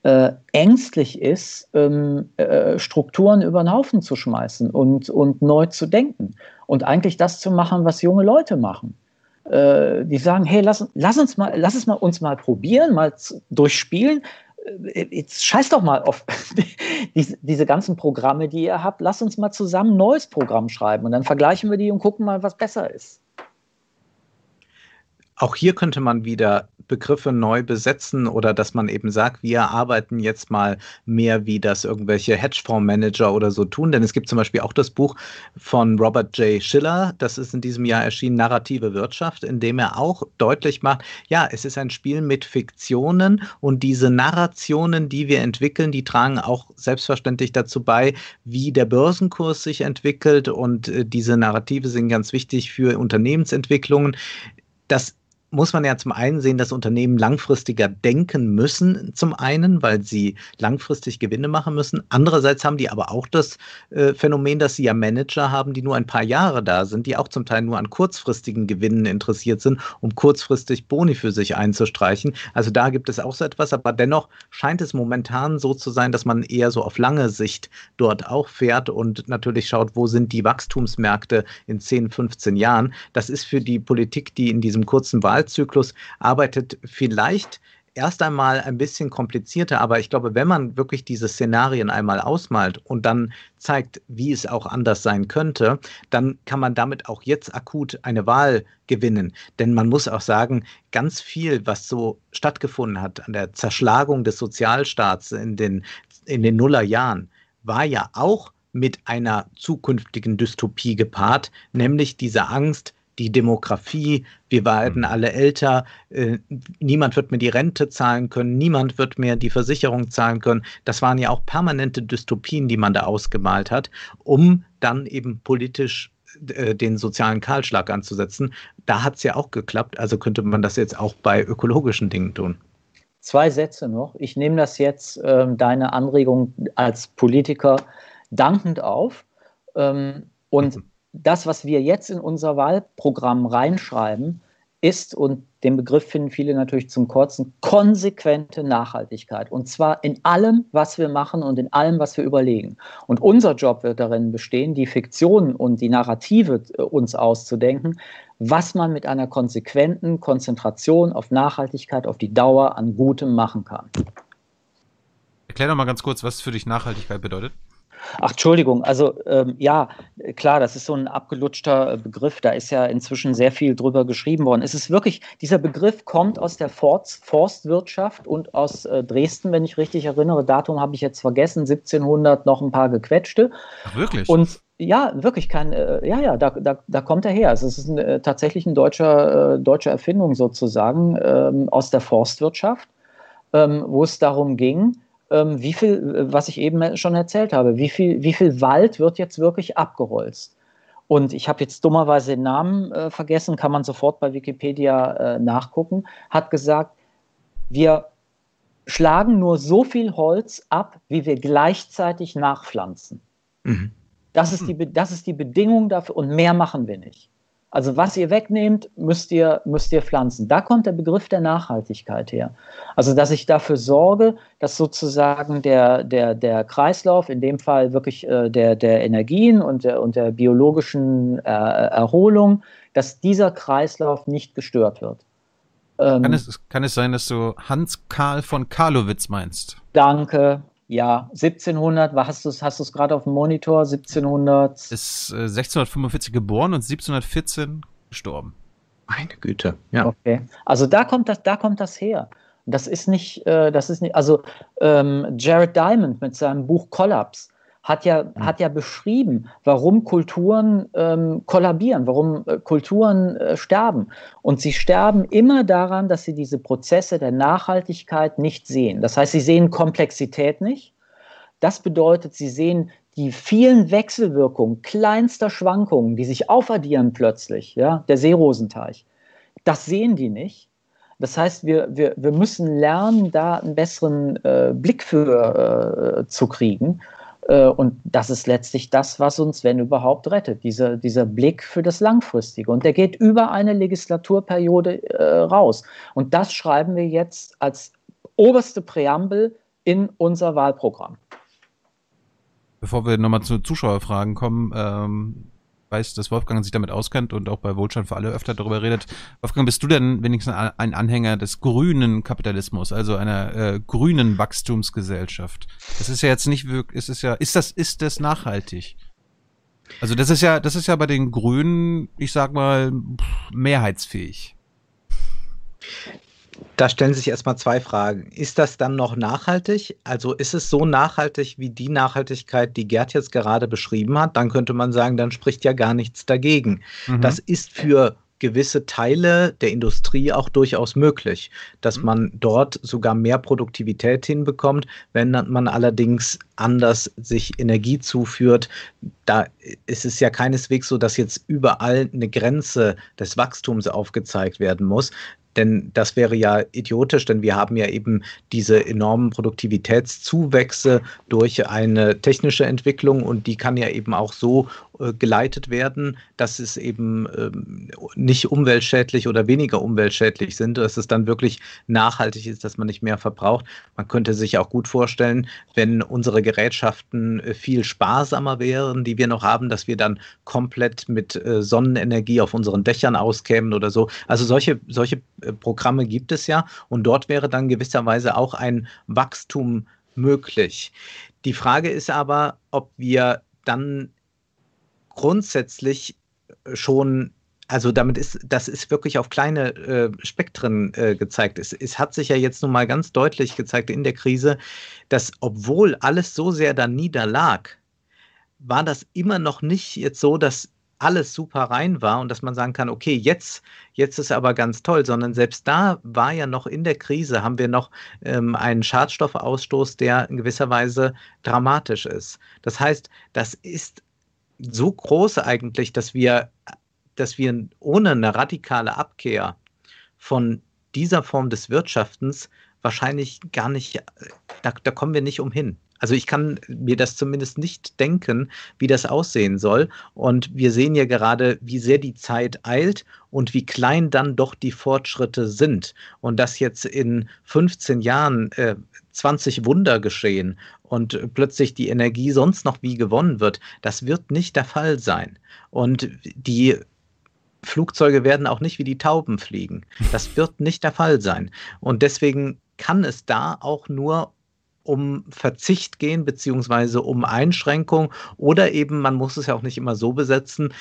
äh, ängstlich ist, ähm, äh, Strukturen über den Haufen zu schmeißen und, und neu zu denken und eigentlich das zu machen, was junge Leute machen. Äh, die sagen, hey, lass, lass uns mal, lass es mal uns mal probieren, mal durchspielen. Äh, jetzt scheiß doch mal auf die, diese ganzen Programme, die ihr habt. Lass uns mal zusammen ein neues Programm schreiben und dann vergleichen wir die und gucken mal, was besser ist. Auch hier könnte man wieder Begriffe neu besetzen oder dass man eben sagt, wir arbeiten jetzt mal mehr, wie das irgendwelche Hedgefondsmanager oder so tun. Denn es gibt zum Beispiel auch das Buch von Robert J. Schiller, das ist in diesem Jahr erschienen, Narrative Wirtschaft, in dem er auch deutlich macht, ja, es ist ein Spiel mit Fiktionen und diese Narrationen, die wir entwickeln, die tragen auch selbstverständlich dazu bei, wie der Börsenkurs sich entwickelt und äh, diese Narrative sind ganz wichtig für Unternehmensentwicklungen. Das muss man ja zum einen sehen, dass Unternehmen langfristiger denken müssen, zum einen, weil sie langfristig Gewinne machen müssen. Andererseits haben die aber auch das äh, Phänomen, dass sie ja Manager haben, die nur ein paar Jahre da sind, die auch zum Teil nur an kurzfristigen Gewinnen interessiert sind, um kurzfristig Boni für sich einzustreichen. Also da gibt es auch so etwas, aber dennoch scheint es momentan so zu sein, dass man eher so auf lange Sicht dort auch fährt und natürlich schaut, wo sind die Wachstumsmärkte in 10, 15 Jahren. Das ist für die Politik, die in diesem kurzen Wahl Wahlzyklus arbeitet vielleicht erst einmal ein bisschen komplizierter, aber ich glaube, wenn man wirklich diese Szenarien einmal ausmalt und dann zeigt, wie es auch anders sein könnte, dann kann man damit auch jetzt akut eine Wahl gewinnen. Denn man muss auch sagen, ganz viel, was so stattgefunden hat an der Zerschlagung des Sozialstaats in den, in den Nullerjahren, war ja auch mit einer zukünftigen Dystopie gepaart, nämlich diese Angst, die Demografie, wir werden mhm. alle älter, äh, niemand wird mehr die Rente zahlen können, niemand wird mehr die Versicherung zahlen können. Das waren ja auch permanente Dystopien, die man da ausgemalt hat, um dann eben politisch äh, den sozialen Kahlschlag anzusetzen. Da hat es ja auch geklappt, also könnte man das jetzt auch bei ökologischen Dingen tun. zwei Sätze noch. Ich nehme das jetzt, ähm, deine Anregung als Politiker, dankend auf. Ähm, und mhm. Das, was wir jetzt in unser Wahlprogramm reinschreiben, ist, und den Begriff finden viele natürlich zum Kotzen, konsequente Nachhaltigkeit. Und zwar in allem, was wir machen und in allem, was wir überlegen. Und unser Job wird darin bestehen, die Fiktionen und die Narrative äh, uns auszudenken, was man mit einer konsequenten Konzentration auf Nachhaltigkeit, auf die Dauer an Gutem machen kann. Erklär doch mal ganz kurz, was für dich Nachhaltigkeit bedeutet. Ach, Entschuldigung, also ähm, ja, klar, das ist so ein abgelutschter Begriff, da ist ja inzwischen sehr viel drüber geschrieben worden. Es ist wirklich, dieser Begriff kommt aus der Forst, Forstwirtschaft und aus äh, Dresden, wenn ich richtig erinnere. Datum habe ich jetzt vergessen, 1700 noch ein paar gequetschte. Ach, wirklich? Und ja, wirklich kein, äh, ja, ja, da, da, da kommt er her. Also es ist ein, äh, tatsächlich eine deutsche, äh, deutsche Erfindung sozusagen ähm, aus der Forstwirtschaft, ähm, wo es darum ging, ähm, wie viel, was ich eben schon erzählt habe, wie viel, wie viel Wald wird jetzt wirklich abgeholzt. Und ich habe jetzt dummerweise den Namen äh, vergessen, kann man sofort bei Wikipedia äh, nachgucken, hat gesagt, wir schlagen nur so viel Holz ab, wie wir gleichzeitig nachpflanzen. Mhm. Das, ist die, das ist die Bedingung dafür und mehr machen wir nicht. Also was ihr wegnehmt, müsst ihr, müsst ihr pflanzen. Da kommt der Begriff der Nachhaltigkeit her. Also dass ich dafür sorge, dass sozusagen der, der, der Kreislauf, in dem Fall wirklich äh, der, der Energien und der, und der biologischen äh, Erholung, dass dieser Kreislauf nicht gestört wird. Ähm, kann, es, kann es sein, dass du Hans Karl von Karlowitz meinst? Danke, ja, 1700, hast du es hast gerade auf dem Monitor? 1700. Ist äh, 1645 geboren und 1714 gestorben. Meine Güte, ja. Okay, also da kommt das, da kommt das her. Das ist nicht, äh, das ist nicht, also ähm, Jared Diamond mit seinem Buch Collapse hat ja, mhm. hat ja beschrieben, warum Kulturen ähm, kollabieren, warum äh, Kulturen äh, sterben. Und sie sterben immer daran, dass sie diese Prozesse der Nachhaltigkeit nicht sehen. Das heißt, sie sehen Komplexität nicht. Das bedeutet, sie sehen die vielen Wechselwirkungen kleinster Schwankungen, die sich aufaddieren plötzlich, ja, der Seerosenteich. Das sehen die nicht. Das heißt, wir, wir, wir müssen lernen, da einen besseren äh, Blick für äh, zu kriegen. Äh, und das ist letztlich das, was uns, wenn überhaupt, rettet. Dieser, dieser Blick für das Langfristige. Und der geht über eine Legislaturperiode äh, raus. Und das schreiben wir jetzt als oberste Präambel in unser Wahlprogramm. Bevor wir nochmal zu Zuschauerfragen kommen, ähm, weiß, dass Wolfgang sich damit auskennt und auch bei Wohlstand für alle öfter darüber redet. Wolfgang, bist du denn wenigstens ein Anhänger des grünen Kapitalismus, also einer äh, grünen Wachstumsgesellschaft? Das ist ja jetzt nicht wirklich, ist es ja, ist das, ist das nachhaltig? Also das ist ja, das ist ja bei den Grünen, ich sag mal, mehrheitsfähig. Da stellen sich erstmal zwei Fragen. Ist das dann noch nachhaltig? Also ist es so nachhaltig wie die Nachhaltigkeit, die Gerd jetzt gerade beschrieben hat? Dann könnte man sagen, dann spricht ja gar nichts dagegen. Mhm. Das ist für gewisse Teile der Industrie auch durchaus möglich, dass mhm. man dort sogar mehr Produktivität hinbekommt, wenn man allerdings anders sich Energie zuführt. Da ist es ja keineswegs so, dass jetzt überall eine Grenze des Wachstums aufgezeigt werden muss. Denn das wäre ja idiotisch, denn wir haben ja eben diese enormen Produktivitätszuwächse durch eine technische Entwicklung und die kann ja eben auch so geleitet werden, dass es eben ähm, nicht umweltschädlich oder weniger umweltschädlich sind, dass es dann wirklich nachhaltig ist, dass man nicht mehr verbraucht. Man könnte sich auch gut vorstellen, wenn unsere Gerätschaften äh, viel sparsamer wären, die wir noch haben, dass wir dann komplett mit äh, Sonnenenergie auf unseren Dächern auskämen oder so. Also solche, solche Programme gibt es ja und dort wäre dann gewisserweise auch ein Wachstum möglich. Die Frage ist aber, ob wir dann grundsätzlich schon also damit ist, das ist wirklich auf kleine äh, Spektren äh, gezeigt. Es, es hat sich ja jetzt nun mal ganz deutlich gezeigt in der Krise, dass obwohl alles so sehr da niederlag, war das immer noch nicht jetzt so, dass alles super rein war und dass man sagen kann, okay, jetzt, jetzt ist aber ganz toll, sondern selbst da war ja noch in der Krise, haben wir noch ähm, einen Schadstoffausstoß, der in gewisser Weise dramatisch ist. Das heißt, das ist so groß eigentlich, dass wir, dass wir ohne eine radikale Abkehr von dieser Form des Wirtschaftens wahrscheinlich gar nicht, da, da kommen wir nicht umhin. Also ich kann mir das zumindest nicht denken, wie das aussehen soll. Und wir sehen ja gerade, wie sehr die Zeit eilt und wie klein dann doch die Fortschritte sind. Und dass jetzt in 15 Jahren äh, 20 Wunder geschehen und plötzlich die Energie sonst noch wie gewonnen wird, das wird nicht der Fall sein. Und die Flugzeuge werden auch nicht wie die Tauben fliegen. Das wird nicht der Fall sein. Und deswegen kann es da auch nur um Verzicht gehen, beziehungsweise um Einschränkung oder eben, man muss es ja auch nicht immer so besetzen,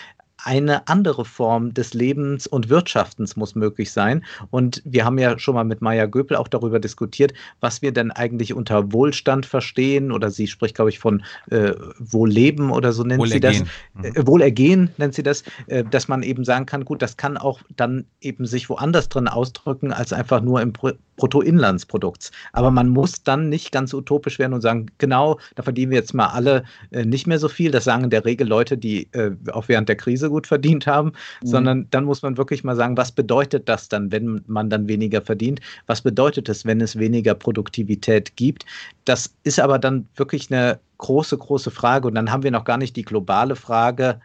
eine andere Form des Lebens und Wirtschaftens muss möglich sein. Und wir haben ja schon mal mit Maya Göpel auch darüber diskutiert, was wir denn eigentlich unter Wohlstand verstehen. Oder sie spricht, glaube ich, von äh, Wohlleben oder so nennt sie das. Mhm. Äh, Wohlergehen nennt sie das, äh, dass man eben sagen kann, gut, das kann auch dann eben sich woanders drin ausdrücken, als einfach nur im Bruttoinlandsprodukts. Aber man muss dann nicht ganz utopisch werden und sagen, genau, da verdienen wir jetzt mal alle äh, nicht mehr so viel. Das sagen in der Regel Leute, die äh, auch während der Krise gut verdient haben, mhm. sondern dann muss man wirklich mal sagen, was bedeutet das dann, wenn man dann weniger verdient? Was bedeutet es, wenn es weniger Produktivität gibt? Das ist aber dann wirklich eine große, große Frage. Und dann haben wir noch gar nicht die globale Frage,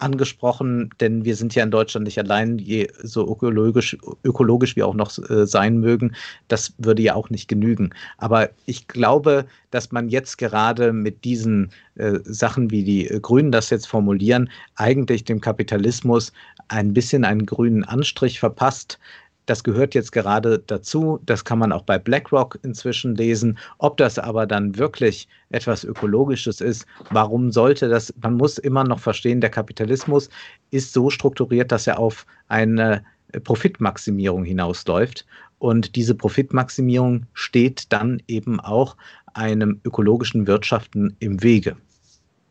angesprochen, denn wir sind ja in Deutschland nicht allein, je so ökologisch, ökologisch wir auch noch äh, sein mögen. Das würde ja auch nicht genügen. Aber ich glaube, dass man jetzt gerade mit diesen äh, Sachen, wie die Grünen das jetzt formulieren, eigentlich dem Kapitalismus ein bisschen einen grünen Anstrich verpasst. Das gehört jetzt gerade dazu. Das kann man auch bei BlackRock inzwischen lesen. Ob das aber dann wirklich etwas Ökologisches ist, warum sollte das? Man muss immer noch verstehen, der Kapitalismus ist so strukturiert, dass er auf eine Profitmaximierung hinausläuft. Und diese Profitmaximierung steht dann eben auch einem ökologischen Wirtschaften im Wege.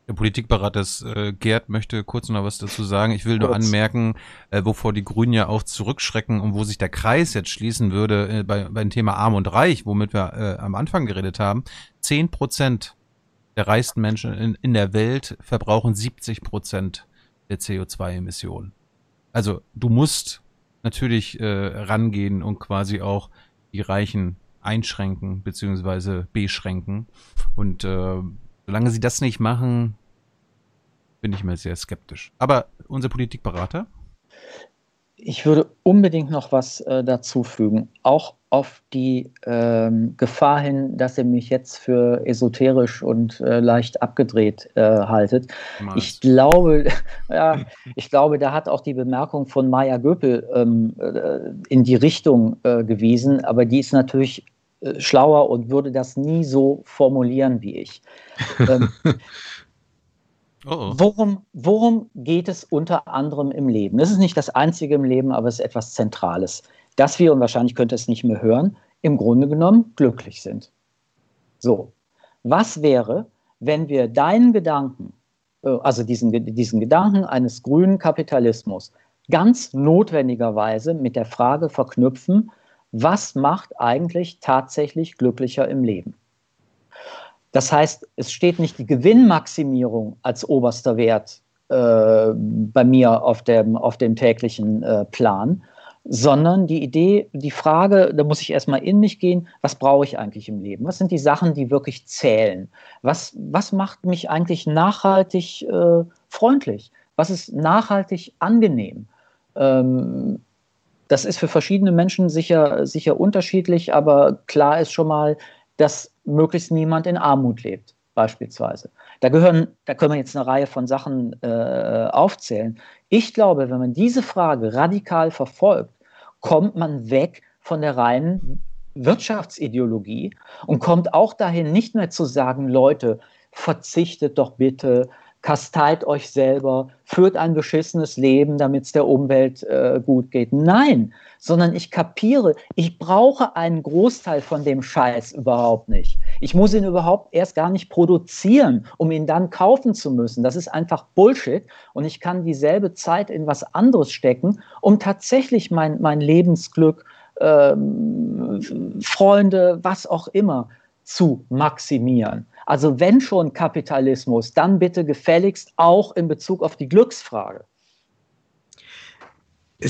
Der Politikberater äh, Gerd möchte kurz noch was dazu sagen. Ich will nur kurz. anmerken, äh, wovor die Grünen ja auch zurückschrecken und wo sich der Kreis jetzt schließen würde äh, bei, beim Thema Arm und Reich, womit wir äh, am Anfang geredet haben. Zehn Prozent der reichsten Menschen in, in der Welt verbrauchen 70 Prozent der CO2-Emissionen. Also du musst natürlich äh, rangehen und quasi auch die Reichen einschränken beziehungsweise beschränken. Und äh, solange sie das nicht machen, bin ich mir sehr skeptisch. Aber unser Politikberater? Ich würde unbedingt noch was äh, dazu fügen, auch auf die ähm, Gefahr hin, dass ihr mich jetzt für esoterisch und äh, leicht abgedreht äh, haltet. Nice. Ich glaube, ja, ich glaube, da hat auch die Bemerkung von Maya Göpel ähm, äh, in die Richtung äh, gewiesen, aber die ist natürlich äh, schlauer und würde das nie so formulieren wie ich. ähm, Oh, oh. Worum, worum geht es unter anderem im Leben? Das ist nicht das Einzige im Leben, aber es ist etwas Zentrales. Dass wir, und wahrscheinlich könnt ihr es nicht mehr hören, im Grunde genommen glücklich sind. So, was wäre, wenn wir deinen Gedanken, äh, also diesen, diesen Gedanken eines grünen Kapitalismus, ganz notwendigerweise mit der Frage verknüpfen, was macht eigentlich tatsächlich glücklicher im Leben? Das heißt, es steht nicht die Gewinnmaximierung als oberster Wert äh, bei mir auf dem, auf dem täglichen äh, Plan, sondern die Idee, die Frage, da muss ich erstmal in mich gehen, was brauche ich eigentlich im Leben? Was sind die Sachen, die wirklich zählen? Was, was macht mich eigentlich nachhaltig äh, freundlich? Was ist nachhaltig angenehm? Ähm, das ist für verschiedene Menschen sicher, sicher unterschiedlich, aber klar ist schon mal, dass möglichst niemand in Armut lebt, beispielsweise. Da gehören, da können wir jetzt eine Reihe von Sachen äh, aufzählen. Ich glaube, wenn man diese Frage radikal verfolgt, kommt man weg von der reinen Wirtschaftsideologie und kommt auch dahin, nicht mehr zu sagen, Leute, verzichtet doch bitte, kasteit euch selber, führt ein beschissenes Leben, damit es der Umwelt äh, gut geht. Nein, sondern ich kapiere, ich brauche einen Großteil von dem Scheiß überhaupt nicht. Ich muss ihn überhaupt erst gar nicht produzieren, um ihn dann kaufen zu müssen. Das ist einfach Bullshit und ich kann dieselbe Zeit in was anderes stecken, um tatsächlich mein, mein Lebensglück, ähm, Freunde, was auch immer zu maximieren. Also wenn schon Kapitalismus, dann bitte gefälligst auch in Bezug auf die Glücksfrage.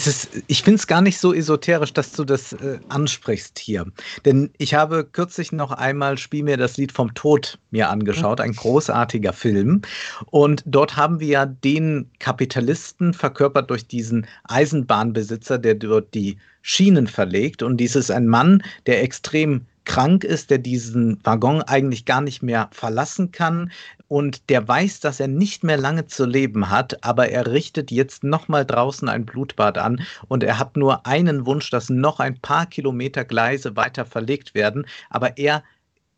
ist, ich finde es gar nicht so esoterisch, dass du das äh, ansprichst hier. Denn ich habe kürzlich noch einmal Spiel mir das Lied vom Tod mir angeschaut, ein großartiger Film. Und dort haben wir ja den Kapitalisten verkörpert durch diesen Eisenbahnbesitzer, der dort die Schienen verlegt. Und dies ist ein Mann, der extrem krank ist, der diesen Waggon eigentlich gar nicht mehr verlassen kann und der weiß, dass er nicht mehr lange zu leben hat, aber er richtet jetzt nochmal draußen ein Blutbad an und er hat nur einen Wunsch, dass noch ein paar Kilometer Gleise weiter verlegt werden, aber er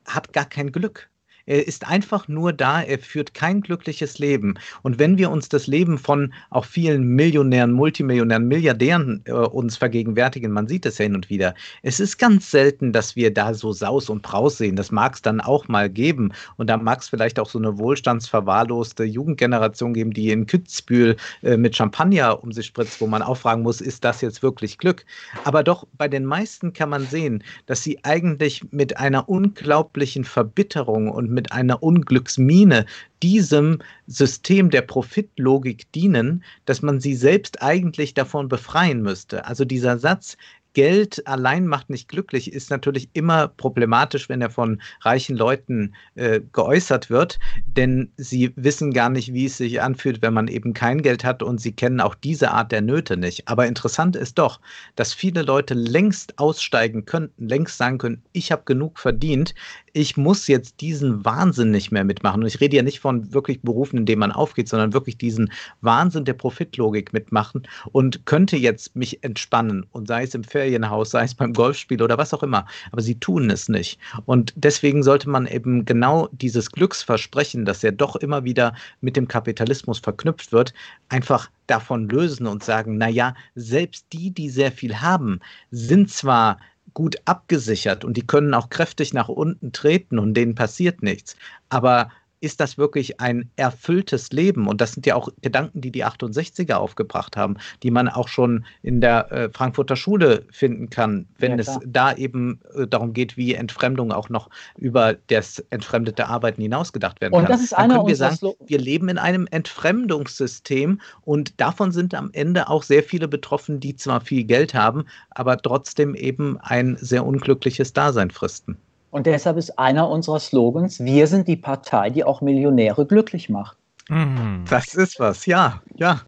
hat gar kein Glück. Er ist einfach nur da, er führt kein glückliches Leben. Und wenn wir uns das Leben von auch vielen Millionären, Multimillionären, Milliardären äh, uns vergegenwärtigen, man sieht es ja hin und wieder, es ist ganz selten, dass wir da so Saus und Braus sehen. Das mag es dann auch mal geben. Und da mag es vielleicht auch so eine wohlstandsverwahrloste Jugendgeneration geben, die in Kützbühel äh, mit Champagner um sich spritzt, wo man auch fragen muss, ist das jetzt wirklich Glück? Aber doch bei den meisten kann man sehen, dass sie eigentlich mit einer unglaublichen Verbitterung und mit einer Unglücksmine diesem System der Profitlogik dienen, dass man sie selbst eigentlich davon befreien müsste. Also dieser Satz, Geld allein macht nicht glücklich, ist natürlich immer problematisch, wenn er von reichen Leuten äh, geäußert wird, denn sie wissen gar nicht, wie es sich anfühlt, wenn man eben kein Geld hat und sie kennen auch diese Art der Nöte nicht. Aber interessant ist doch, dass viele Leute längst aussteigen könnten, längst sagen können, ich habe genug verdient, ich muss jetzt diesen Wahnsinn nicht mehr mitmachen. Und ich rede ja nicht von wirklich Berufen, in denen man aufgeht, sondern wirklich diesen Wahnsinn der Profitlogik mitmachen und könnte jetzt mich entspannen und sei es im Ferienhaus, sei es beim Golfspiel oder was auch immer. Aber sie tun es nicht. Und deswegen sollte man eben genau dieses Glücksversprechen, das ja doch immer wieder mit dem Kapitalismus verknüpft wird, einfach davon lösen und sagen, naja, selbst die, die sehr viel haben, sind zwar gut abgesichert und die können auch kräftig nach unten treten und denen passiert nichts. Aber ist das wirklich ein erfülltes Leben? Und das sind ja auch Gedanken, die die 68er aufgebracht haben, die man auch schon in der äh, Frankfurter Schule finden kann, wenn ja, es da eben äh, darum geht, wie Entfremdung auch noch über das entfremdete Arbeiten hinausgedacht werden und kann. Das ist Dann können wir sagen, wir leben in einem Entfremdungssystem und davon sind am Ende auch sehr viele betroffen, die zwar viel Geld haben, aber trotzdem eben ein sehr unglückliches Dasein fristen. Und deshalb ist einer unserer Slogans, wir sind die Partei, die auch Millionäre glücklich macht. Mhm. Das ist was, ja, ja.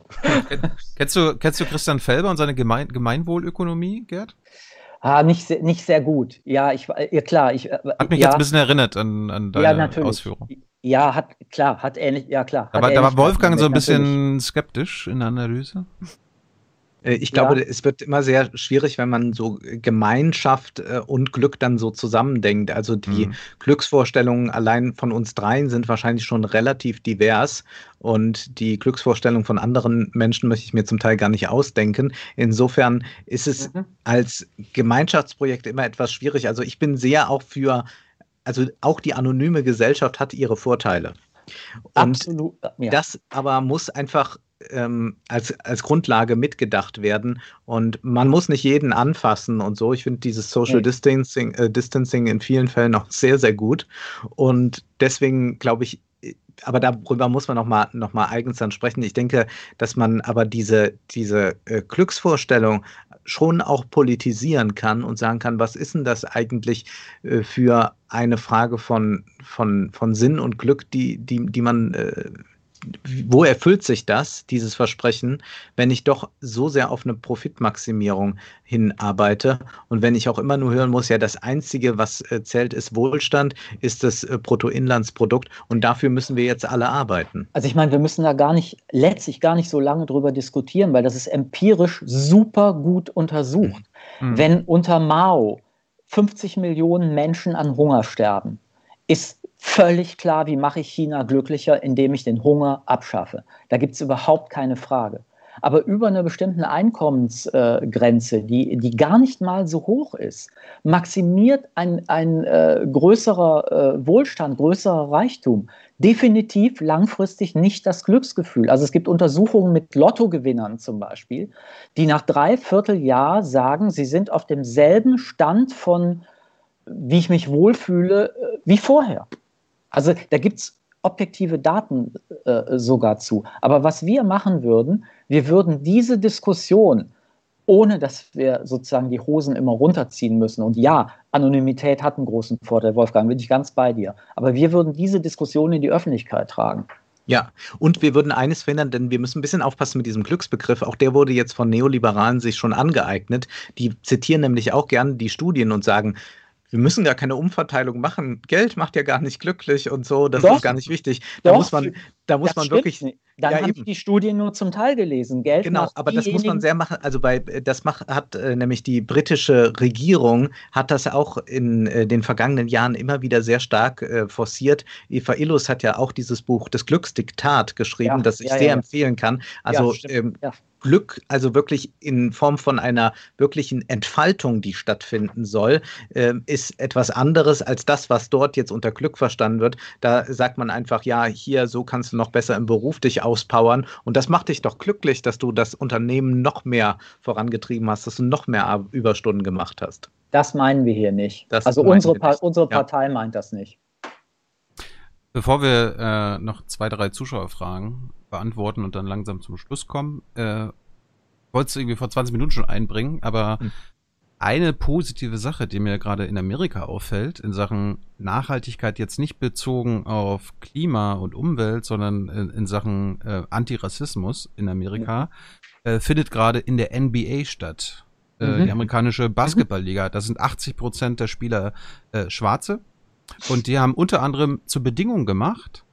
kennst, du, kennst du Christian Felber und seine Gemein Gemeinwohlökonomie, Gerd? Ah, nicht, nicht sehr gut. Ja, ich, ja klar. Ich, äh, hat mich ja, jetzt ein bisschen erinnert an, an deine ja, Ausführung. Ja, hat, klar, hat ähnlich, ja klar. Da war, da war Wolfgang so ein bisschen natürlich. skeptisch in der Analyse. Äh, ich glaube, ja. es wird immer sehr schwierig, wenn man so Gemeinschaft äh, und Glück dann so zusammendenkt. Also die mhm. Glücksvorstellungen allein von uns dreien sind wahrscheinlich schon relativ divers und die Glücksvorstellungen von anderen Menschen möchte ich mir zum Teil gar nicht ausdenken. Insofern ist es mhm. als Gemeinschaftsprojekt immer etwas schwierig. Also ich bin sehr auch für, also auch die anonyme Gesellschaft hat ihre Vorteile. Und Absolut. Ja. das aber muss einfach ähm, als, als Grundlage mitgedacht werden. Und man muss nicht jeden anfassen und so. Ich finde dieses Social okay. Distancing, äh, Distancing in vielen Fällen auch sehr, sehr gut. Und deswegen glaube ich, aber darüber muss man nochmal noch mal eigens dann sprechen. Ich denke, dass man aber diese, diese äh, Glücksvorstellung schon auch politisieren kann und sagen kann, was ist denn das eigentlich äh, für eine Frage von, von, von Sinn und Glück, die, die, die man äh, wo erfüllt sich das, dieses Versprechen, wenn ich doch so sehr auf eine Profitmaximierung hinarbeite und wenn ich auch immer nur hören muss, ja, das Einzige, was äh, zählt, ist Wohlstand, ist das äh, Bruttoinlandsprodukt und dafür müssen wir jetzt alle arbeiten. Also ich meine, wir müssen da gar nicht, letztlich gar nicht so lange drüber diskutieren, weil das ist empirisch super gut untersucht. Mhm. Wenn unter Mao 50 Millionen Menschen an Hunger sterben, ist völlig klar, wie mache ich China glücklicher, indem ich den Hunger abschaffe. Da gibt es überhaupt keine Frage. Aber über eine bestimmte Einkommensgrenze, die, die gar nicht mal so hoch ist, maximiert ein, ein äh, größerer äh, Wohlstand, größerer Reichtum definitiv langfristig nicht das Glücksgefühl. Also es gibt Untersuchungen mit Lottogewinnern zum Beispiel, die nach drei Vierteljahr sagen, sie sind auf demselben Stand von, wie ich mich wohlfühle, äh, wie vorher. Also da gibt es objektive Daten äh, sogar zu. Aber was wir machen würden, wir würden diese Diskussion ohne dass wir sozusagen die Hosen immer runterziehen müssen. Und ja, Anonymität hat einen großen Vorteil, Wolfgang, bin ich ganz bei dir. Aber wir würden diese Diskussion in die Öffentlichkeit tragen. Ja, und wir würden eines verhindern, denn wir müssen ein bisschen aufpassen mit diesem Glücksbegriff. Auch der wurde jetzt von Neoliberalen sich schon angeeignet. Die zitieren nämlich auch gerne die Studien und sagen, wir müssen gar keine Umverteilung machen. Geld macht ja gar nicht glücklich und so, das Doch. ist gar nicht wichtig. Da Doch. muss man, da muss man wirklich. Nicht. Dann ja, habe ich die Studien nur zum Teil gelesen. Geld genau, aber das muss man sehr machen. Also bei das macht, hat äh, nämlich die britische Regierung hat das auch in äh, den vergangenen Jahren immer wieder sehr stark äh, forciert. Eva Illus hat ja auch dieses Buch Das Glücksdiktat geschrieben, ja, das ich ja, sehr empfehlen kann. Also ähm, Glück, also wirklich in Form von einer wirklichen Entfaltung, die stattfinden soll, äh, ist etwas anderes als das, was dort jetzt unter Glück verstanden wird. Da sagt man einfach, ja, hier, so kannst du noch besser im Beruf dich auspowern. Und das macht dich doch glücklich, dass du das Unternehmen noch mehr vorangetrieben hast, dass du noch mehr Überstunden gemacht hast. Das meinen wir hier nicht. Das also unsere, pa nicht. unsere Partei ja. meint das nicht. Bevor wir äh, noch zwei, drei Zuschauerfragen beantworten und dann langsam zum Schluss kommen. Äh, wollte es irgendwie vor 20 Minuten schon einbringen, aber hm. eine positive Sache, die mir gerade in Amerika auffällt, in Sachen Nachhaltigkeit jetzt nicht bezogen auf Klima und Umwelt, sondern in, in Sachen äh, Antirassismus in Amerika, ja. äh, findet gerade in der NBA statt. Äh, mhm. Die amerikanische Basketballliga. Da sind 80 Prozent der Spieler äh, Schwarze. Und die haben unter anderem zur Bedingung gemacht,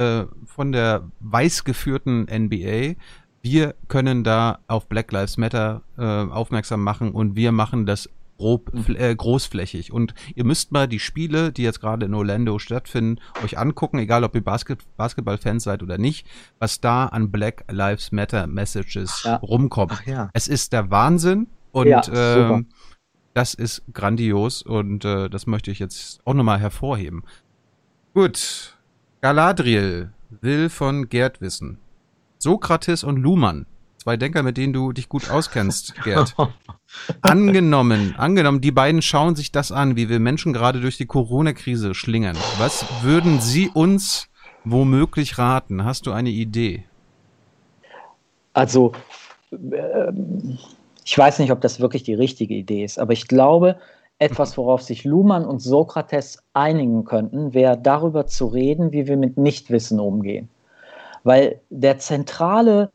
äh, von der weiß geführten NBA, wir können da auf Black Lives Matter äh, aufmerksam machen und wir machen das grob, mhm. äh, großflächig. Und ihr müsst mal die Spiele, die jetzt gerade in Orlando stattfinden, euch angucken, egal ob ihr Basket Basketball-Fans seid oder nicht, was da an Black Lives Matter Messages ja. rumkommt. Ach, ja. Es ist der Wahnsinn und ja, äh, das ist grandios und äh, das möchte ich jetzt auch nochmal hervorheben. Gut, Galadriel will von Gerd wissen. Sokrates und Luhmann, zwei Denker, mit denen du dich gut auskennst, Gerd. angenommen, angenommen, die beiden schauen sich das an, wie wir Menschen gerade durch die Corona-Krise schlingern. Was würden sie uns womöglich raten? Hast du eine Idee? Also, äh, ich weiß nicht, ob das wirklich die richtige Idee ist, aber ich glaube, etwas, worauf sich Luhmann und Sokrates einigen könnten, wäre darüber zu reden, wie wir mit Nichtwissen umgehen. Weil der zentrale,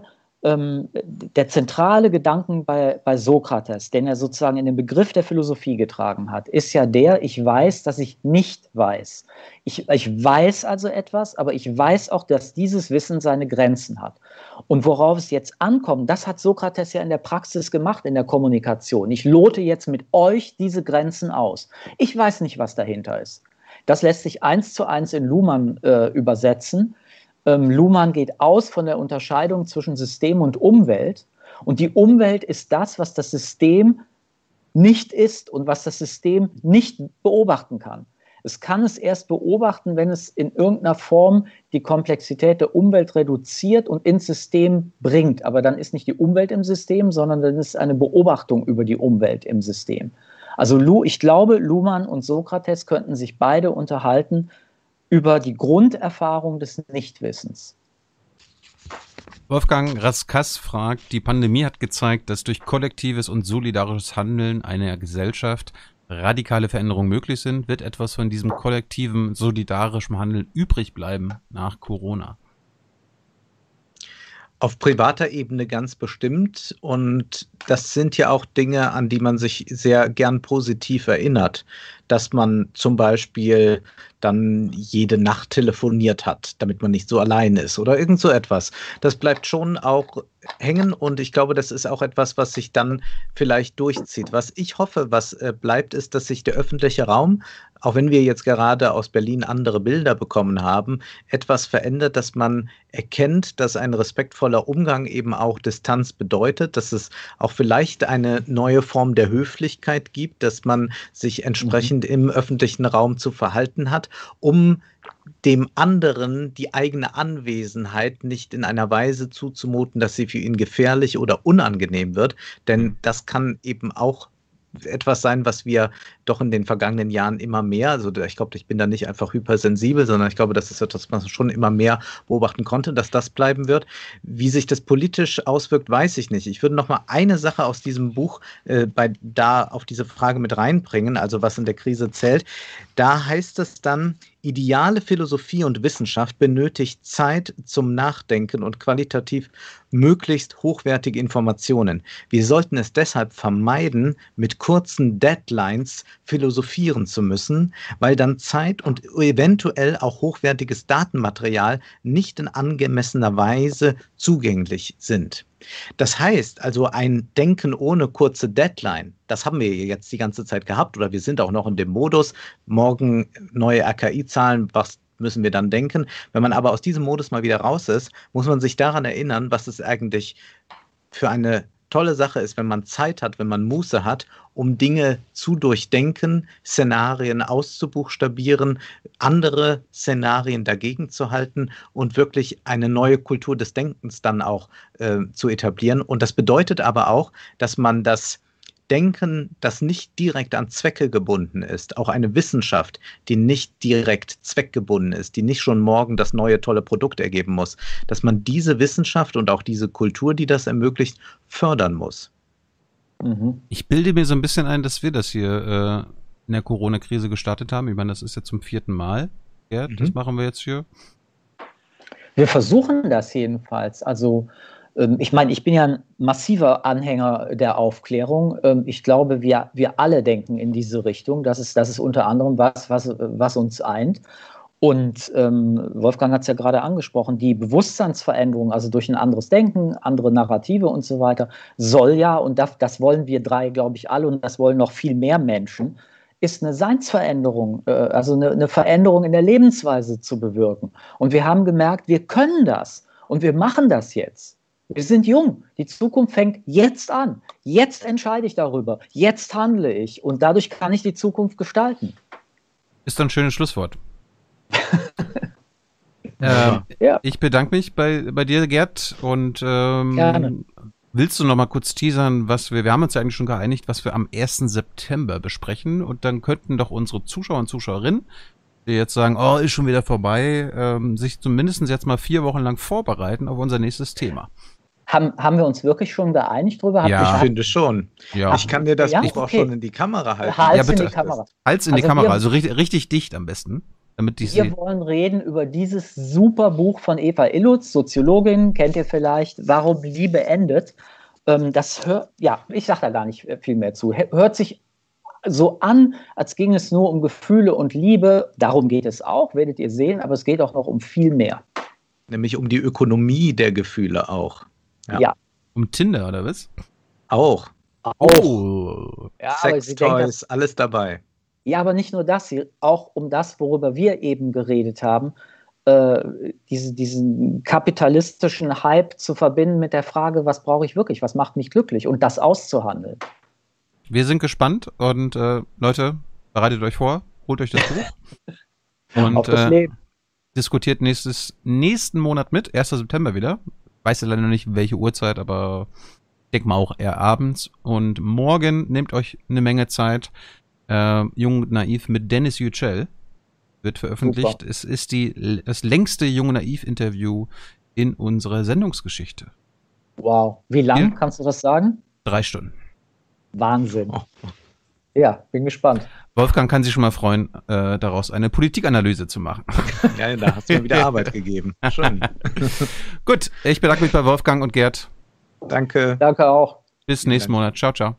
ähm, der zentrale Gedanken bei, bei Sokrates, den er sozusagen in den Begriff der Philosophie getragen hat, ist ja der, ich weiß, dass ich nicht weiß. Ich, ich weiß also etwas, aber ich weiß auch, dass dieses Wissen seine Grenzen hat. Und worauf es jetzt ankommt, das hat Sokrates ja in der Praxis gemacht, in der Kommunikation. Ich lote jetzt mit euch diese Grenzen aus. Ich weiß nicht, was dahinter ist. Das lässt sich eins zu eins in Luhmann äh, übersetzen. Ähm, Luhmann geht aus von der Unterscheidung zwischen System und Umwelt. Und die Umwelt ist das, was das System nicht ist und was das System nicht beobachten kann. Es kann es erst beobachten, wenn es in irgendeiner Form die Komplexität der Umwelt reduziert und ins System bringt. Aber dann ist nicht die Umwelt im System, sondern dann ist eine Beobachtung über die Umwelt im System. Also ich glaube, Luhmann und Sokrates könnten sich beide unterhalten über die Grunderfahrung des Nichtwissens. Wolfgang Raskas fragt, die Pandemie hat gezeigt, dass durch kollektives und solidarisches Handeln einer Gesellschaft radikale Veränderungen möglich sind, wird etwas von diesem kollektiven, solidarischen Handeln übrig bleiben nach Corona? Auf privater Ebene ganz bestimmt. Und das sind ja auch Dinge, an die man sich sehr gern positiv erinnert. Dass man zum Beispiel dann jede Nacht telefoniert hat, damit man nicht so allein ist oder irgend so etwas. Das bleibt schon auch hängen und ich glaube, das ist auch etwas, was sich dann vielleicht durchzieht. Was ich hoffe, was äh, bleibt, ist, dass sich der öffentliche Raum, auch wenn wir jetzt gerade aus Berlin andere Bilder bekommen haben, etwas verändert, dass man erkennt, dass ein respektvoller Umgang eben auch Distanz bedeutet, dass es auch vielleicht eine neue Form der Höflichkeit gibt, dass man sich entsprechend mhm. Im öffentlichen Raum zu verhalten hat um dem anderen die eigene Anwesenheit nicht in einer Weise zuzumuten, dass sie für ihn gefährlich oder unangenehm wird. Denn das kann eben auch etwas sein, was wir doch in den vergangenen Jahren immer mehr, also ich glaube, ich bin da nicht einfach hypersensibel, sondern ich glaube, das ist etwas, was man schon immer mehr beobachten konnte, dass das bleiben wird. Wie sich das politisch auswirkt, weiß ich nicht. Ich würde noch mal eine Sache aus diesem Buch äh, bei, da auf diese Frage mit reinbringen, also was in der Krise zählt. Da heißt es dann, Ideale Philosophie und Wissenschaft benötigt Zeit zum Nachdenken und qualitativ möglichst hochwertige Informationen. Wir sollten es deshalb vermeiden, mit kurzen Deadlines philosophieren zu müssen, weil dann Zeit und eventuell auch hochwertiges Datenmaterial nicht in angemessener Weise zugänglich sind. Das heißt also ein Denken ohne kurze Deadline, das haben wir jetzt die ganze Zeit gehabt oder wir sind auch noch in dem Modus, morgen neue RKI-Zahlen, was müssen wir dann denken. Wenn man aber aus diesem Modus mal wieder raus ist, muss man sich daran erinnern, was es eigentlich für eine tolle Sache ist, wenn man Zeit hat, wenn man Muße hat, um Dinge zu durchdenken, Szenarien auszubuchstabieren, andere Szenarien dagegen zu halten und wirklich eine neue Kultur des Denkens dann auch äh, zu etablieren. Und das bedeutet aber auch, dass man das Denken, das nicht direkt an Zwecke gebunden ist, auch eine Wissenschaft, die nicht direkt zweckgebunden ist, die nicht schon morgen das neue tolle Produkt ergeben muss, dass man diese Wissenschaft und auch diese Kultur, die das ermöglicht, fördern muss. Mhm. Ich bilde mir so ein bisschen ein, dass wir das hier äh, in der Corona-Krise gestartet haben. Ich meine, das ist ja zum vierten Mal. Gerd, mhm. das machen wir jetzt hier. Wir versuchen das jedenfalls. Also ich meine, ich bin ja ein massiver Anhänger der Aufklärung. Ähm, ich glaube, wir, wir alle denken in diese Richtung. Das ist, das ist unter anderem was, was, was uns eint. Und ähm, Wolfgang hat es ja gerade angesprochen, die Bewusstseinsveränderung, also durch ein anderes Denken, andere Narrative und so weiter, soll ja, und das, das wollen wir drei, glaube ich, alle, und das wollen noch viel mehr Menschen, ist eine Seinsveränderung, äh, also eine, eine Veränderung in der Lebensweise zu bewirken. Und wir haben gemerkt, wir können das und wir machen das jetzt. Wir sind jung. Die Zukunft fängt jetzt an. Jetzt entscheide ich darüber. Jetzt handle ich. Und dadurch kann ich die Zukunft gestalten. Ist ein schönes Schlusswort. ähm, ja. Ich bedanke mich bei, bei dir, Gerd. Und ähm, Gerne. willst du noch mal kurz teasern, was wir, wir haben uns ja eigentlich schon geeinigt, was wir am 1. September besprechen. Und dann könnten doch unsere Zuschauer und Zuschauerinnen die jetzt sagen, oh, ist schon wieder vorbei, ähm, sich zumindest jetzt mal vier Wochen lang vorbereiten auf unser nächstes Thema. Haben, haben wir uns wirklich schon geeinigt drüber? Ja, ich finde schon. Ja. Ich kann dir das ja? Buch okay. auch schon in die Kamera halten. Hals ja, bitte. in die Kamera. Hals in also die Kamera, wir, also richtig, richtig dicht am besten. Damit wir sie wollen reden über dieses super Buch von Eva Illutz, Soziologin, kennt ihr vielleicht, Warum Liebe endet. Ähm, das hört, ja, ich sage da gar nicht viel mehr zu. Hört sich so an, als ging es nur um Gefühle und Liebe. Darum geht es auch, werdet ihr sehen, aber es geht auch noch um viel mehr. Nämlich um die Ökonomie der Gefühle auch. Ja. ja. Um Tinder oder was? Auch. Auch. Oh. Ja, Sex Toys, alles dabei. Ja, aber nicht nur das, auch um das, worüber wir eben geredet haben, äh, diese, diesen kapitalistischen Hype zu verbinden mit der Frage, was brauche ich wirklich, was macht mich glücklich und das auszuhandeln. Wir sind gespannt und äh, Leute, bereitet euch vor, holt euch das Buch und äh, diskutiert nächstes, nächsten Monat mit, 1. September wieder weiß ja leider noch nicht, welche Uhrzeit, aber ich denke mal auch eher abends. Und morgen nehmt euch eine Menge Zeit. Äh, Jung und Naiv mit Dennis Yücel wird veröffentlicht. Super. Es ist die, das längste Jung Naiv-Interview in unserer Sendungsgeschichte. Wow. Wie lang, ja. kannst du das sagen? Drei Stunden. Wahnsinn. Oh. Ja, bin gespannt. Wolfgang kann sich schon mal freuen, äh, daraus eine Politikanalyse zu machen. Ja, da hast du mir wieder Arbeit gegeben. Schön. Gut, ich bedanke mich bei Wolfgang und Gerd. Danke. Danke auch. Bis nächsten Monat. Ciao, ciao.